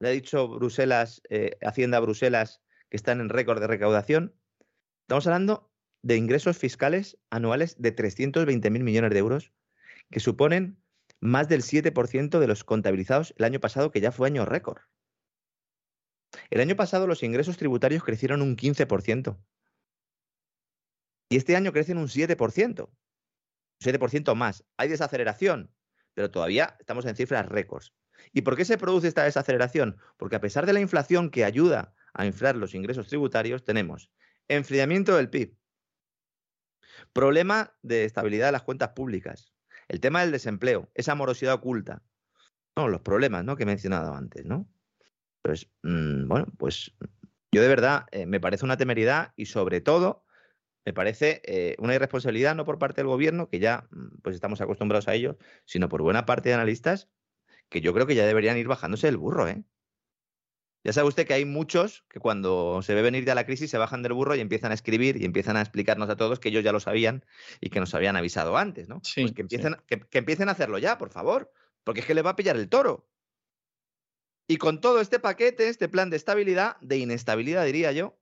Le ha dicho Bruselas, eh, Hacienda Bruselas, que están en récord de recaudación. Estamos hablando de ingresos fiscales anuales de 320.000 millones de euros, que suponen más del 7% de los contabilizados el año pasado, que ya fue año récord. El año pasado los ingresos tributarios crecieron un 15%. Y este año crecen un 7%. Un 7% más. Hay desaceleración pero todavía estamos en cifras récords. ¿Y por qué se produce esta desaceleración? Porque a pesar de la inflación que ayuda a inflar los ingresos tributarios, tenemos enfriamiento del PIB, problema de estabilidad de las cuentas públicas, el tema del desempleo, esa morosidad oculta, no, los problemas ¿no? que he mencionado antes, ¿no? Pues, bueno, pues yo de verdad eh, me parece una temeridad y sobre todo me parece eh, una irresponsabilidad no por parte del gobierno, que ya mm, pues estamos acostumbrados a ello, sino por buena parte de analistas que yo creo que ya deberían ir bajándose del burro, ¿eh? Ya sabe usted que hay muchos que cuando se ve venir ya la crisis se bajan del burro y empiezan a escribir y empiezan a explicarnos a todos que ellos ya lo sabían y que nos habían avisado antes, ¿no? Sí, pues que empiecen, que, que empiecen a hacerlo ya, por favor, porque es que le va a pillar el toro. Y con todo este paquete, este plan de estabilidad, de inestabilidad diría yo,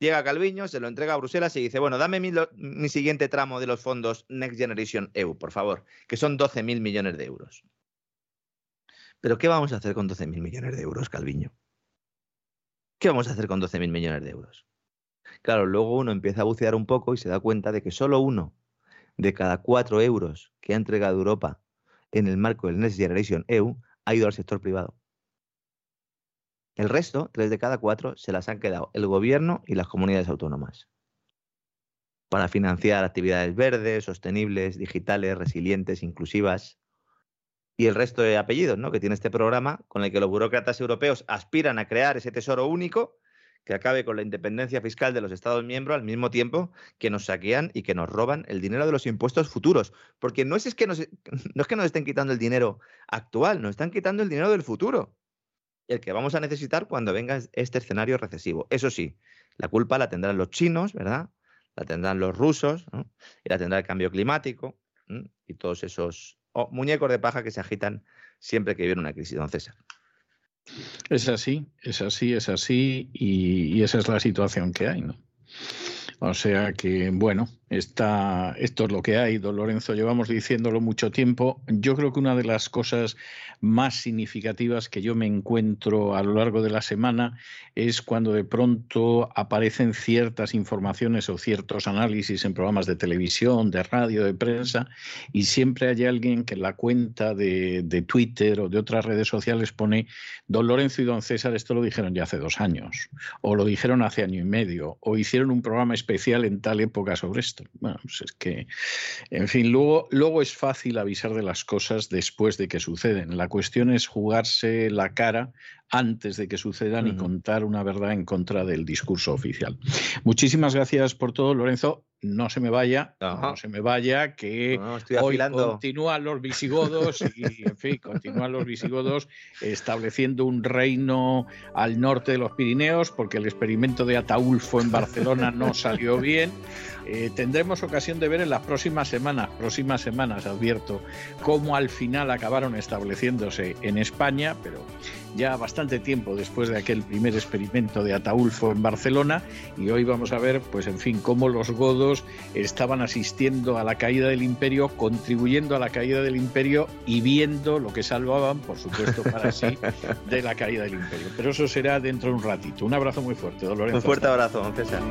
Llega Calviño, se lo entrega a Bruselas y dice, bueno, dame mi, siguiente tramo de los fondos Next Generation EU, por favor, que son 12.000 millones de euros. Pero ¿qué vamos a hacer con 12.000 millones de euros, Calviño? ¿Qué vamos a hacer con 12.000 millones de euros? Claro, luego uno empieza a bucear un poco y se da cuenta de que solo uno de cada cuatro euros que ha entregado Europa en el marco del Next Generation EU ha ido al sector privado. El resto, tres de cada cuatro, se las han quedado el gobierno y las comunidades autónomas para financiar actividades verdes, sostenibles, digitales, resilientes, inclusivas. Y el resto de apellidos ¿no? que tiene este programa, con el que los burócratas europeos aspiran a crear ese tesoro único que acabe con la independencia fiscal de los Estados miembros al mismo tiempo que nos saquean y que nos roban el dinero de los impuestos futuros. Porque no es, que nos, [LAUGHS] no es que nos estén quitando el dinero actual, nos están quitando el dinero del futuro. El que vamos a necesitar cuando venga este escenario recesivo. Eso sí, la culpa la tendrán los chinos, ¿verdad? la tendrán los rusos, y la tendrá el cambio climático y todos esos muñecos de paja que se agitan siempre que viene una crisis, don César. Es así, es así, es así, y, y esa es la situación que hay, ¿no? O sea que, bueno, esto es lo que hay, don Lorenzo, llevamos diciéndolo mucho tiempo. Yo creo que una de las cosas más significativas que yo me encuentro a lo largo de la semana es cuando de pronto aparecen ciertas informaciones o ciertos análisis en programas de televisión, de radio, de prensa, y siempre hay alguien que en la cuenta de, de Twitter o de otras redes sociales pone, don Lorenzo y don César, esto lo dijeron ya hace dos años, o lo dijeron hace año y medio, o hicieron un programa especial en tal época sobre esto. Bueno, pues es que, en fin, luego, luego es fácil avisar de las cosas después de que suceden. La cuestión es jugarse la cara antes de que sucedan y contar una verdad en contra del discurso oficial. Muchísimas gracias por todo, Lorenzo. No se me vaya, no se me vaya, que hoy continúan los visigodos y, en fin, continúan los visigodos estableciendo un reino al norte de los Pirineos, porque el experimento de Ataulfo en Barcelona no salió bien. Eh, tendremos ocasión de ver en las próximas semanas, próximas semanas, advierto, cómo al final acabaron estableciéndose en España, pero ya bastante tiempo después de aquel primer experimento de Ataulfo en Barcelona y hoy vamos a ver, pues en fin, cómo los godos estaban asistiendo a la caída del imperio, contribuyendo a la caída del imperio y viendo lo que salvaban, por supuesto, para sí, [LAUGHS] de la caída del imperio. Pero eso será dentro de un ratito. Un abrazo muy fuerte, Dolores. Un fuerte abrazo, César.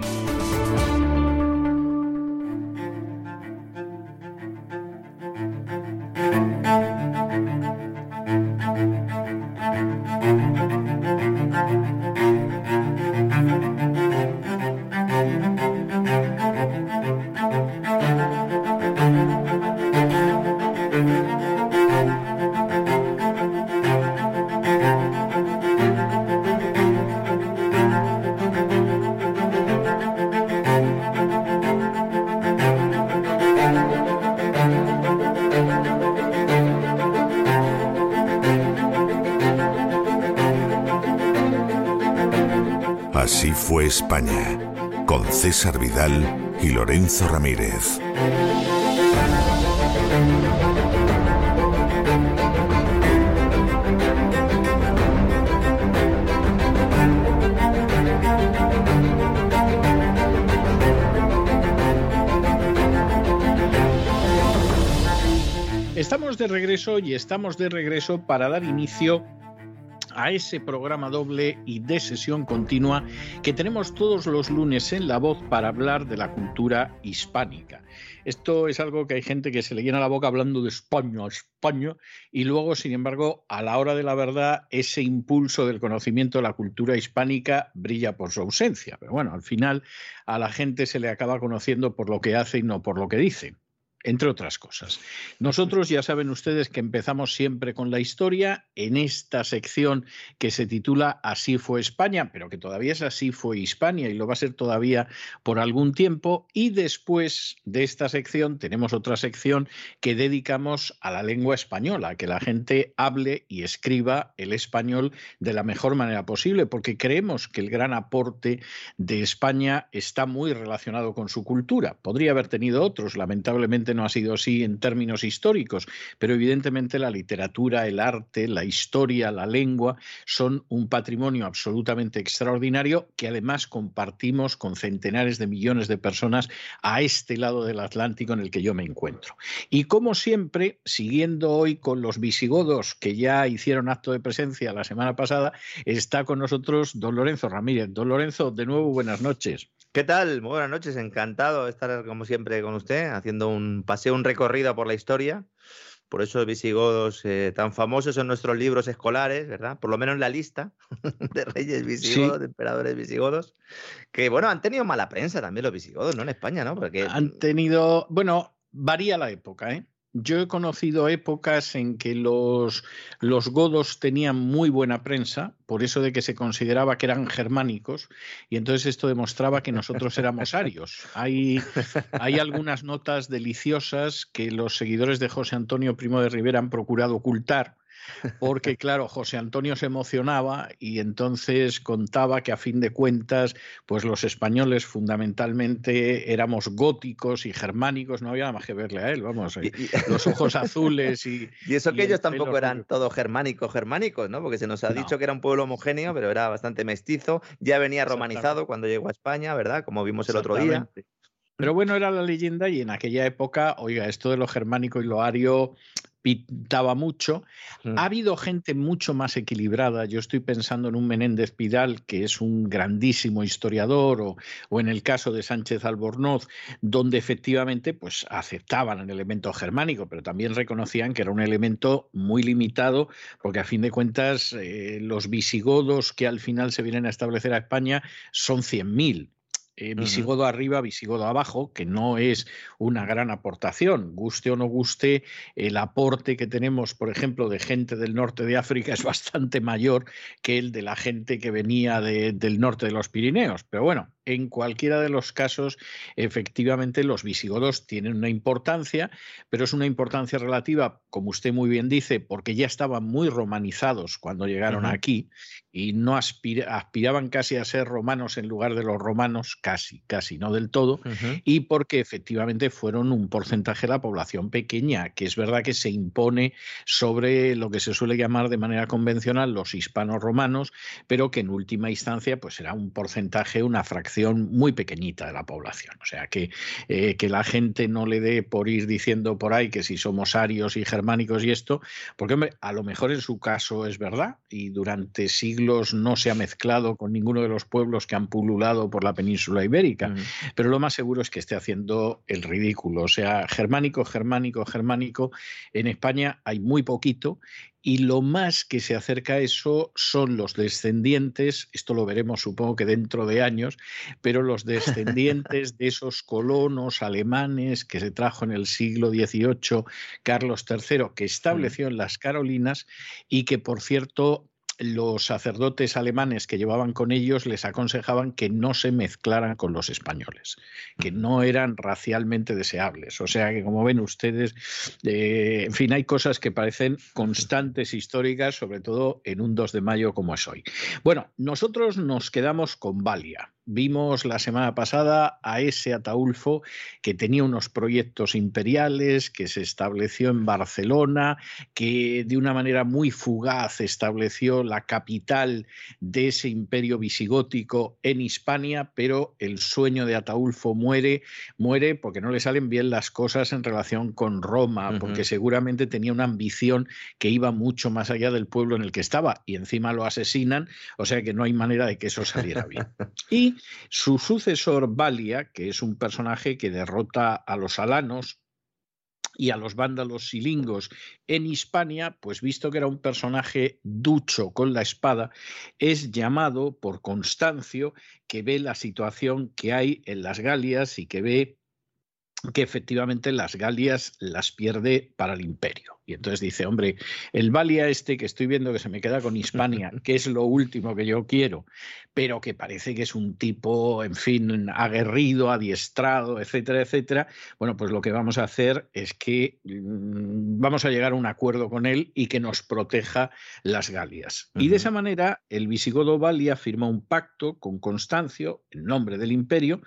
España, con César Vidal y Lorenzo Ramírez. Estamos de regreso y estamos de regreso para dar inicio a ese programa doble y de sesión continua que tenemos todos los lunes en La Voz para hablar de la cultura hispánica. Esto es algo que hay gente que se le llena la boca hablando de España, España, y luego, sin embargo, a la hora de la verdad, ese impulso del conocimiento de la cultura hispánica brilla por su ausencia. Pero bueno, al final a la gente se le acaba conociendo por lo que hace y no por lo que dice entre otras cosas. Nosotros ya saben ustedes que empezamos siempre con la historia en esta sección que se titula Así fue España, pero que todavía es Así fue Hispania y lo va a ser todavía por algún tiempo. Y después de esta sección tenemos otra sección que dedicamos a la lengua española, que la gente hable y escriba el español de la mejor manera posible, porque creemos que el gran aporte de España está muy relacionado con su cultura. Podría haber tenido otros, lamentablemente no ha sido así en términos históricos, pero evidentemente la literatura, el arte, la historia, la lengua son un patrimonio absolutamente extraordinario que además compartimos con centenares de millones de personas a este lado del Atlántico en el que yo me encuentro. Y como siempre, siguiendo hoy con los visigodos que ya hicieron acto de presencia la semana pasada, está con nosotros don Lorenzo Ramírez. Don Lorenzo, de nuevo buenas noches. ¿Qué tal? Muy buenas noches, encantado de estar como siempre con usted, haciendo un paseo, un recorrido por la historia. Por eso los visigodos eh, tan famosos en nuestros libros escolares, ¿verdad? Por lo menos en la lista [LAUGHS] de reyes visigodos, de emperadores visigodos, que bueno, han tenido mala prensa también los visigodos, ¿no? En España, ¿no? Porque... Han tenido, bueno, varía la época, ¿eh? Yo he conocido épocas en que los, los, godos tenían muy buena prensa, por eso de que se consideraba que eran germánicos, y entonces esto demostraba que nosotros éramos arios. Hay, hay algunas notas deliciosas que los seguidores de José Antonio Primo de Rivera han procurado ocultar, porque claro, José Antonio se emocionaba y entonces contaba que a fin de cuentas, pues los españoles fundamentalmente éramos góticos y germánicos, no había nada más que verle a él, vamos, eh, [LAUGHS] los ojos azules y... Y eso que ellos tampoco eran todos germánicos, germánicos, ¿no? Porque se nos ha dicho que era un pueblo homogéneo, pero era bastante mestizo, ya venía romanizado cuando llegó a España, ¿verdad? Como vimos el otro día. Pero bueno, era la leyenda y en aquella época, oiga, esto de lo germánico y lo ario pintaba mucho. Mm. Ha habido gente mucho más equilibrada. Yo estoy pensando en un Menéndez Pidal, que es un grandísimo historiador, o, o, en el caso de Sánchez Albornoz, donde efectivamente pues, aceptaban el elemento germánico, pero también reconocían que era un elemento muy limitado, porque a fin de cuentas eh, los visigodos que al final se vienen a establecer a España son 100.000 eh, visigodo arriba, visigodo abajo, que no es una gran aportación. Guste o no guste, el aporte que tenemos, por ejemplo, de gente del norte de África [LAUGHS] es bastante mayor que el de la gente que venía del norte de los Pirineos. Pero bueno, en cualquiera de los casos, efectivamente, los visigodos tienen una importancia, pero es una importancia relativa, como usted muy bien dice, porque ya estaban muy romanizados cuando llegaron aquí y no aspiraban casi a ser romanos en lugar de los romanos, casi, casi, no del todo, y porque efectivamente fueron un porcentaje de la población pequeña, que es verdad que se impone sobre lo que se suele llamar de manera convencional los hispanos romanos, pero que en última instancia pues era un porcentaje, una fracción muy pequeñita de la población. O sea, que, eh, que la gente no le dé por ir diciendo por ahí que si somos arios y germánicos y esto, porque hombre, a lo mejor en su caso es verdad y durante siglos no se ha mezclado con ninguno de los pueblos que han pululado por la península ibérica, pero lo más seguro es que esté haciendo el ridículo. O sea, germánico, germánico, germánico, en España hay muy poquito y lo más que se acerca a eso son los descendientes, esto lo veremos supongo que dentro de años, pero los [LAUGHS] descendientes de esos colonos alemanes que se trajo en el siglo XVIII Carlos III, que estableció en las Carolinas y que por cierto los sacerdotes alemanes que llevaban con ellos les aconsejaban que no se mezclaran con los españoles, que no eran racialmente deseables. O sea que, como ven ustedes, eh, en fin, hay cosas que parecen constantes históricas, sobre todo en un 2 de mayo como es hoy. Bueno, nosotros nos quedamos con Valia. Vimos la semana pasada a ese Ataulfo que tenía unos proyectos imperiales, que se estableció en Barcelona, que de una manera muy fugaz estableció la capital de ese imperio visigótico en Hispania, pero el sueño de Ataulfo muere, muere porque no le salen bien las cosas en relación con Roma, porque seguramente tenía una ambición que iba mucho más allá del pueblo en el que estaba y encima lo asesinan, o sea que no hay manera de que eso saliera bien. Y [LAUGHS] su sucesor, Valia, que es un personaje que derrota a los alanos y a los vándalos silingos en Hispania, pues visto que era un personaje ducho con la espada, es llamado por Constancio, que ve la situación que hay en las Galias y que ve que efectivamente las Galias las pierde para el imperio. Y entonces dice, hombre, el Valia este que estoy viendo que se me queda con Hispania, [LAUGHS] que es lo último que yo quiero, pero que parece que es un tipo, en fin, aguerrido, adiestrado, etcétera, etcétera, bueno, pues lo que vamos a hacer es que mm, vamos a llegar a un acuerdo con él y que nos proteja las Galias. Y de esa manera, el visigodo Valia firma un pacto con Constancio en nombre del imperio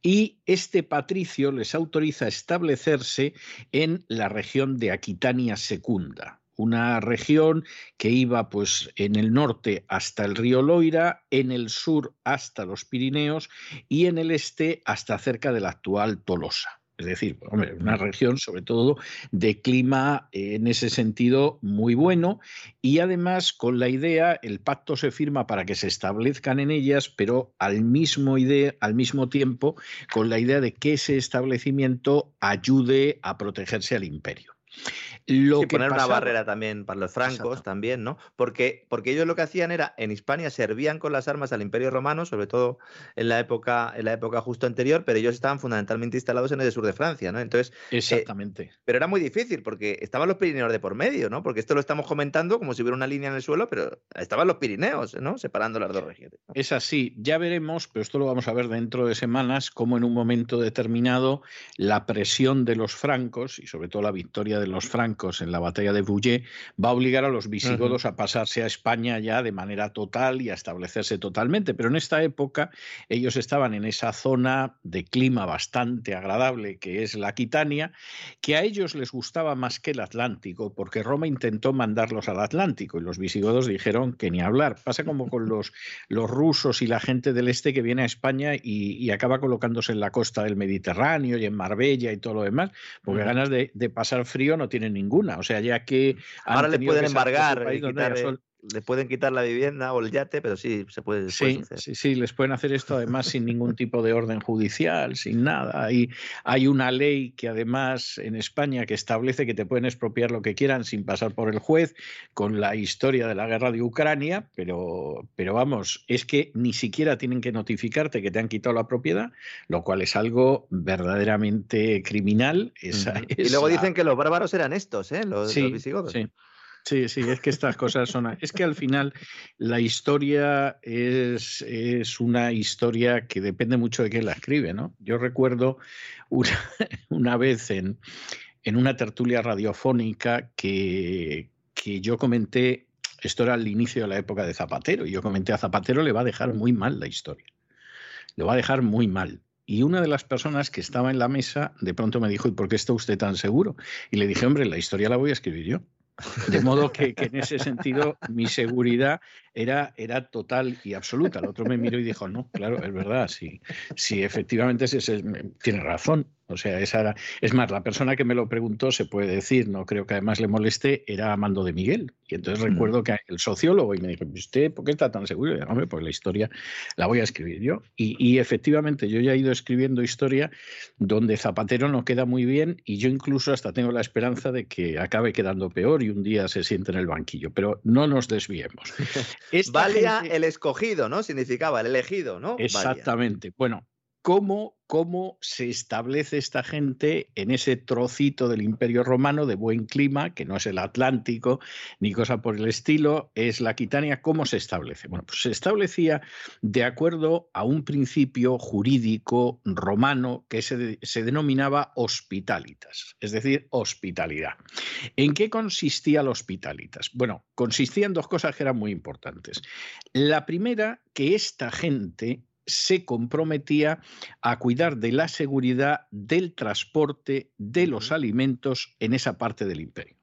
y este patricio les autoriza a establecerse en la región de Aquitania Secunda, una región que iba pues en el norte hasta el río Loira, en el sur hasta los Pirineos y en el este hasta cerca de la actual Tolosa. Es decir, una región sobre todo de clima eh, en ese sentido muy bueno y además con la idea, el pacto se firma para que se establezcan en ellas, pero al mismo, al mismo tiempo con la idea de que ese establecimiento ayude a protegerse al imperio. Lo que poner una barrera también para los francos también, ¿no? Porque, porque ellos lo que hacían era, en Hispania servían con las armas al Imperio Romano, sobre todo en la época, en la época justo anterior, pero ellos estaban fundamentalmente instalados en el sur de Francia, ¿no? Entonces. Eh, Exactamente. pero era muy difícil, porque estaban los Pirineos de por medio, ¿no? Porque esto lo estamos comentando como si hubiera una línea en el suelo, pero estaban los Pirineos, ¿no? Separando las dos regiones. Es así. Ya veremos, pero esto lo vamos a ver dentro de semanas, cómo en un momento determinado la presión de los francos, y sobre todo la victoria de los francos en la batalla de Bouillé va a obligar a los visigodos a pasarse a España ya de manera total y a establecerse totalmente. Pero en esta época ellos estaban en esa zona de clima bastante agradable que es la Aquitania, que a ellos les gustaba más que el Atlántico, porque Roma intentó mandarlos al Atlántico y los visigodos dijeron que ni hablar. Pasa como con [LAUGHS] los, los rusos y la gente del este que viene a España y, acaba colocándose en la costa del Mediterráneo y en Marbella y todo lo demás, porque ganas de, de pasar frío no tienen ninguna. O sea, ya que... Ahora le pueden embargar, le pueden quitar la vivienda o el yate, pero sí se puede. sí, sí, sí, les pueden hacer esto además sin ningún tipo de orden judicial, sin nada. Hay, hay una ley que además en España que establece que te pueden expropiar lo que quieran sin pasar por el juez, con la historia de la guerra de Ucrania, pero, pero vamos, es que ni siquiera tienen que notificarte que te han quitado la propiedad, lo cual es algo verdaderamente criminal. y luego dicen que los bárbaros eran estos, ¿eh? los, visigodos. Sí. Sí, sí, es que estas cosas son... Es que al final la historia es, es una historia que depende mucho de quién la escribe, ¿no? Yo recuerdo una, [LAUGHS] una vez en, en una tertulia radiofónica que, que yo comenté, esto era al inicio de la época de Zapatero, y yo comenté a Zapatero le va a dejar muy mal la historia. Le va a dejar muy mal. Y una de las personas que estaba en la mesa de pronto me dijo, ¿y por qué está usted tan seguro? Y le dije, hombre, la historia la voy a escribir yo. De modo que, en ese sentido mi seguridad era, era total y absoluta. El otro me miró y dijo, no, claro, es verdad, sí, sí efectivamente tiene razón. O sea, esa era, es más, la persona que me lo preguntó, se puede decir, no creo que además le moleste, era Amando de Miguel. Y entonces mm. recuerdo que el sociólogo y me dijo, ¿usted por qué está tan seguro? Y hombre, pues la historia la voy a escribir yo. Y, efectivamente, yo ya he ido escribiendo historia donde Zapatero no queda muy bien y yo incluso hasta tengo la esperanza de que acabe quedando peor y un día se siente en el banquillo. Pero no nos desviemos. [LAUGHS] Valia el escogido, ¿no? Significaba el elegido, ¿no? Exactamente. Bueno, ¿cómo cómo se establece esta gente en ese trocito del imperio romano de buen clima, que no es el Atlántico ni cosa por el estilo, es la Aquitania, ¿cómo se establece? Bueno, pues se establecía de acuerdo a un principio jurídico romano que se, se denominaba hospitalitas, es decir, hospitalidad. ¿En qué consistía la hospitalitas? Bueno, consistía en dos cosas que eran muy importantes. La primera, que esta gente se comprometía a cuidar de la seguridad del transporte de los alimentos en esa parte del imperio.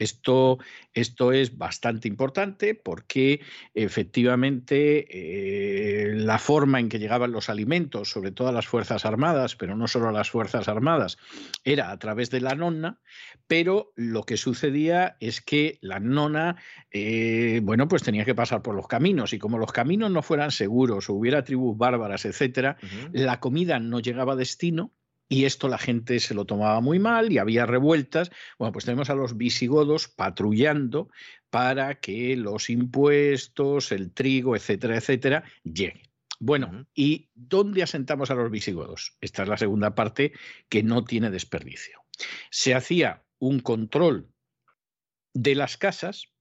Esto, esto, es bastante importante porque efectivamente eh, la forma en que llegaban los alimentos, sobre todo a las Fuerzas Armadas, pero no solo a las Fuerzas Armadas, era a través de la nona, pero lo que sucedía es que la nona, eh, bueno, pues tenía que pasar por los caminos y como los caminos no fueran seguros o hubiera tribus bárbaras, etcétera, la comida no llegaba a destino y esto la gente se lo tomaba muy mal y había revueltas. Bueno, pues tenemos a los visigodos patrullando para que los impuestos, el trigo, etcétera, etcétera, lleguen. Bueno, ¿y dónde asentamos a los visigodos? Esta es la segunda parte que no tiene desperdicio. Se hacía un control de las casas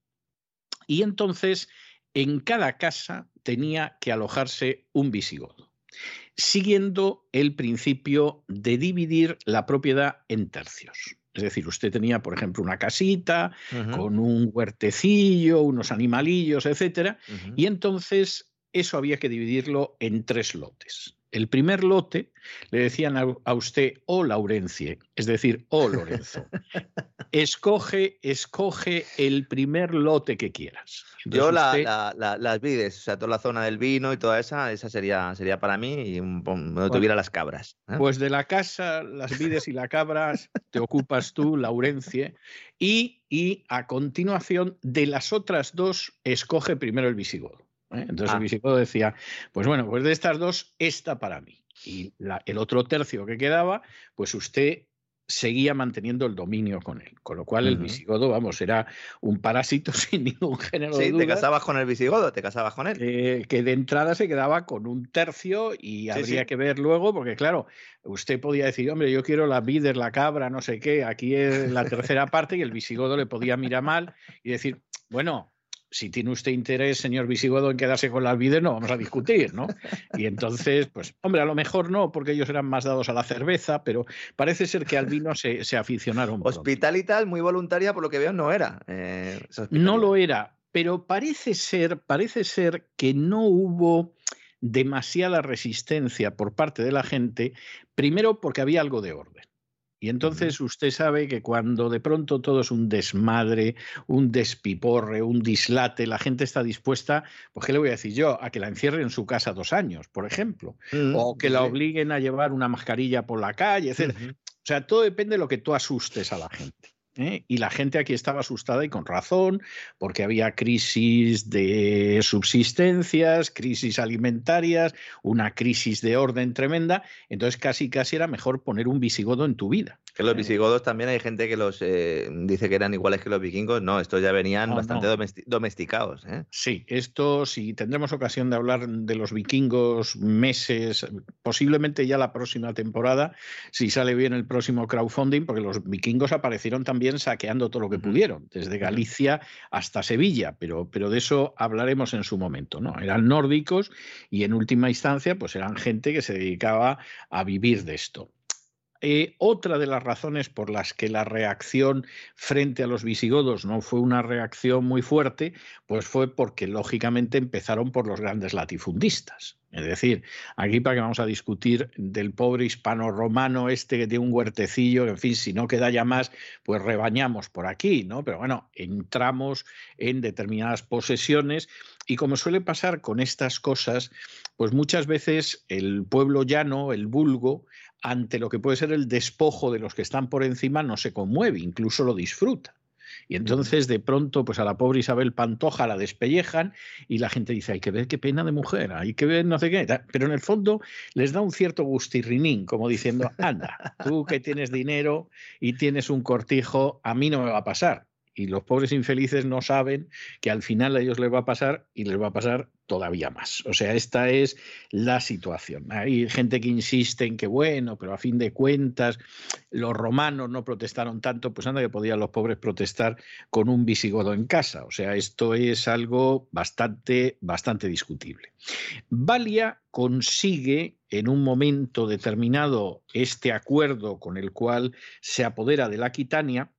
y entonces en cada casa tenía que alojarse un visigodo siguiendo el principio de dividir la propiedad en tercios. Es decir, usted tenía, por ejemplo, una casita con un huertecillo, unos animalillos, etcétera, y entonces eso había que dividirlo en tres lotes. El primer lote le decían a, usted o Laurencie, es decir, o Lorenzo. [LAUGHS] escoge, escoge el primer lote que quieras. Yo las vides, o sea, toda la zona del vino y toda esa, esa sería, sería para mí y un, donde tuviera las cabras. ¿eh? Pues de la casa, las vides y las cabras te ocupas tú, Laurencie, y, y a continuación de las otras dos escoge primero el visigodo. ¿Eh? Entonces el ah. visigodo decía, pues bueno, pues de estas dos, esta para mí. Y el otro tercio que quedaba, pues usted seguía manteniendo el dominio con él. Con lo cual el visigodo, vamos, era un parásito [LAUGHS] sin ningún género de duda. te casabas con el visigodo, te casabas con él. Eh, que de entrada se quedaba con un tercio y habría que ver luego, porque claro, usted podía decir, hombre, yo quiero la vides, la cabra, no sé qué, aquí es la tercera parte y el visigodo le podía mirar mal y decir, bueno, si tiene usted interés, señor visigodo, en quedarse con las vides, no vamos a discutir, ¿no? Y entonces, pues, hombre, a lo mejor no, porque ellos eran más dados a la cerveza, pero parece ser que al vino se, se aficionaron. Hospital y tal, muy voluntaria, por lo que veo, no era. Eh, no lo era, pero parece ser, parece ser que no hubo demasiada resistencia por parte de la gente, primero porque había algo de orden. Y entonces usted sabe que cuando de pronto todo es un desmadre, un despiporre, un dislate, la gente está dispuesta, pues ¿qué le voy a decir yo? A que la encierren en su casa dos años, por ejemplo, mm, o que la obliguen a llevar una mascarilla por la calle, etc. O sea, todo depende de lo que tú asustes a la gente. ¿Eh? Y la gente aquí estaba asustada y con razón, porque había crisis de subsistencias, crisis alimentarias, una crisis de orden tremenda. Entonces casi casi era mejor poner un visigodo en tu vida. Que los visigodos también hay gente que los eh, dice que eran iguales que los vikingos. No, estos ya venían bastante domesticados. ¿eh? Sí, esto, si tendremos ocasión de hablar de los vikingos meses, posiblemente ya la próxima temporada, si sale bien el próximo crowdfunding, porque los vikingos aparecieron también saqueando todo lo que pudieron, desde Galicia hasta Sevilla, pero, pero de eso hablaremos en su momento. ¿no? Eran nórdicos y en última instancia, pues eran gente que se dedicaba a vivir de esto. Eh, otra de las razones por las que la reacción frente a los visigodos no fue una reacción muy fuerte, pues fue porque lógicamente empezaron por los grandes latifundistas. Es decir, aquí para que vamos a discutir del pobre hispano romano este que tiene un huertecillo, en fin, si no queda ya más, pues rebañamos por aquí, ¿no? Pero bueno, entramos en determinadas posesiones y como suele pasar con estas cosas, pues muchas veces el pueblo llano, el vulgo, ante lo que puede ser el despojo de los que están por encima, no se conmueve, incluso lo disfruta. Y entonces de pronto, pues a la pobre Isabel Pantoja la despellejan y la gente dice, hay que ver qué pena de mujer, hay que ver no sé qué. Pero en el fondo les da un cierto gustirrinín, como diciendo, anda, tú que tienes dinero y tienes un cortijo, a mí no me va a pasar y los pobres infelices no saben que al final a ellos les va a pasar y les va a pasar todavía más. O sea, esta es la situación. Hay gente que insiste en que, bueno, pero a fin de cuentas los romanos no protestaron tanto, pues anda que podían los pobres protestar con un visigodo en casa. O sea, esto es algo bastante, bastante discutible. Valia consigue en un momento determinado este acuerdo con el cual se apodera de la Quitania,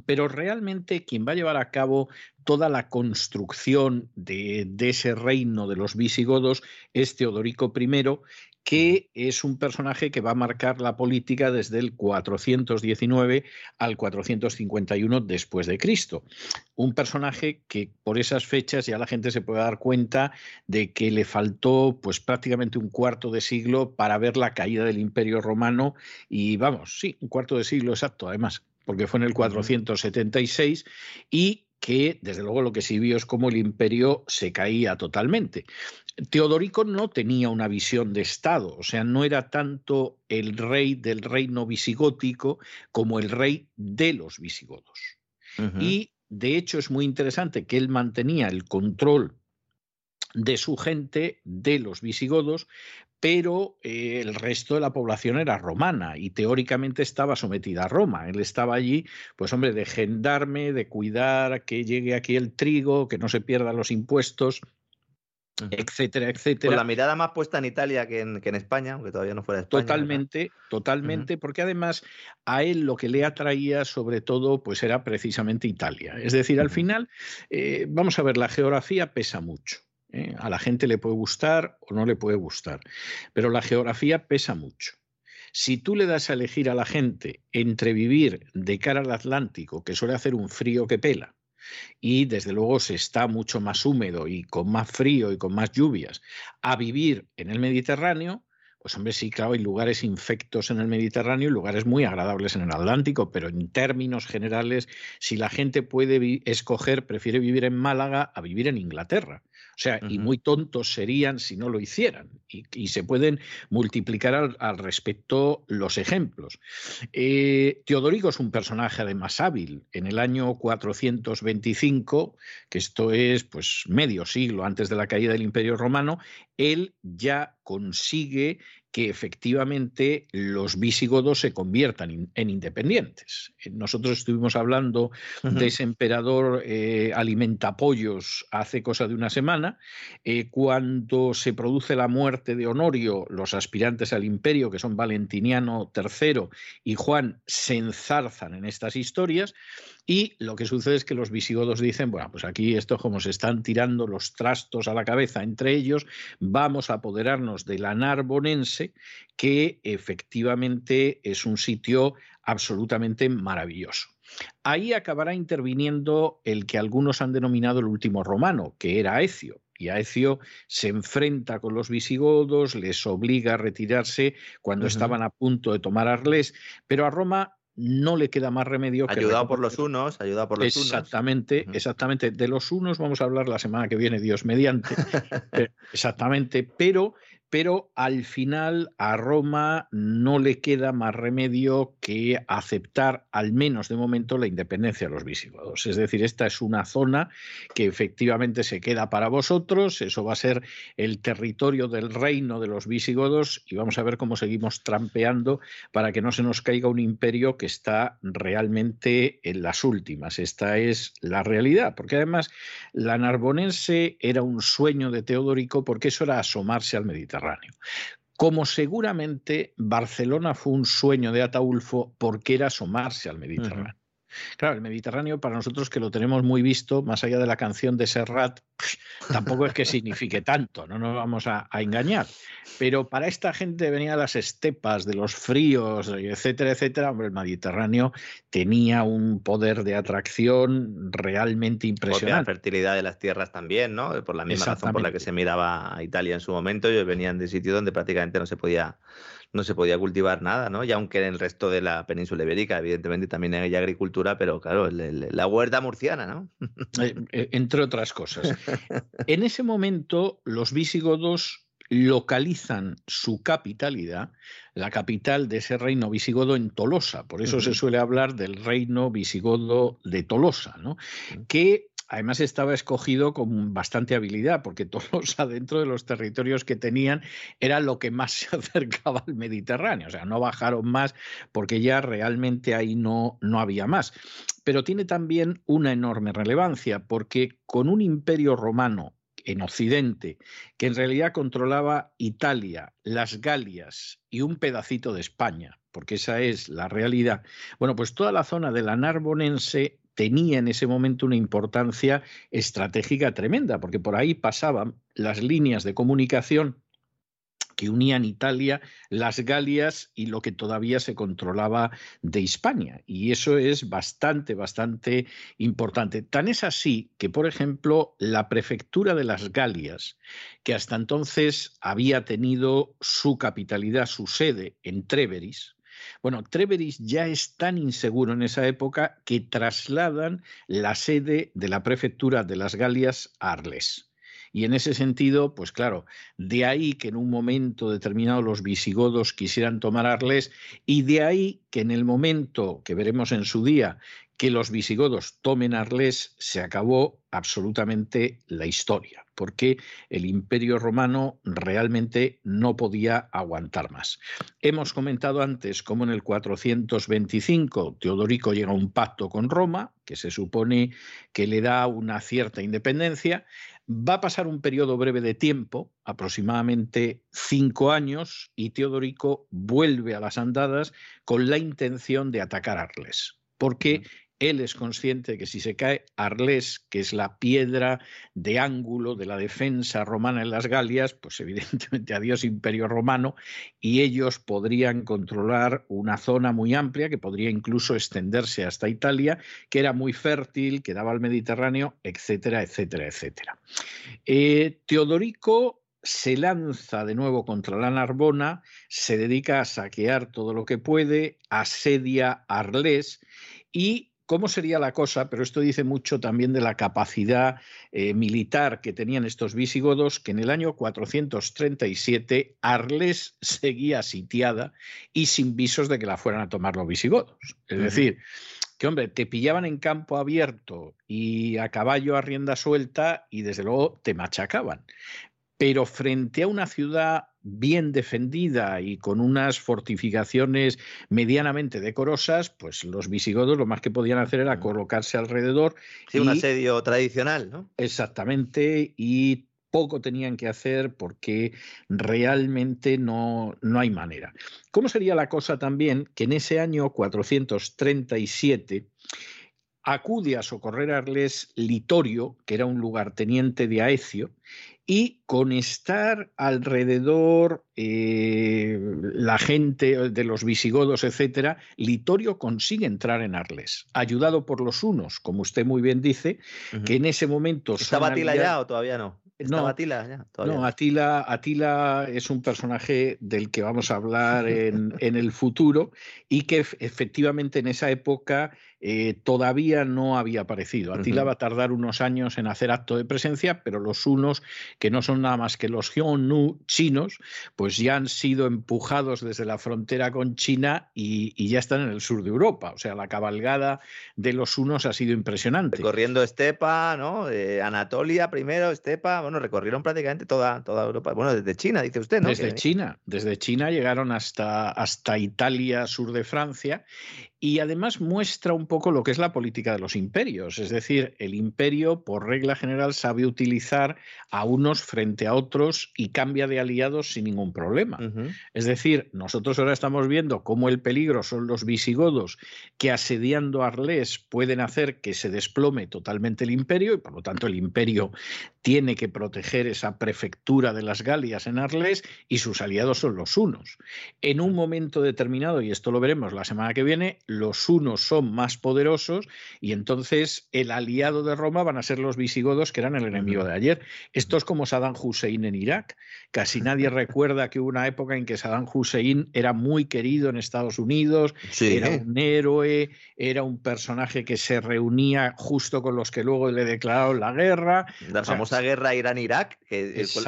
pero realmente quien va a llevar a cabo toda la construcción de, ese reino de los visigodos es Teodorico I, que es un personaje que va a marcar la política desde el 419 al 451 después de Cristo. Un personaje que por esas fechas ya la gente se puede dar cuenta de que le faltó pues prácticamente un cuarto de siglo para ver la caída del Imperio Romano y vamos, sí, un cuarto de siglo exacto, además porque fue en el 476, y que desde luego lo que sí vio es cómo el imperio se caía totalmente. Teodorico no tenía una visión de Estado, o sea, no era tanto el rey del reino visigótico como el rey de los visigodos. Y de hecho es muy interesante que él mantenía el control de su gente, de los visigodos, pero eh, el resto de la población era romana y teóricamente estaba sometida a Roma. Él estaba allí, pues hombre, de gendarme, de cuidar que llegue aquí el trigo, que no se pierdan los impuestos, etcétera, etcétera. Con la mirada más puesta en Italia que en, España, aunque todavía no fuera España. Totalmente, totalmente, porque además a él lo que le atraía sobre todo pues era precisamente Italia. Es decir, al final, eh, vamos a ver, la geografía pesa mucho. ¿Eh? A la gente le puede gustar o no le puede gustar, pero la geografía pesa mucho. Si tú le das a elegir a la gente entre vivir de cara al Atlántico, que suele hacer un frío que pela, y desde luego se está mucho más húmedo y con más frío y con más lluvias, a vivir en el Mediterráneo, pues hombre, sí, claro, hay lugares infectos en el Mediterráneo y lugares muy agradables en el Atlántico, pero en términos generales, si la gente puede escoger, prefiere vivir en Málaga a vivir en Inglaterra. O sea, y muy tontos serían si no lo hicieran. Y, se pueden multiplicar al, respecto los ejemplos. Eh, Teodorico es un personaje además hábil. En el año 425, que esto es pues medio siglo antes de la caída del Imperio Romano, él ya consigue que efectivamente los visigodos se conviertan en independientes. Eh, nosotros estuvimos hablando de ese emperador eh, alimentapollos hace cosa de una semana. Eh, cuando se produce la muerte de Honorio, los aspirantes al imperio, que son Valentiniano III y Juan, se enzarzan en estas historias. Y lo que sucede es que los visigodos dicen, bueno, pues aquí esto como se están tirando los trastos a la cabeza entre ellos, vamos a apoderarnos de la Narbonense, que efectivamente es un sitio absolutamente maravilloso. Ahí acabará interviniendo el que algunos han denominado el último romano, que era Aecio, y Aecio se enfrenta con los visigodos, les obliga a retirarse cuando estaban a punto de tomar Arles, pero a Roma no le queda más remedio que. Ayudado por los unos, ayudado por los unos. Exactamente, exactamente. De los unos vamos a hablar la semana que viene, Dios mediante. [LAUGHS] exactamente, pero pero al final a Roma no le queda más remedio que aceptar, al menos de momento, la independencia de los visigodos. Es decir, esta es una zona que efectivamente se queda para vosotros, eso va a ser el territorio del reino de los visigodos y vamos a ver cómo seguimos trampeando para que no se nos caiga un imperio que está realmente en las últimas. Esta es la realidad, porque además la narbonense era un sueño de Teodorico porque eso era asomarse al Mediterráneo. Como seguramente Barcelona fue un sueño de Ataulfo porque era asomarse al Mediterráneo. Claro, el Mediterráneo para nosotros que lo tenemos muy visto, más allá de la canción de Serrat, tampoco es que signifique tanto, no nos vamos a, engañar. Pero para esta gente venía de las estepas, de los fríos, etcétera, etcétera, hombre, el Mediterráneo tenía un poder de atracción realmente impresionante. la fertilidad de las tierras también, ¿no? Por la misma razón por la que se miraba a Italia en su momento, ellos venían de sitios donde prácticamente no se podía no se podía cultivar nada, ¿no? Y aunque en el resto de la península ibérica, evidentemente, también hay agricultura, pero claro, la huerta murciana, ¿no? Eh, eh, entre otras cosas. [LAUGHS] En ese momento, los visigodos localizan su capitalidad, la capital de ese reino visigodo en Tolosa. Por eso se suele hablar del reino visigodo de Tolosa, ¿no? que además estaba escogido con bastante habilidad, porque [LAUGHS] todos adentro de los territorios que tenían era lo que más [LAUGHS] se acercaba al Mediterráneo. O sea, no bajaron más porque ya realmente ahí no, no había más. Pero tiene también una enorme relevancia, porque con un imperio romano en Occidente, que en realidad controlaba Italia, las Galias y un pedacito de España, porque esa es la realidad. Bueno, pues toda la zona de la Narbonense tenía en ese momento una importancia estratégica tremenda, porque por ahí pasaban las líneas de comunicación que unían Italia, las Galias y lo que todavía se controlaba de Hispania. Y eso es bastante, bastante importante. Tan es así que, por ejemplo, la prefectura de las Galias, que hasta entonces había tenido su capitalidad, su sede en Treveris, bueno, Treveris ya es tan inseguro en esa época que trasladan la sede de la prefectura de las Galias a Arles. Y en ese sentido, pues claro, de ahí que en un momento determinado los visigodos quisieran tomar Arles y de ahí que en el momento que veremos en su día que los visigodos tomen Arles, se acabó absolutamente la historia, porque el imperio romano realmente no podía aguantar más. Hemos comentado antes cómo en el 425 Teodorico llega a un pacto con Roma, que se supone que le da una cierta independencia, Va a pasar un periodo breve de tiempo, aproximadamente cinco años, y Teodorico vuelve a las andadas con la intención de atacar Arles, porque él es consciente de que si se cae Arles, que es la piedra de ángulo de la defensa romana en las Galias, pues evidentemente [LAUGHS] adiós imperio romano y ellos podrían controlar una zona muy amplia que podría incluso extenderse hasta Italia, que era muy fértil, que daba al Mediterráneo, etcétera, etcétera, etcétera. Eh, Teodorico se lanza de nuevo contra la Narbona, se dedica a saquear todo lo que puede, asedia Arles y cómo sería la cosa, pero esto dice mucho también de la capacidad eh, militar que tenían estos visigodos, que en el año 437 Arles seguía sitiada y sin visos de que la fueran a tomar los visigodos. Es decir, que hombre, te pillaban en campo abierto y a caballo a rienda suelta y desde luego te machacaban pero frente a una ciudad bien defendida y con unas fortificaciones medianamente decorosas, pues los visigodos lo más que podían hacer era colocarse alrededor. Sí, un asedio tradicional, ¿no? Exactamente, y poco tenían que hacer porque realmente no, no hay manera. ¿Cómo sería la cosa también que en ese año 437 acude a socorrer a Arles Litorio, que era un lugarteniente de Aecio, y con estar alrededor eh, la gente de los visigodos, etcétera, Litorio consigue entrar en Arles, ayudado por los unos, como usted muy bien dice, que en ese momento... ¿Estaba Atila ya o todavía no? no, Atila, ya, no Atila, Atila, es un personaje del que vamos a hablar [LAUGHS] en, en el futuro y que efectivamente en esa época eh, todavía no había aparecido. Atila va a tardar unos años en hacer acto de presencia, pero los unos, que no son nada más que los Hyonu chinos, pues ya han sido empujados desde la frontera con China y, ya están en el sur de Europa. O sea, la cabalgada de los unos ha sido impresionante. Recorriendo Estepa, ¿no? Anatolia primero, Estepa, bueno, recorrieron prácticamente toda, toda Europa. Bueno, desde China, dice usted, ¿no? Desde China, desde China llegaron hasta, hasta Italia, sur de Francia, y además muestra un poco lo que es la política de los imperios. Es decir, el imperio, por regla general, sabe utilizar a unos frente a otros y cambia de aliados sin ningún problema. Es decir, nosotros ahora estamos viendo cómo el peligro son los visigodos que asediando Arles pueden hacer que se desplome totalmente el imperio y por lo tanto el imperio tiene que proteger esa prefectura de las Galias en Arles y sus aliados son los unos. En un momento determinado, y esto lo veremos la semana que viene, los unos son más poderosos y entonces el aliado de Roma van a ser los visigodos que eran el enemigo de ayer. Esto es como Saddam Hussein en Irak. Casi nadie recuerda que hubo una época en que Saddam Hussein era muy querido en Estados Unidos, era un héroe, era un personaje que se reunía justo con los que luego le declararon la guerra. La famosa guerra Irán-Irak,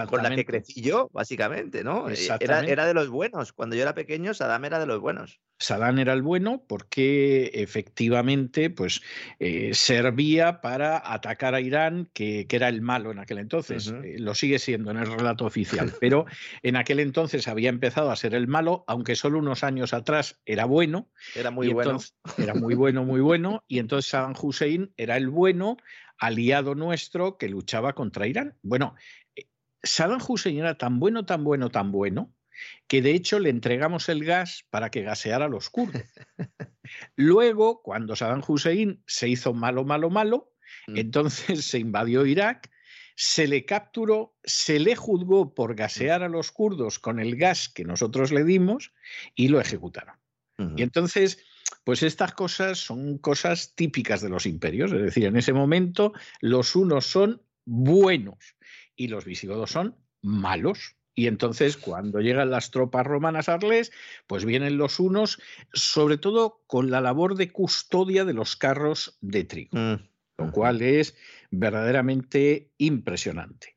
con la que crecí yo, básicamente, ¿no? Eh, era, era de los buenos. Cuando yo era pequeño, Saddam era de los buenos. Saddam era el bueno porque efectivamente pues, eh, servía para atacar a Irán, que, era el malo en aquel entonces. Eh, lo sigue siendo en el relato oficial, [LAUGHS] pero en aquel entonces había empezado a ser el malo, aunque solo unos años atrás era bueno. Era muy bueno. Era muy bueno, muy bueno. Y entonces Saddam Hussein era el bueno, aliado nuestro que luchaba contra Irán. Bueno, eh, Saddam Hussein era tan bueno, tan bueno, tan bueno que de hecho le entregamos el gas para que gaseara los kurdos. Luego, cuando Saddam Hussein se hizo malo, malo, malo, mm. entonces se invadió Irak, se le capturó, se le juzgó por gasear a los kurdos con el gas que nosotros le dimos y lo ejecutaron. Y entonces, pues estas cosas son cosas típicas de los imperios, es decir, en ese momento los unos son buenos y los visigodos son malos. Y entonces, cuando llegan las tropas romanas a Arles, pues vienen los unos, sobre todo con la labor de custodia de los carros de trigo, mm, lo cual es verdaderamente impresionante.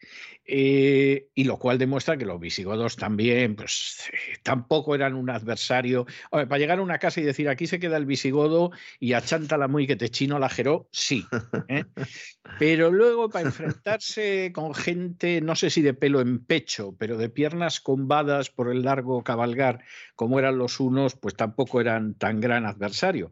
Eh, y lo cual demuestra que los visigodos también, pues tampoco eran un adversario. para llegar a una casa y decir aquí se queda el visigodo y achántala muy que te chino la jeró, sí. ¿eh? Pero luego para enfrentarse con gente, no sé si de pelo en pecho, pero de piernas combadas por el largo cabalgar, como eran los unos, pues tampoco eran tan gran adversario.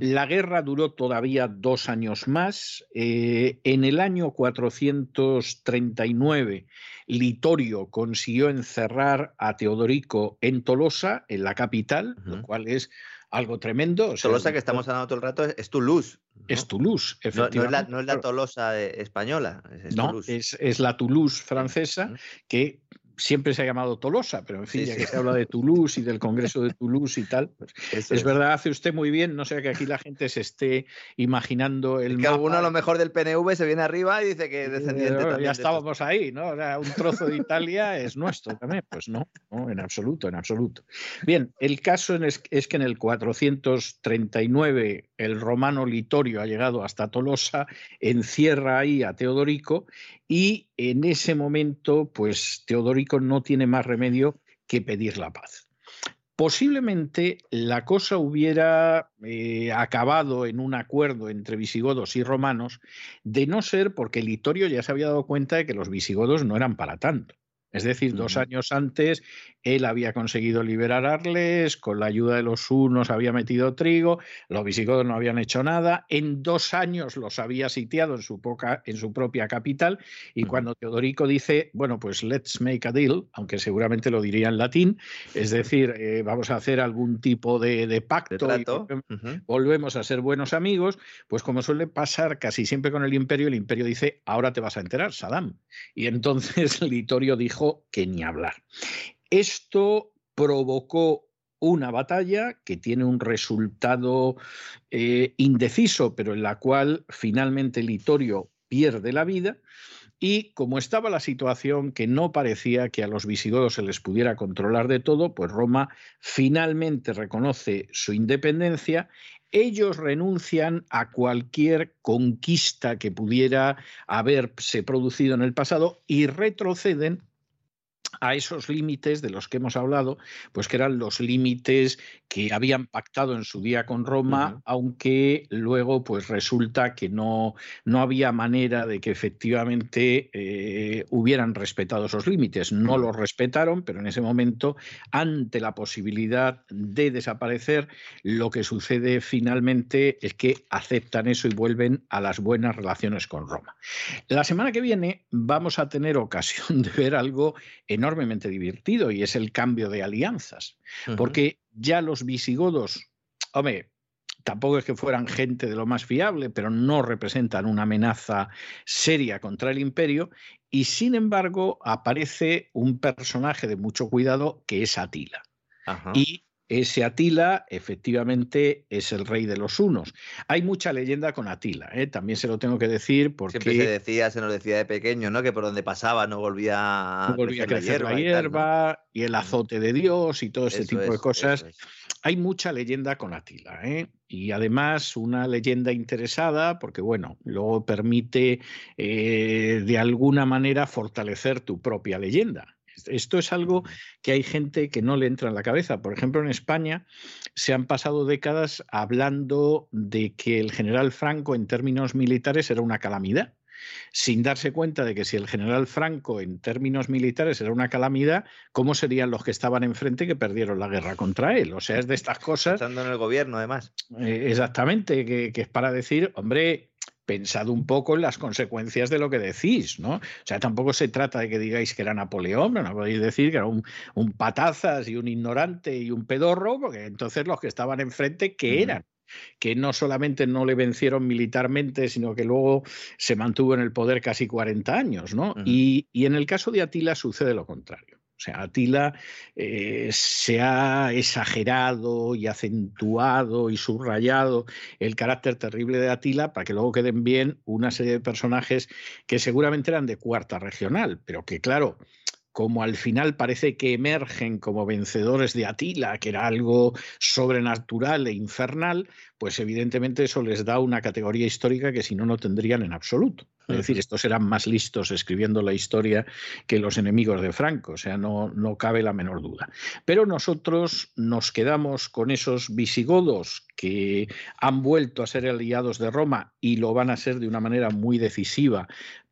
La guerra duró todavía dos años más. Eh, en el año 439 39, Litorio consiguió encerrar a Teodorico en Tolosa, en la capital, lo cual es algo tremendo. Tolosa que estamos hablando todo el rato es, Toulouse. Es Toulouse, efectivamente. No, es, la, Tolosa española, es, no, Es, la Toulouse francesa, que siempre se ha llamado Tolosa, pero en fin, ya que se habla de Toulouse y del Congreso de Toulouse y tal, pues es, verdad, hace usted muy bien, no sea que aquí la gente se esté imaginando el. que alguno a lo mejor del PNV se viene arriba y dice que es descendiente también. Ya estábamos ahí, ¿no? un trozo de Italia es nuestro también. Pues no, no, en absoluto, en absoluto. Bien, el caso es, es que en el 439 el romano Litorio ha llegado hasta Tolosa, encierra ahí a Teodorico y en ese momento, pues Teodorico no tiene más remedio que pedir la paz. Posiblemente la cosa hubiera eh, acabado en un acuerdo entre visigodos y romanos, de no ser porque Litorio ya se había dado cuenta de que los visigodos no eran para tanto. Es decir, dos años antes él había conseguido liberar Arles, con la ayuda de los unos había metido trigo, los visigodos no habían hecho nada, en dos años los había sitiado en su, en su propia capital y cuando Teodorico dice, bueno, pues let's make a deal, aunque seguramente lo diría en latín, es decir, eh, vamos a hacer algún tipo de, pacto y volvemos a ser buenos amigos, pues como suele pasar casi siempre con el imperio, el imperio dice, ahora te vas a enterar, Saddam. Y entonces [LAUGHS] Litorio dijo, que ni hablar. Esto provocó una batalla que tiene un resultado eh, indeciso, pero en la cual finalmente Litorio pierde la vida. Y como estaba la situación que no parecía que a los visigodos se les pudiera controlar de todo, pues Roma finalmente reconoce su independencia ellos renuncian a cualquier conquista que pudiera haberse producido en el pasado y retroceden a esos límites de los que hemos hablado, pues que eran los límites que habían pactado en su día con Roma, aunque luego pues resulta que no, no había manera de que efectivamente eh, hubieran respetado esos límites. No los respetaron, pero en ese momento, ante la posibilidad de desaparecer, lo que sucede finalmente es que aceptan eso y vuelven a las buenas relaciones con Roma. La semana que viene vamos a tener ocasión [LAUGHS] de ver algo enormemente divertido y es el cambio de alianzas. Porque ya los visigodos, hombre, tampoco es que fueran gente de lo más fiable, pero no representan una amenaza seria contra el imperio, y sin embargo aparece un personaje de mucho cuidado que es Atila. Y ese Atila efectivamente es el rey de los unos. Hay mucha leyenda con Atila, ¿eh? también se lo tengo que decir porque... Siempre se decía, se nos decía de pequeño, ¿no? Que por donde pasaba no volvía, a crecer la hierba, y, el azote de Dios y todo ese tipo de cosas. Hay mucha leyenda con Atila, ¿eh? y además una leyenda interesada porque, bueno, luego permite eh, de alguna manera fortalecer tu propia leyenda. Esto es algo que hay gente que no le entra en la cabeza. Por ejemplo, en España se han pasado décadas hablando de que el general Franco en términos militares era una calamidad sin darse cuenta de que si el general Franco en términos militares era una calamidad, ¿cómo serían los que estaban enfrente que perdieron la guerra contra él? O sea, es de estas cosas... Estando en el gobierno, además. Eh, exactamente, que, es para decir, hombre, pensad un poco en las consecuencias de lo que decís, ¿no? O sea, tampoco se trata de que digáis que era Napoleón, no podéis decir que era un, patazas y un ignorante y un pedorro, porque entonces los que estaban enfrente, ¿qué eran? que no solamente no le vencieron militarmente, sino que luego se mantuvo en el poder casi 40 años, ¿no? y, y en el caso de Atila sucede lo contrario. O sea, Atila eh, se ha exagerado y acentuado y subrayado el carácter terrible de Atila para que luego queden bien una serie de personajes que seguramente eran de cuarta regional, pero que claro, como al final parece que emergen como vencedores de Atila, que era algo sobrenatural e infernal, pues evidentemente eso les da una categoría histórica que si no, no tendrían en absoluto. Es decir, estos eran más listos escribiendo la historia que los enemigos de Franco, o sea, no, no cabe la menor duda. Pero nosotros nos quedamos con esos visigodos que han vuelto a ser aliados de Roma y lo van a ser de una manera muy decisiva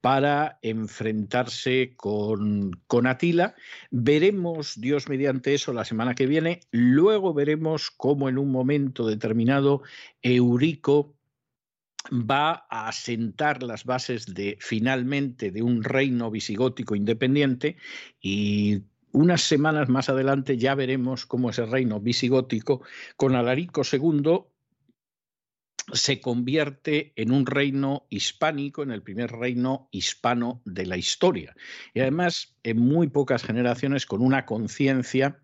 para enfrentarse con, con, Atila. Veremos, Dios mediante eso, la semana que viene. Luego veremos cómo en un momento determinado Eurico va a asentar las bases de finalmente de un reino visigótico independiente y unas semanas más adelante ya veremos cómo ese reino visigótico con Alarico II se convierte en un reino hispánico, en el primer reino hispano de la historia. Y además, en muy pocas generaciones, con una conciencia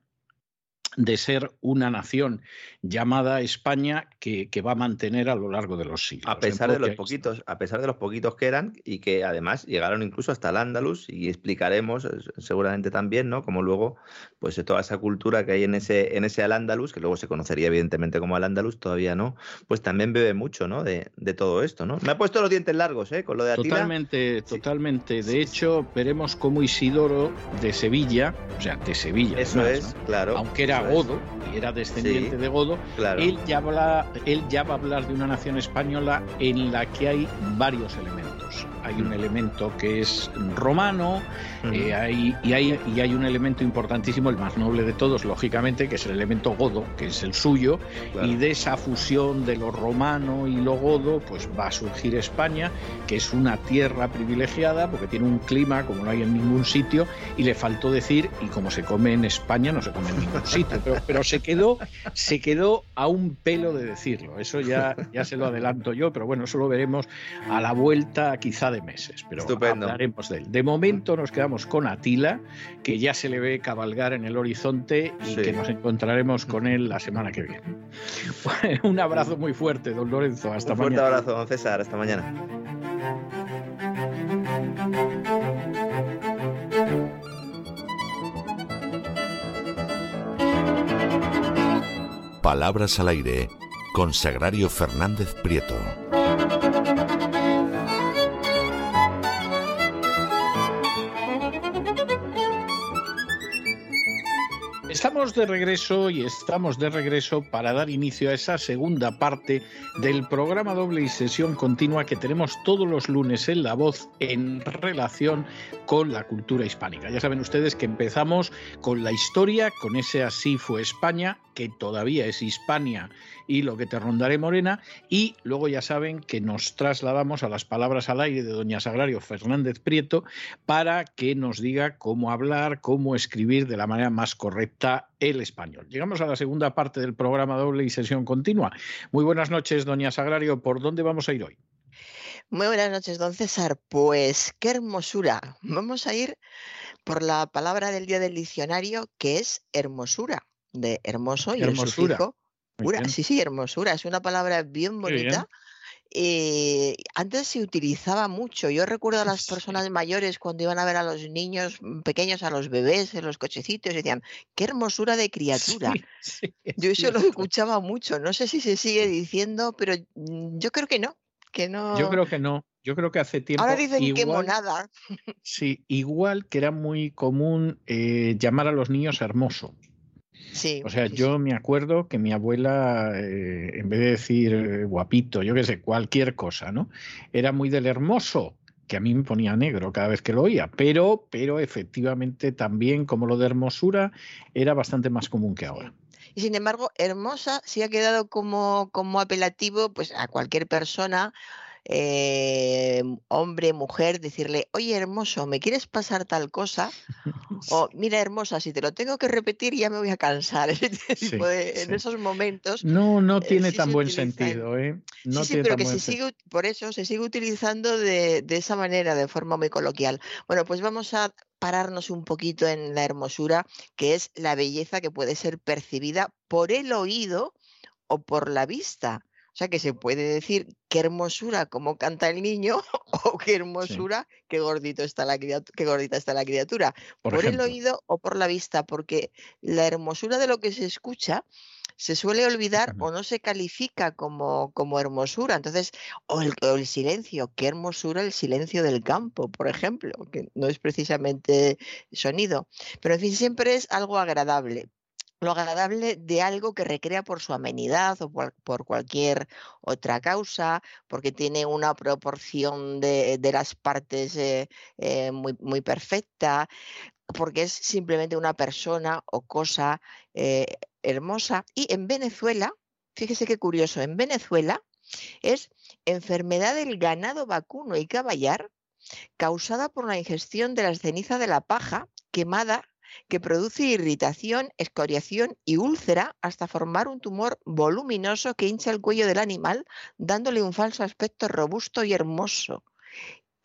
de ser una nación llamada España que, va a mantener a lo largo de los siglos. A pesar de los poquitos, a pesar de los poquitos que eran y que además llegaron incluso hasta el Andalus y explicaremos seguramente también, ¿no? Como luego, pues toda esa cultura que hay en ese en ese al Andalus, que luego se conocería evidentemente como al Andalus, todavía no, pues también bebe mucho, ¿no? De, todo esto, ¿no? Me ha puesto los dientes largos, ¿eh? Con lo de Atila. Totalmente, totalmente. De hecho, veremos cómo Isidoro de Sevilla, o sea, de Sevilla. Eso es, claro. Aunque era Godo y era descendiente de Godo, él, ya habla, él ya va a hablar de una nación española en la que hay varios elementos hay un elemento que es romano eh, hay, y, hay, y hay un elemento importantísimo, el más noble de todos, lógicamente, que es el elemento godo, que es el suyo, y de esa fusión de lo romano y lo godo, pues va a surgir España, que es una tierra privilegiada, porque tiene un clima como no hay en ningún sitio, y le faltó decir, y como se come en España, no se come en ningún sitio, pero, pero se quedó, se quedó a un pelo de decirlo, eso ya, ya se lo adelanto yo, pero bueno, eso lo veremos a la vuelta quizá de meses, pero hablaremos de él. De momento nos quedamos con Atila, que ya se le ve cabalgar en el horizonte y que nos encontraremos con él la semana que viene. [LAUGHS] Un abrazo muy fuerte, don Lorenzo. Hasta mañana. Un fuerte abrazo, don César. Hasta mañana. Palabras al aire con Sagrario Fernández Prieto. Estamos de regreso y estamos de regreso para dar inicio a esa segunda parte del programa doble y sesión continua que tenemos todos los lunes en La Voz en relación con la cultura hispánica. Ya saben ustedes que empezamos con la historia, con ese Así fue España, que todavía es Hispania y lo que te rondaré morena, y luego ya saben que nos trasladamos a las palabras al aire de doña Sagrario Fernández Prieto para que nos diga cómo hablar, cómo escribir de la manera más correcta el español. Llegamos a la segunda parte del programa doble y sesión continua. Muy buenas noches, doña Sagrario. ¿Por dónde vamos a ir hoy? Muy buenas noches, don César. Pues qué hermosura. Vamos a ir por la palabra del día del diccionario, que es hermosura, de hermoso y hermosura. el Sí, sí, hermosura. Es una palabra bien bonita. Eh, antes se utilizaba mucho. Yo recuerdo a las personas mayores cuando iban a ver a los niños mm, pequeños, a los bebés en los cochecitos, y decían, qué hermosura de [LAUGHS] criatura. yo eso lo escuchaba mucho. No sé si se sigue diciendo, pero mm, yo creo que no. Que no... Yo creo que no. Yo creo que hace tiempo. Ahora dicen igual, que monada. Sí, igual que era muy común eh, llamar a los niños hermoso o sea, yo me acuerdo que mi abuela, eh, en vez de decir eh, guapito, yo qué sé, cualquier cosa, ¿no? Era muy del hermoso, que a mí me ponía negro cada vez que lo oía, pero, pero efectivamente también, como lo de hermosura, era bastante más común que ahora. Y sin embargo, hermosa sí ha quedado como, como apelativo pues, a cualquier persona eh, hombre, mujer, decirle, oye hermoso, ¿me quieres pasar tal cosa? [LAUGHS] O mira hermosa, si te lo tengo que repetir ya me voy a cansar. [LAUGHS] en esos momentos. No, no eh, tiene tan buen sentido. ¿eh? No sí, pero que se sigue, por eso se sigue utilizando de, de esa manera, de forma muy coloquial. Bueno, pues vamos a pararnos un poquito en la hermosura, que es la belleza que puede ser percibida por el oído o por la vista. O sea que se puede decir qué hermosura como canta el niño [LAUGHS] o qué hermosura qué gordito está la qué gordita está la criatura. Por, el oído o por la vista, porque la hermosura de lo que se escucha se suele olvidar o no se califica como, como hermosura. Entonces, o el, o el, silencio, qué hermosura el silencio del campo, por ejemplo, que no es precisamente sonido. Pero en fin, siempre es algo agradable lo agradable de algo que recrea por su amenidad o por, cualquier otra causa, porque tiene una proporción de, las partes eh, eh, muy, muy perfecta, porque es simplemente una persona o cosa eh, hermosa. Y en Venezuela, fíjese qué curioso, en Venezuela Es enfermedad del ganado vacuno y caballar causada por la ingestión de las cenizas de la paja quemada que produce irritación, escoriación y úlcera hasta formar un tumor voluminoso que hincha el cuello del animal, dándole un falso aspecto robusto y hermoso.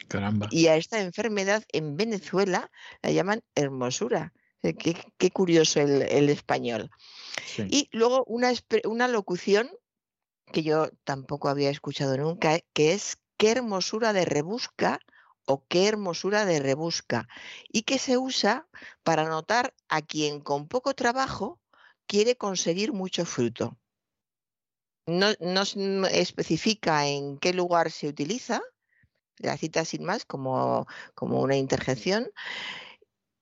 Caramba. Y a esta enfermedad en Venezuela la llaman hermosura. Eh, Qué, curioso el, español. Y luego una, una locución que yo tampoco había escuchado nunca, que es qué hermosura de rebusca o qué hermosura de rebusca y que se usa para notar a quien con poco trabajo quiere conseguir mucho fruto. No, no especifica en qué lugar se utiliza, la cita sin más como, como una interjección,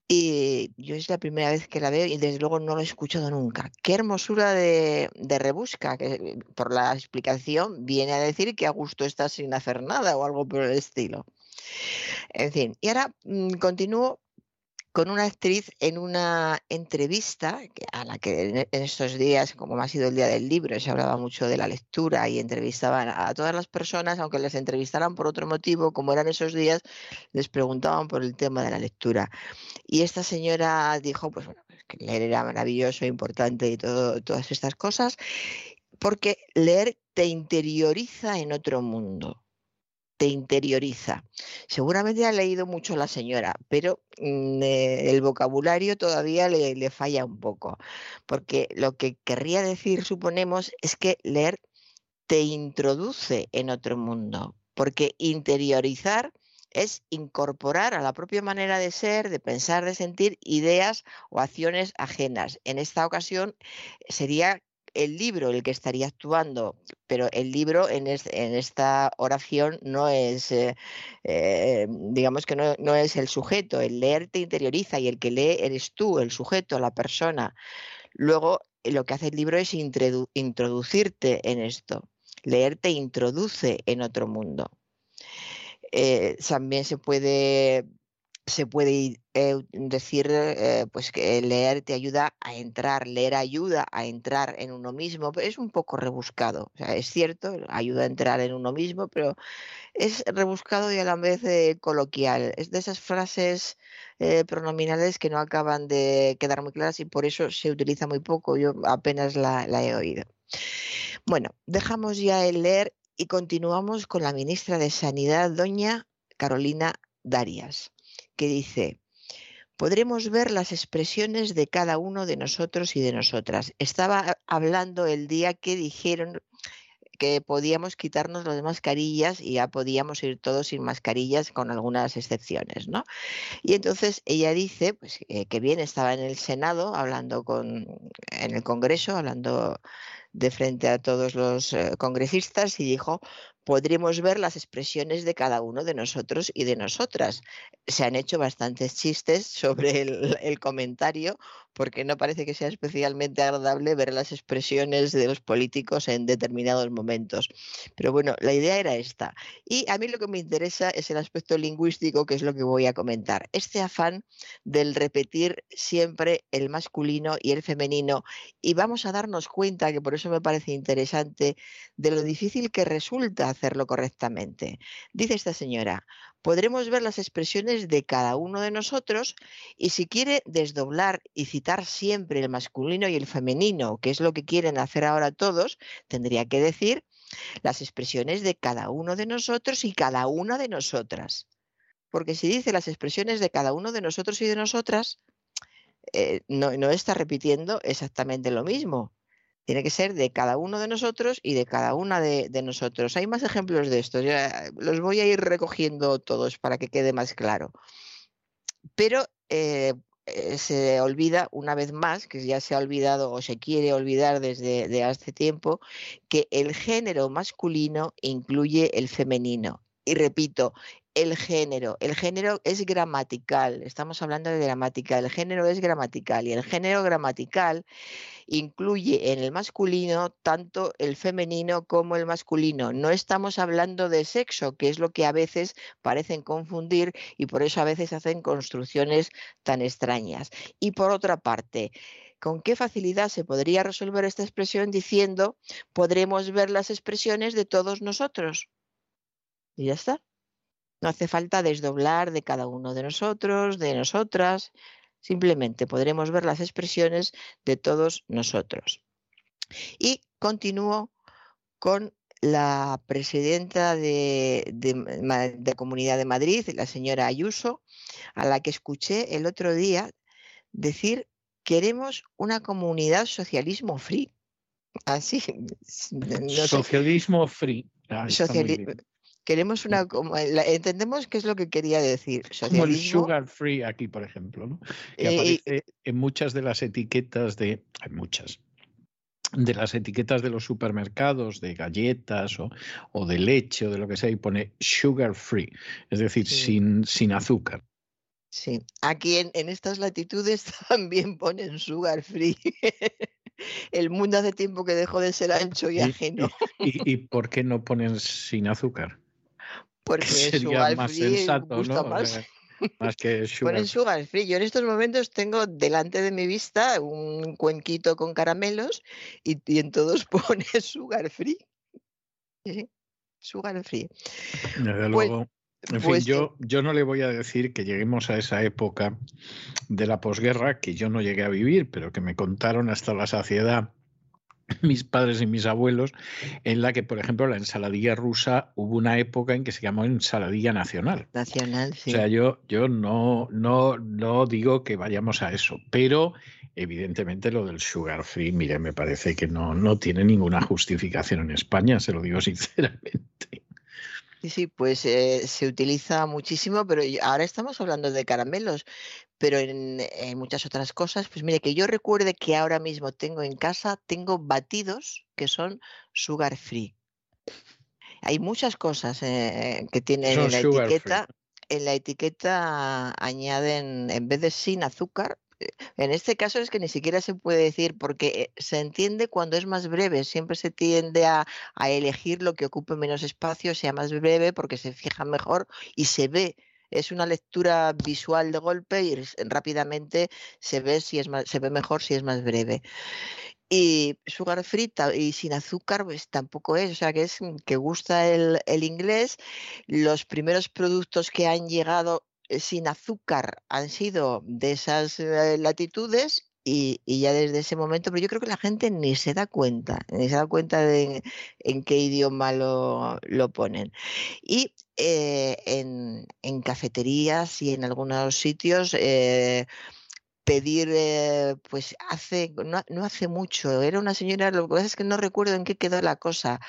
y yo es la primera vez que la veo y desde luego no lo he escuchado nunca. Qué hermosura de, rebusca, que por la explicación viene a decir que a gusto está sin hacer nada o algo por el estilo. En fin, y ahora mm, continúo con una actriz en una entrevista a la que en estos días, como ha sido el día del libro, se hablaba mucho de la lectura y entrevistaban a todas las personas, aunque les entrevistaran por otro motivo, como eran esos días, les preguntaban por el tema de la lectura. Y esta señora dijo, pues bueno, pues que leer era maravilloso, importante y todo, todas estas cosas, porque leer te interioriza en otro mundo te interioriza. Seguramente ha leído mucho la señora, pero mm, eh, el vocabulario todavía le, le falla un poco, porque lo que querría decir, suponemos, es que leer te introduce en otro mundo, porque interiorizar es incorporar a la propia manera de ser, de pensar, de sentir ideas o acciones ajenas. En esta ocasión sería el libro el que estaría actuando, pero el libro en, esta oración no es, eh, eh, digamos que no, es el sujeto, el leer te interioriza y el que lee eres tú, el sujeto, la persona. Luego, lo que hace el libro es introducirte en esto. Leer te introduce en otro mundo. Eh, también se puede se puede eh, decir eh, pues que leer te ayuda a entrar, leer ayuda a entrar en uno mismo, pero es un poco rebuscado. es cierto, ayuda a entrar en uno mismo, pero es rebuscado y a la vez eh, coloquial. Es de esas frases pronominales que no acaban de quedar muy claras y por eso se utiliza muy poco. Yo apenas la he oído. Bueno, dejamos ya el leer y continuamos con la ministra de Sanidad, doña Carolina Darias que dice, podremos ver las expresiones de cada uno de nosotros y de nosotras. Estaba hablando el día que dijeron que podíamos quitarnos las mascarillas y ya podíamos ir todos sin mascarillas con algunas excepciones, ¿no? Y entonces ella dice, pues eh, que bien estaba en el Senado hablando con en el Congreso hablando de frente a todos los eh, congresistas y dijo, podremos ver las expresiones de cada uno de nosotros y de nosotras. Se han hecho bastantes chistes sobre el, comentario porque no parece que sea especialmente agradable ver las expresiones de los políticos en determinados momentos. Pero bueno, la idea era esta. Y a mí lo que me interesa es el aspecto lingüístico, que es lo que voy a comentar. Este afán del repetir siempre el masculino y el femenino. Y vamos a darnos cuenta, que por eso me parece interesante, de lo difícil que resulta hacerlo correctamente. Dice esta señora, podremos ver las expresiones de cada uno de nosotros y si quiere desdoblar y citar siempre el masculino y el femenino, que es lo que quieren hacer ahora todos, tendría que decir las expresiones de cada uno de nosotros y cada una de nosotras. Porque si dice las expresiones de cada uno de nosotros y de nosotras, eh, no, no está repitiendo exactamente lo mismo tiene que ser de cada uno de nosotros y de cada una de, nosotros. Hay más ejemplos de esto, ya los voy a ir recogiendo todos para que quede más claro. Pero eh, eh, se olvida una vez más, que ya se ha olvidado o se quiere olvidar desde hace tiempo, que el género masculino incluye el femenino. Y repito, el género. El género es gramatical, estamos hablando de gramática, el género es gramatical y el género gramatical incluye en el masculino tanto el femenino como el masculino. No estamos hablando de sexo, que es lo que a veces parecen confundir y por eso a veces hacen construcciones tan extrañas. Y por otra parte, con qué facilidad se podría resolver esta expresión diciendo podremos ver las expresiones de todos nosotros. Y ya está. No hace falta desdoblar de cada uno de nosotros, de nosotras. Simplemente podremos ver las expresiones de todos nosotros. Y continúo con la presidenta de, de, Comunidad de Madrid, la señora Ayuso, a la que escuché el otro día decir queremos una comunidad socialismo free. [LAUGHS] Así. [LAUGHS] socialismo free. Ah, queremos una entendemos qué es lo que quería decir. Como el sugar free aquí, por ejemplo, ¿no? que eh, aparece en muchas de las etiquetas de, hay muchas, de las etiquetas de los supermercados, de galletas o, de leche o de lo que sea, y pone sugar free, es decir, sin, sin azúcar. Sí, aquí en, estas latitudes [LAUGHS] también ponen sugar free. [LAUGHS] El mundo hace tiempo que dejó de ser ancho y, ajeno. Y, [LAUGHS] por qué no ponen sin azúcar? Porque sería más sensato, ¿no? Más. [LAUGHS] Más que sugar. Ponen sugar free. Yo en estos momentos tengo delante de mi vista un cuenquito con caramelos y, en todos [LAUGHS] pone sugar free. Sí, sugar free. Desde pues luego. En fin, pues yo, yo no le voy a decir que lleguemos a esa época de la posguerra que yo no llegué a vivir, pero que me contaron hasta la saciedad [LAUGHS] mis padres y mis abuelos, en la que, por ejemplo, la ensaladilla rusa hubo una época en que se llamó ensaladilla nacional. Nacional, sí. O sea, yo, yo no, no, no digo que vayamos a eso, pero evidentemente lo del sugar free, mire, me parece que no, no tiene ninguna justificación en España, se lo digo [LAUGHS] sinceramente. Sí, sí, pues eh, se utiliza muchísimo, pero ahora estamos hablando de caramelos, pero en, muchas otras cosas, pues mire, que yo recuerde que ahora mismo tengo en casa, tengo batidos que son sugar free. Hay muchas cosas eh, que tienen en la etiqueta. En la etiqueta añaden, en vez de sin azúcar, en este caso es que ni siquiera se puede decir porque eh, se entiende cuando es más breve, siempre se tiende a, elegir lo que ocupe menos espacio, sea más breve porque se fija mejor y se ve es una lectura visual de golpe y rápidamente se ve si es más, se ve mejor si es más breve. Y sugar frita y sin azúcar, pues tampoco es, o sea que es que gusta el, inglés. Los primeros productos que han llegado eh, sin azúcar han sido de esas eh, latitudes y, ya desde ese momento, pero yo creo que la gente ni se da cuenta, ni se da cuenta de en, qué idioma lo, ponen. Y eh, en, cafeterías y en algunos sitios pedir, pues hace, no, no, hace mucho, era una señora, lo que pasa es que no recuerdo en qué quedó la cosa,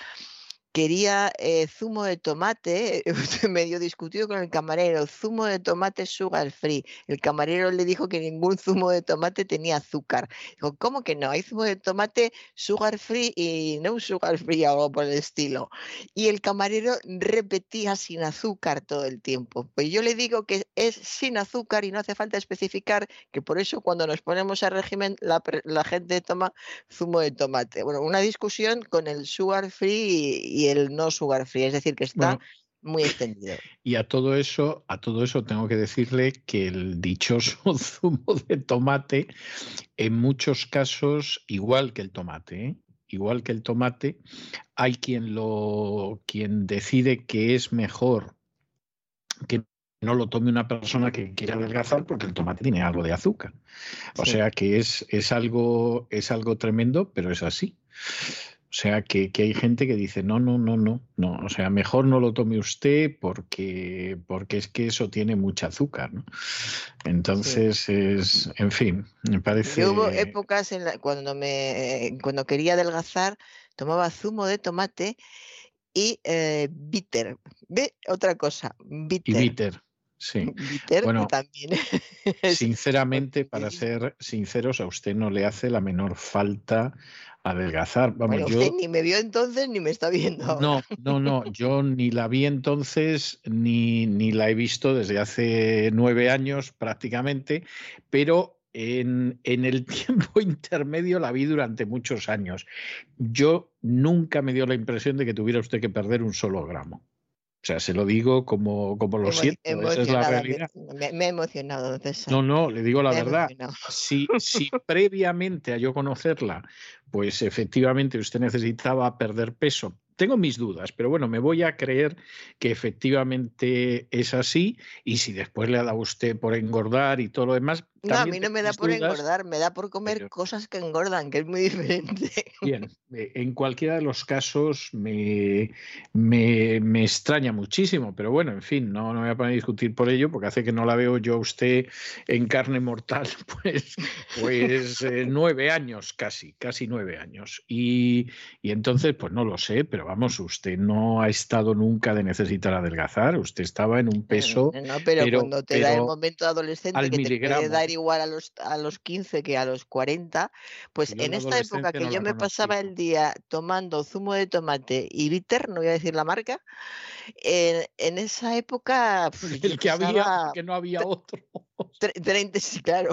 quería eh, zumo de tomate, [LAUGHS] medio discutido con el camarero, zumo de tomate sugar free. El camarero le dijo que ningún zumo de tomate tenía azúcar. Dijo, ¿cómo que no? Hay zumo de tomate sugar free y no sugar free algo por el estilo. Y el camarero repetía sin azúcar todo el tiempo. Pues yo le digo que es sin azúcar y no hace falta especificar que por eso cuando nos ponemos a régimen la, la gente toma zumo de tomate. Bueno, una discusión con el sugar free y el no sugar free, es decir, que está muy extendido. [LAUGHS] Y a todo eso, a todo eso tengo que decirle que el dichoso [LAUGHS] zumo de tomate, en muchos casos, igual que el tomate, ¿eh? igual que el tomate, hay quien lo, quien decide que es mejor que no lo tome una persona que quiera adelgazar porque el tomate tiene algo de azúcar. O sea que es, es, algo, es algo tremendo, pero es así. O sea, que, hay gente que dice, no, no, no, no, no, o sea, mejor no lo tome usted porque, porque es que eso tiene mucha azúcar, ¿no? Entonces, es, en fin, me parece... hubo épocas en cuando, me, cuando quería adelgazar, tomaba zumo de tomate y eh, bitter. Ve otra cosa, bitter. Y bitter. Sí. [LAUGHS] Bitter bueno, también. [LAUGHS] sinceramente, para ser sinceros, a usted no le hace la menor falta adelgazar. Vamos, bueno, usted ni me vio entonces ni me está viendo. No, no, no, yo ni la vi entonces ni, ni la he visto desde hace nueve años prácticamente, pero en, en, el [LAUGHS] tiempo intermedio la vi durante muchos años. Yo nunca me dio la impresión de que tuviera usted que perder un solo gramo. O sea, se lo digo como, como lo Emo- siento, esa es la realidad. Me, me he emocionado, César. No, no, le digo la me verdad. Si, si [LAUGHS] previamente a yo conocerla, pues efectivamente usted necesitaba perder peso, tengo mis dudas, pero bueno, me voy a creer que efectivamente es así y si después le ha dado a usted por engordar y todo lo demás. No, a mí no me da por dudas. engordar, me da por comer pero- cosas que engordan, que es muy diferente. Bien, [LAUGHS] eh, en cualquiera de los casos me, me, me extraña muchísimo, pero bueno, en fin, no, no me voy a poner a discutir por ello, porque hace que no la veo yo a usted en carne mortal, [LAUGHS] pues, pues eh, nueve años casi, casi nueve años. Y, y entonces, pues no lo sé, pero vamos, usted no ha estado nunca de necesitar adelgazar, usted estaba en un peso No, no, pero, pero- cuando te da el momento adolescente que te puede miligramo. dar igual a los, a los 15 que a los 40, pues Yo en esta época que no yo me pasaba el día tomando zumo de tomate y bitter, no voy a decir la marca, en, en esa época yo [LAUGHS] el que había, que no había otro. tre- 30, sí, claro,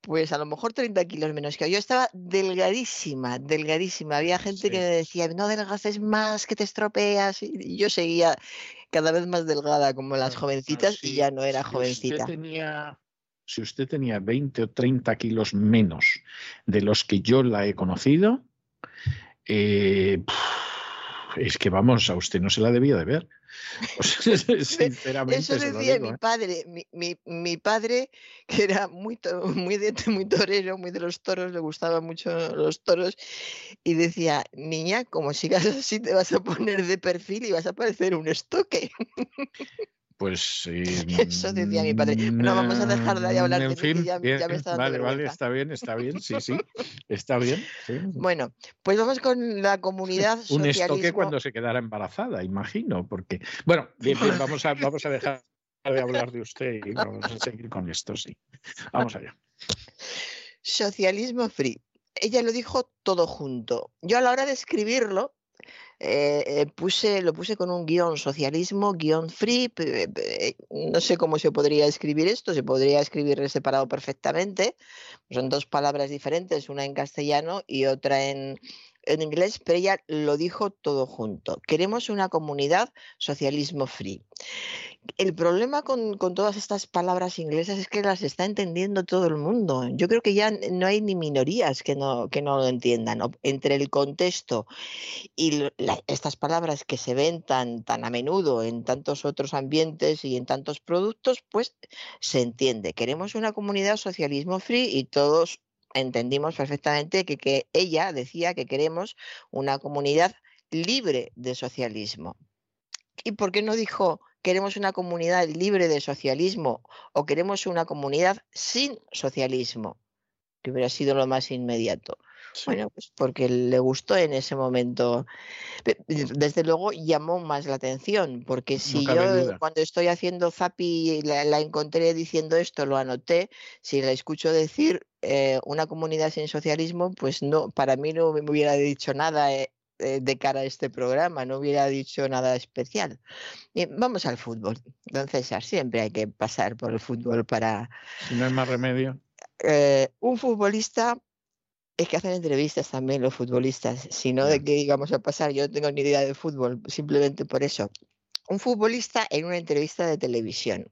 pues a lo mejor 30 kilos menos que yo. Yo estaba delgadísima, delgadísima. Había gente que me decía, no adelgaces más, que te estropeas. Y yo seguía cada vez más delgada como las Claro, jovencitas sí, y ya no era si jovencita. Usted tenía, si usted tenía 20 o 30 kilos menos de los que yo la he conocido, eh, es que vamos, a usted no se la debía de ver. O sea, [LAUGHS] sinceramente. Eso decía digo, mi ¿eh? padre, mi, mi, mi padre, que era muy, to- muy, de, muy torero, muy de los toros, le gustaban mucho los toros, y decía, niña, como sigas así te vas a poner de perfil y vas a parecer un estoque. Pues eh, [LAUGHS] Eso decía mi padre. No, vamos a dejar de hablar de mí, fin, ya- bien, ya me está dando vale, vale, está bien, está bien, sí, sí, [LAUGHS] está bien. sí. Bueno, pues vamos con la comunidad Un estoque cuando se quedara embarazada, imagino, porque. Bueno, bien, bien, vamos a, vamos a dejar de hablar de usted y vamos a seguir con esto, sí. Vamos allá. Socialismo free. Ella lo dijo todo junto. Yo a la hora de escribirlo, eh, eh, puse, lo puse con un guion socialismo, guion free. No sé cómo se podría escribir esto, se podría escribir separado perfectamente. Son dos palabras diferentes, una en castellano y otra en, en inglés, pero ella lo dijo todo junto. Queremos una comunidad socialismo free. El problema con, con todas estas palabras inglesas es que las está entendiendo todo el mundo. Yo creo que ya no hay ni minorías que no, que no lo entiendan. Entre el contexto y estas palabras que se ven tan, tan a menudo en tantos otros ambientes y en tantos productos, pues se entiende. Queremos una comunidad socialismo free y todos entendimos perfectamente que, que ella decía que queremos una comunidad libre de socialismo. ¿Y por qué no dijo queremos una comunidad libre de socialismo o queremos una comunidad sin socialismo? Que hubiera sido lo más inmediato. Bueno, pues porque le gustó en ese momento. Desde luego llamó más la atención, porque si cabe yo duda. cuando estoy haciendo zapi la, la encontré diciendo esto, lo anoté, si la escucho decir eh, una comunidad sin socialismo, pues no, para mí no me hubiera dicho nada eh, eh, de cara a este programa, no hubiera dicho nada especial. Bien, vamos al fútbol. Don César, siempre hay que pasar por el fútbol para, Si no hay más remedio. eh, un futbolista es que hacen entrevistas también los futbolistas, si no de qué íbamos a pasar, yo no tengo ni idea de fútbol, simplemente por eso. Un futbolista en una entrevista de televisión.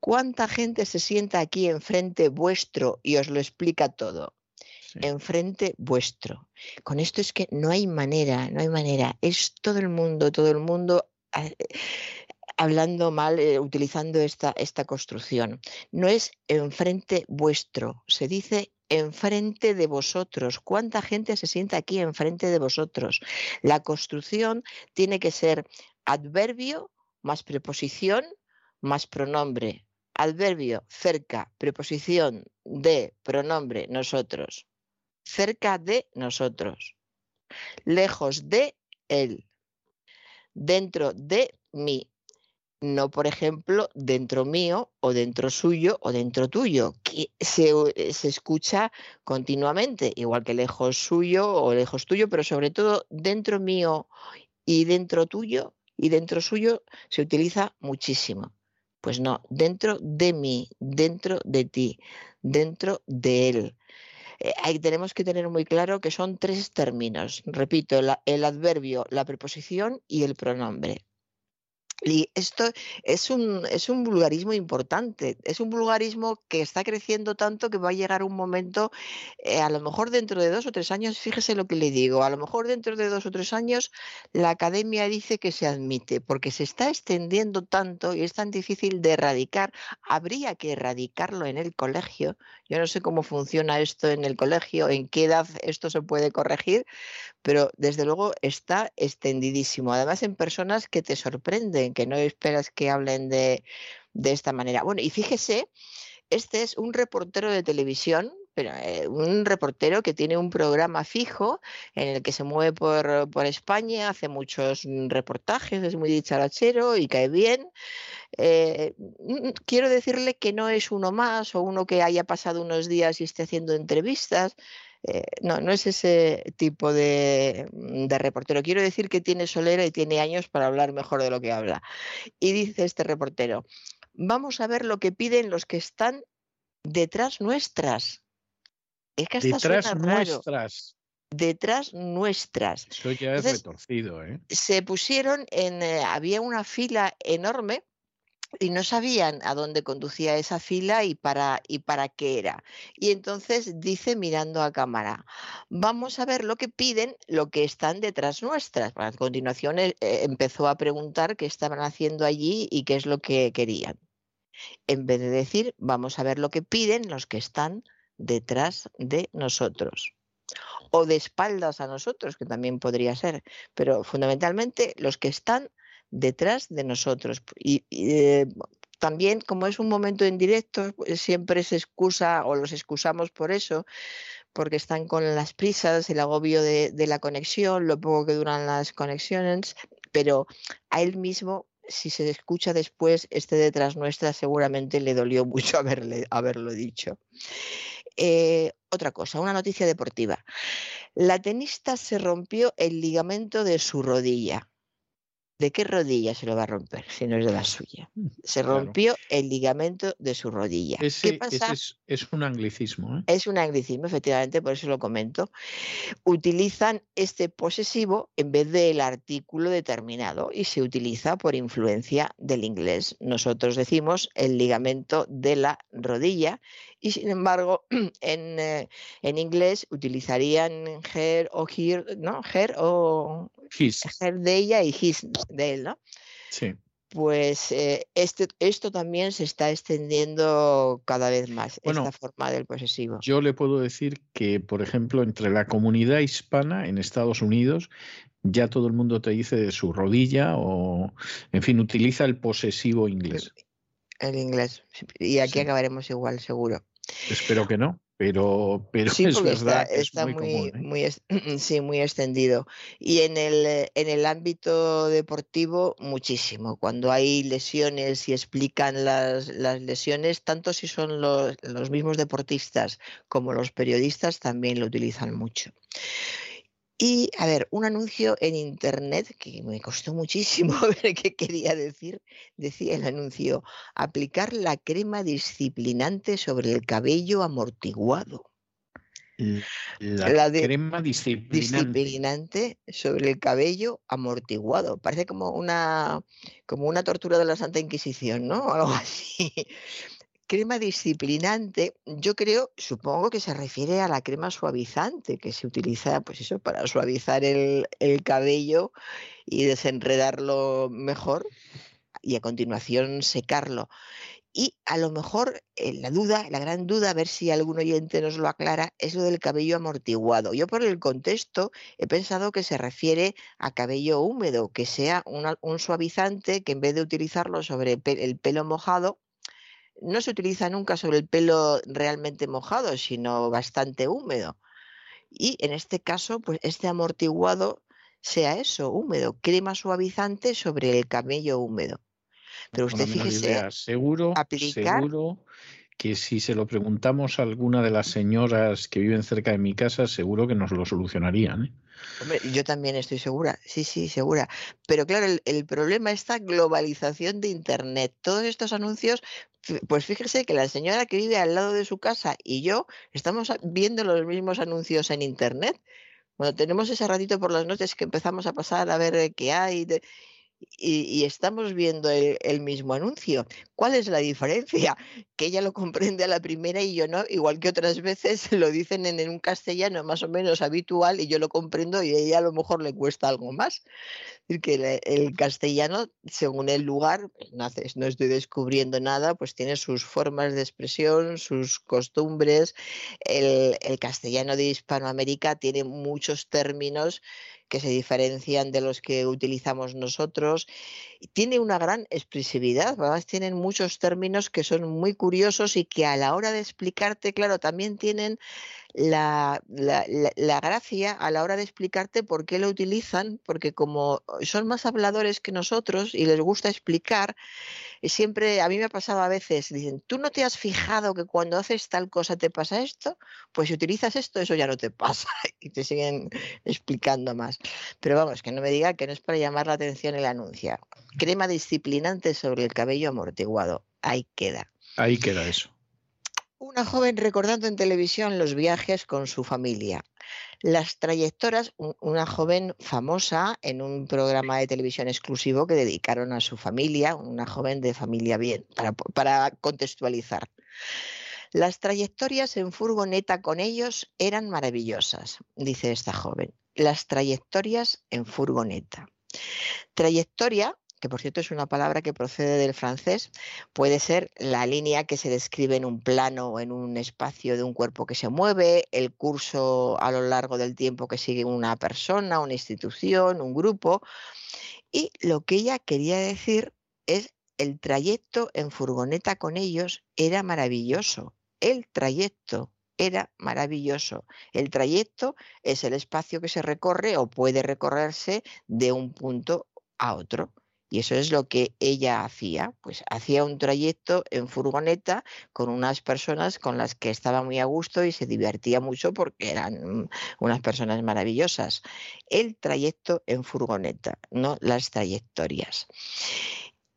¿Cuánta gente se sienta aquí enfrente vuestro y os lo explica todo? Sí. Enfrente vuestro. Con esto es que no hay manera, no hay manera. Es todo el mundo, todo el mundo ah, hablando mal, eh, utilizando esta, esta construcción. No es enfrente vuestro, se dice enfrente de vosotros. ¿Cuánta gente se sienta aquí enfrente de vosotros? La construcción tiene que ser adverbio más preposición más pronombre. Adverbio cerca, preposición de, pronombre nosotros. Cerca de nosotros. Lejos de él. Dentro de mí. No, por ejemplo, dentro mío o dentro suyo o dentro tuyo, que se, eh, se escucha continuamente, igual que lejos suyo o lejos tuyo, pero sobre todo dentro mío y dentro tuyo y dentro suyo se utiliza muchísimo. Pues no, dentro de mí, dentro de ti, dentro de él. Eh, ahí tenemos que tener muy claro que son tres términos. Repito, el adverbio, la preposición y el pronombre. Y esto es un, es un vulgarismo importante, es un vulgarismo que está creciendo tanto que va a llegar un momento, eh, a lo mejor dentro de dos o tres años, fíjese lo que le digo, a lo mejor dentro de dos o tres años la academia dice que se admite, porque se está extendiendo tanto y es tan difícil de erradicar, habría que erradicarlo en el colegio. Yo no sé cómo funciona esto en el colegio, en qué edad esto se puede corregir, pero desde luego está extendidísimo, además en personas que te sorprenden que no esperas que hablen de, esta manera. Bueno, y fíjese, este es un reportero de televisión pero eh, un reportero que tiene un programa fijo en el que se mueve por, España, hace muchos reportajes, es muy dicharachero y cae bien. Eh, mm, quiero decirle que no es uno más o uno que haya pasado unos días y esté haciendo entrevistas. Eh, no, no es ese tipo de, de, reportero. Quiero decir que tiene solera y tiene años para hablar mejor de lo que habla. Y dice este reportero, vamos a ver lo que piden los que están detrás nuestras. Es que hasta detrás nuestras. Detrás nuestras. Eso ya es retorcido, ¿eh? Se pusieron en. Eh, había una fila enorme y no sabían a dónde conducía esa fila y para, y para qué era. Y entonces dice mirando a cámara, vamos a ver lo que piden, lo que están detrás nuestras. A continuación eh, eh, empezó a preguntar qué estaban haciendo allí y qué es lo que querían. En vez de decir, vamos a ver lo que piden los que están detrás de nosotros o de espaldas a nosotros, que también podría ser, pero fundamentalmente los que están detrás de nosotros. Y, eh, también, como es un momento en directo, pues, siempre se excusa o los excusamos por eso, porque están con las prisas, el agobio de, la conexión, lo poco que duran las conexiones, pero a él mismo si se escucha después, este detrás nuestra seguramente le dolió [LAUGHS] mucho haberlo dicho. Eh, otra cosa, una noticia deportiva. La tenista se rompió el ligamento de su rodilla. ¿De qué rodilla se lo va a romper si no es de la suya? [LAUGHS] Se rompió el ligamento de su rodilla. ¿Qué pasa? es, un anglicismo. ¿eh? Es un anglicismo, efectivamente, por eso lo comento. Utilizan este posesivo en vez del artículo determinado y se utiliza por influencia del inglés. Nosotros decimos el ligamento de la rodilla y sin embargo [CLEARS THROAT] en, eh, en inglés utilizarían her o here, ¿no? Her o his. Her de ella y his de él, ¿no? Sí. Pues eh, este, esto también se está extendiendo cada vez más, esta forma del posesivo. Yo le puedo decir que, por ejemplo, entre la comunidad hispana en Estados Unidos, ya todo el mundo te dice de su rodilla o, en fin, utiliza el posesivo inglés. El inglés. Y aquí acabaremos igual, seguro. Espero que no, pero, pero [LAUGHS] es verdad. Está, muy, muy, ¿eh? [CLEARS THROAT] sí, muy extendido. Y en el, en el ámbito deportivo, muchísimo. Cuando hay lesiones y explican las, las lesiones, tanto si son los, los mismos deportistas como los periodistas, también lo utilizan mucho. Y, a ver, un anuncio en Internet que me costó muchísimo [LAUGHS] ver qué quería decir. Decía el anuncio, aplicar la crema disciplinante sobre el cabello amortiguado. La, crema disciplinante. disciplinante. sobre el cabello amortiguado. Parece como una, como una tortura de la Santa Inquisición, ¿no? [LAUGHS] Algo así crema disciplinante, yo creo, supongo que se refiere a la crema suavizante que se utiliza, pues eso, para suavizar el, cabello y desenredarlo mejor y a continuación secarlo. Y a lo mejor eh, la duda, la gran duda, a ver si algún oyente nos lo aclara, es lo del cabello amortiguado. Yo por el contexto he pensado que se refiere a cabello húmedo, que sea un suavizante que en vez de utilizarlo sobre el pelo mojado, no se utiliza nunca sobre el pelo realmente mojado, sino bastante húmedo. Y en este caso, pues este amortiguado sea eso, húmedo, crema suavizante sobre el cabello húmedo. Pero usted fíjese, seguro, seguro que si se lo preguntamos a alguna de las señoras que viven cerca de mi casa, seguro que nos lo solucionarían. ¿eh? Hombre, yo también estoy segura, sí, sí, segura. Pero claro, el, problema es esta globalización de Internet. Todos estos anuncios, pues fíjese que la señora que vive al lado de su casa y yo estamos viendo los mismos anuncios en Internet. Cuando tenemos ese ratito por las noches que empezamos a pasar a ver qué hay, y, y estamos viendo el, el mismo anuncio. ¿Cuál es la diferencia? [LAUGHS] Que ella lo comprende a la primera y yo no, igual que otras veces [LAUGHS] lo dicen en, en un castellano más o menos habitual y yo lo comprendo y a ella a lo mejor le cuesta algo más. Es decir, que el, el castellano, según el lugar, pues, no, no estoy descubriendo nada, pues tiene sus formas de expresión, sus costumbres. El, el castellano de Hispanoamérica tiene muchos términos que se diferencian de los que utilizamos nosotros. Tiene una gran expresividad, tienen muchos términos que son muy curiosos y que a la hora de explicarte, claro, también tienen la, la- la- gracia a la hora de explicarte por qué lo utilizan, porque como son más habladores que nosotros y les gusta explicar, y siempre, a mí me ha pasado a veces, dicen, ¿tú no te has fijado que cuando haces tal cosa te pasa esto? Pues si utilizas esto, eso ya no te [LAUGHS] pasa y te siguen explicando más. Pero vamos, que no me diga que no es para llamar la atención el anuncio. Crema disciplinante sobre el cabello amortiguado. Ahí queda. Ahí queda eso. Una joven recordando en televisión los viajes con su familia. Las trayectorias, un- una joven famosa en un programa de televisión exclusivo que dedicaron a su familia, una joven de familia bien, para, para contextualizar. Las trayectorias en furgoneta con ellos eran maravillosas, dice esta joven. Las trayectorias en furgoneta. Trayectoria, que por cierto es una palabra que procede del francés, puede ser la línea que se describe en un plano o en un espacio de un cuerpo que se mueve, el curso a lo largo del tiempo que sigue una persona, una institución, un grupo. Y lo que ella quería decir es el trayecto en furgoneta con ellos era maravilloso. El trayecto era maravilloso. El trayecto es el espacio que se recorre o puede recorrerse de un punto a otro. Y eso es lo que ella hacía, pues hacía un trayecto en furgoneta con unas personas con las que estaba muy a gusto y se divertía mucho porque eran unas personas maravillosas. El trayecto en furgoneta, no las trayectorias.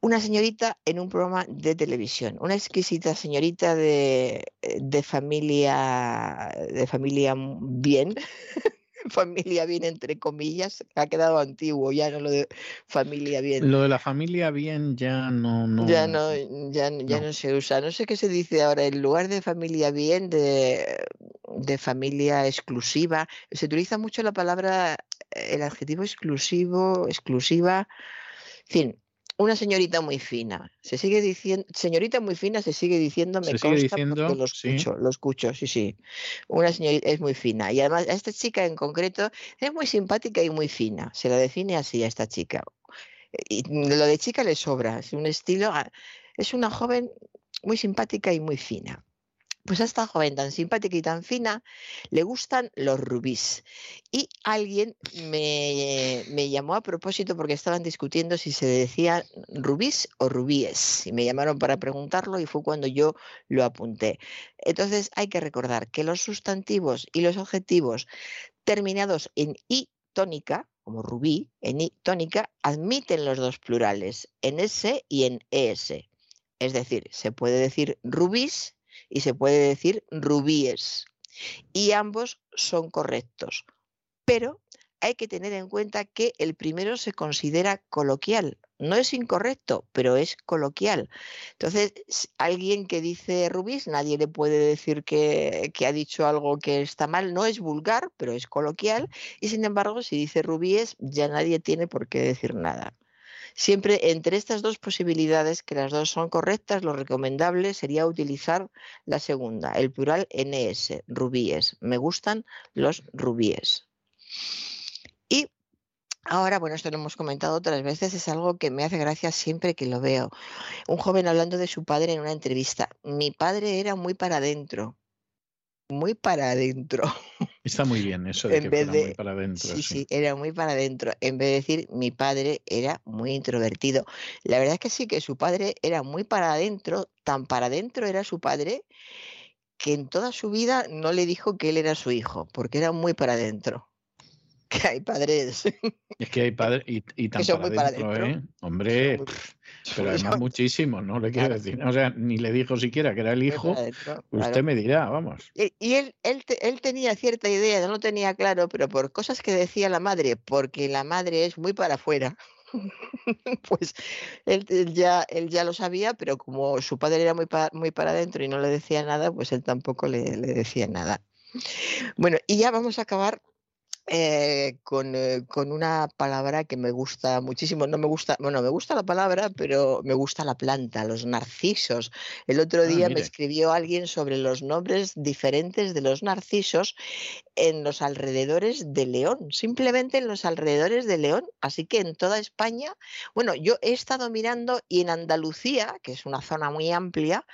Una señorita en un programa de televisión, una exquisita señorita de, de familia de familia bien, [LAUGHS] [LAUGHS] familia bien entre comillas, ha quedado antiguo ya no lo de familia bien. Lo de la familia bien ya no... no Ya no, ya, ya no. no se usa. No sé qué se dice ahora. En lugar de familia bien, de, de familia exclusiva, se utiliza mucho la palabra, el adjetivo exclusivo, exclusiva. En fin, una señorita muy fina. Se sigue diciendo, señorita muy fina se sigue diciendo, me Se sigue consta diciendo, porque lo sí. escucho, lo escucho, sí, sí. Una señorita es muy fina. Y además, a esta chica en concreto es muy simpática y muy fina. Se la define así a esta chica. Y lo de chica le sobra, es un estilo, ah, es una joven muy simpática y muy fina. Pues a esta joven tan simpática y tan fina le gustan los rubíes. Y alguien me, me llamó a propósito porque estaban discutiendo si se decía rubíes o rubíes. Y me llamaron para preguntarlo y fue cuando yo lo apunté. Entonces hay que recordar que los sustantivos y los adjetivos terminados en i tónica, como rubí, en i tónica, admiten los dos plurales, en s y en es. Es decir, se puede decir rubís y se puede decir rubíes. Y ambos son correctos. Pero hay que tener en cuenta que el primero se considera coloquial. No es incorrecto, pero es coloquial. Entonces, alguien que dice rubís, nadie le puede decir que, que ha dicho algo que está mal. No es vulgar, pero es coloquial. Y sin embargo, si dice rubíes, ya nadie tiene por qué decir nada. Siempre entre estas dos posibilidades, que las dos son correctas, lo recomendable sería utilizar la segunda, el plural NS, rubíes. Me gustan los rubíes. Y ahora, bueno, esto lo hemos comentado otras veces, es algo que me hace gracia siempre que lo veo. Un joven hablando de su padre en una entrevista. Mi padre era muy para adentro. Muy para adentro. [LAUGHS] Está muy bien eso de En que vez fuera muy de- para adentro. Sí, sí. sí, era muy para adentro. En vez de decir mi padre era muy introvertido. La verdad es que sí, que su padre era muy para adentro, tan para adentro era su padre que en toda su vida no le dijo que él era su hijo, porque era muy para adentro. [LAUGHS] Que hay padres. Es que hay padres y, y tan son para muy para adentro, adentro. ¿eh? Hombre, muy- [LAUGHS] pff, son pero además muchísimos, ¿no? Le quiero decir. O sea, ni le dijo siquiera que era el hijo. Usted claro. me dirá, vamos. Y y él, él, te- él tenía cierta idea, no lo tenía claro, pero por cosas que decía la madre, porque la madre es muy para afuera. [LAUGHS] pues él, ya, él ya lo sabía, pero como su padre era muy, muy para adentro y no le decía nada, pues él tampoco le, le decía nada. Bueno, y ya vamos a acabar eh, con, eh, con, una palabra que me gusta muchísimo. No me gusta, bueno, me gusta la palabra, pero me gusta la planta, los narcisos. El otro ah, día me escribió alguien sobre los nombres diferentes de los narcisos en los alrededores de León, simplemente en los alrededores de León. Así que en toda España, bueno, yo he estado mirando y en Andalucía, que es una zona muy amplia,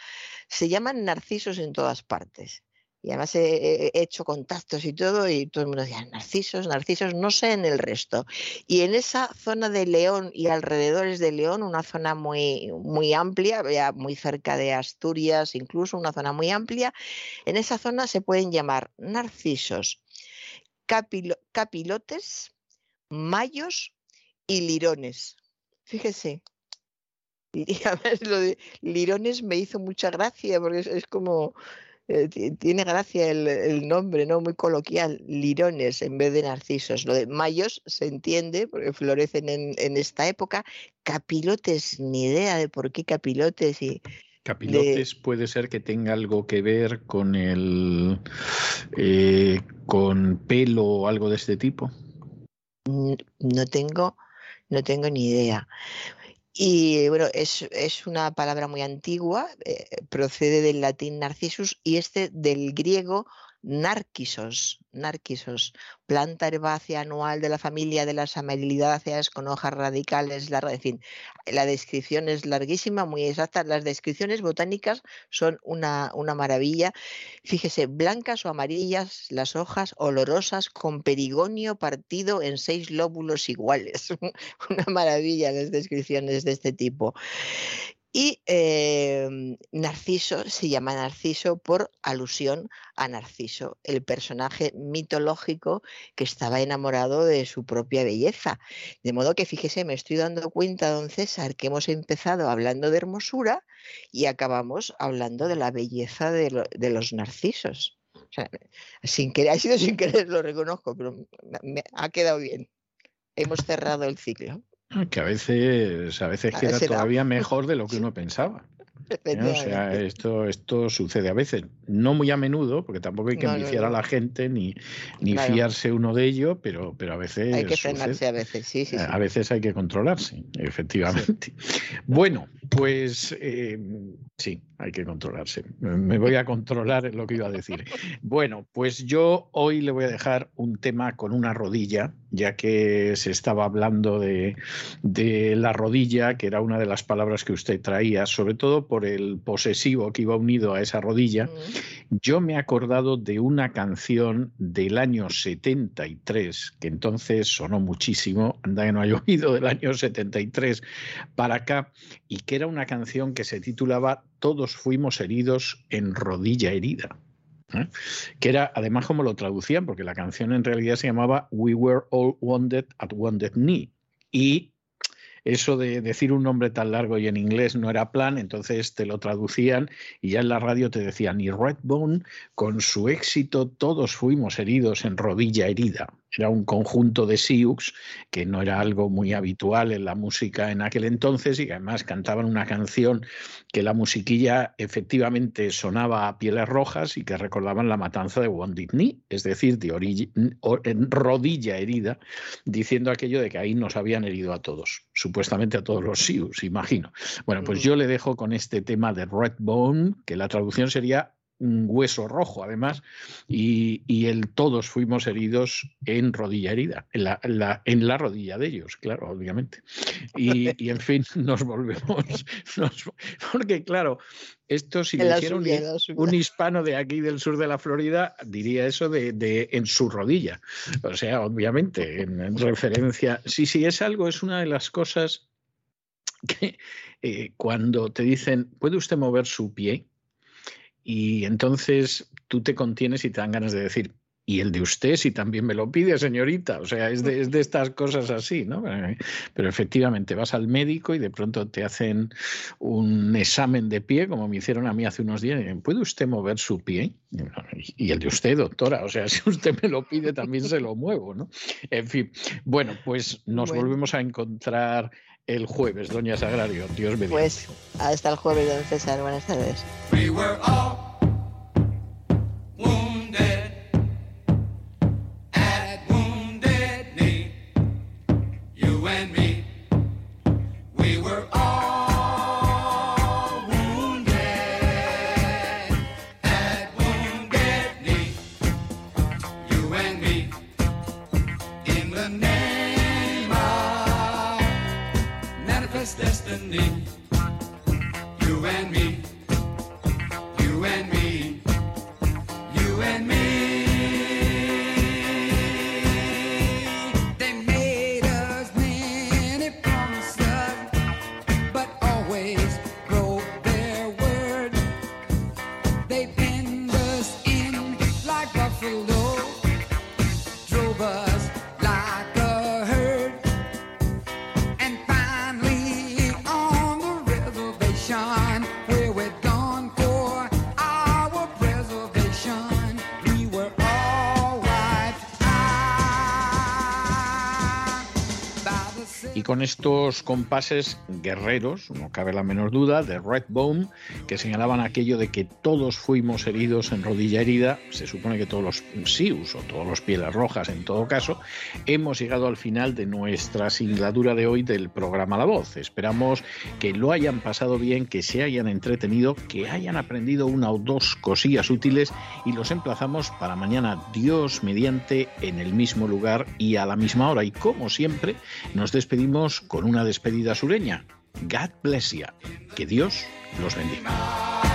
se llaman narcisos en todas partes y además he, hecho contactos y todo, y todo el mundo decía, narcisos, narcisos, no sé en el resto. Y en esa zona de León y alrededores de León, una zona muy, muy amplia, muy cerca de Asturias, incluso una zona muy amplia, en esa zona se pueden llamar narcisos, capilotes, mayos y lirones. Fíjese. [LAUGHS] Y además lo de lirones me hizo mucha gracia porque es como eh, tiene gracia el, nombre, ¿no? Muy coloquial, lirones en vez de narcisos. Lo de mayos se entiende porque florecen en, esta época. Capilotes, ni idea de por qué capilotes y. Capilotes puede ser que tenga algo que ver con el eh, con pelo o algo de este tipo. No tengo, no tengo ni idea. Y bueno, es, una palabra muy antigua, eh, procede del latín narcissus y este del griego narquisos, narquisos, planta herbácea anual de la familia de las amelidáceas con hojas radicales largas, en fin, la descripción es larguísima, muy exacta. Las descripciones botánicas son una, una maravilla. Fíjese, blancas o amarillas las hojas, olorosas, con perigonio partido en seis lóbulos iguales. [LAUGHS] una maravilla las descripciones de este tipo. Y em, Narciso se llama Narciso por alusión a Narciso, el personaje mitológico que estaba enamorado de su propia belleza. De modo que fíjese, me estoy dando cuenta, don César, que hemos empezado hablando de hermosura y acabamos hablando de la belleza de, los narcisos. sin querer, ha sido sin querer, lo reconozco, pero me ha quedado bien. Hemos cerrado el ciclo. [LAUGHS] Que a veces, a veces queda todavía mejor de lo que uno pensaba. [LAUGHS] ¿Eh? O sea, esto, esto sucede a veces, no muy a menudo, porque tampoco hay que no, a la gente ni, ni fiarse uno de ello, pero, pero a veces. Hay que frenarse a veces, sí, sí, A veces hay que controlarse, efectivamente. [LAUGHS] Bueno, pues eh, sí, hay que controlarse. Me voy a controlar lo que iba a decir. Bueno, pues yo hoy le voy a dejar un tema con una rodilla, ya que se estaba hablando de, de la rodilla, que era una de las palabras que usted traía, sobre todo por el posesivo que iba unido a esa rodilla. Yo me he acordado de una canción del año 73, que entonces sonó muchísimo, anda que no ha [LAUGHS] oído del año 73 para acá, y que era una canción que se titulaba Todos fuimos heridos en rodilla herida. ¿Eh? que era además como lo traducían, porque la canción en realidad se llamaba We Were All Wounded at Wounded Knee. Y eso de decir un nombre tan largo y en inglés no era plan, entonces te lo traducían y ya en la radio te decían, y Redbone, con su éxito todos fuimos heridos en rodilla herida. Era un conjunto de Sioux que no era algo muy habitual en la música en aquel entonces y además cantaban una canción que la musiquilla efectivamente sonaba a pieles rojas y que recordaban la matanza de Wounded Knee, es decir, de rodilla herida, diciendo aquello de que ahí nos habían herido a todos, supuestamente a todos los Sioux, imagino. Bueno, pues yo le dejo con este tema de Red Bone, que la traducción sería un hueso rojo, además, y, el todos fuimos heridos en rodilla herida, en la, en la, rodilla de ellos, claro, obviamente. Y, en fin, [LAUGHS] nos volvemos, [LAUGHS] porque claro, esto si le hiciera un, hispano de aquí del sur de la Florida, diría eso de, en su rodilla. O sea, obviamente, en, referencia, sí, sí, es algo, es una de las cosas que eh, cuando te dicen, ¿puede usted mover su pie? Y entonces tú te contienes y te dan ganas de decir, y el de usted si también me lo pide, señorita. O sea, es de, es de, estas cosas así, ¿no? Pero efectivamente vas al médico y de pronto te hacen un examen de pie, como me hicieron a mí hace unos días. ¿Puede usted mover su pie? Y el de usted, doctora. O sea, [LAUGHS] si usted me lo pide, también se lo muevo, ¿no? En fin. Bueno, pues nos bueno. volvemos a encontrar el jueves, doña Sagrario. Dios mediante. Pues hasta el jueves, don César. Buenas tardes. We estos compases guerreros, no cabe la menor duda, de Red Bone, que señalaban aquello de que todos fuimos heridos en rodilla herida, se supone que todos los Sius o todos los pieles rojas en todo caso, hemos llegado al final de nuestra singladura de hoy del programa La Voz. Esperamos que lo hayan pasado bien, que se hayan entretenido, que hayan aprendido una o dos cosillas útiles y los emplazamos para mañana, Dios mediante, en el mismo lugar y a la misma hora. Y como siempre, nos despedimos con una despedida sureña. God bless you. Que Dios los bendiga.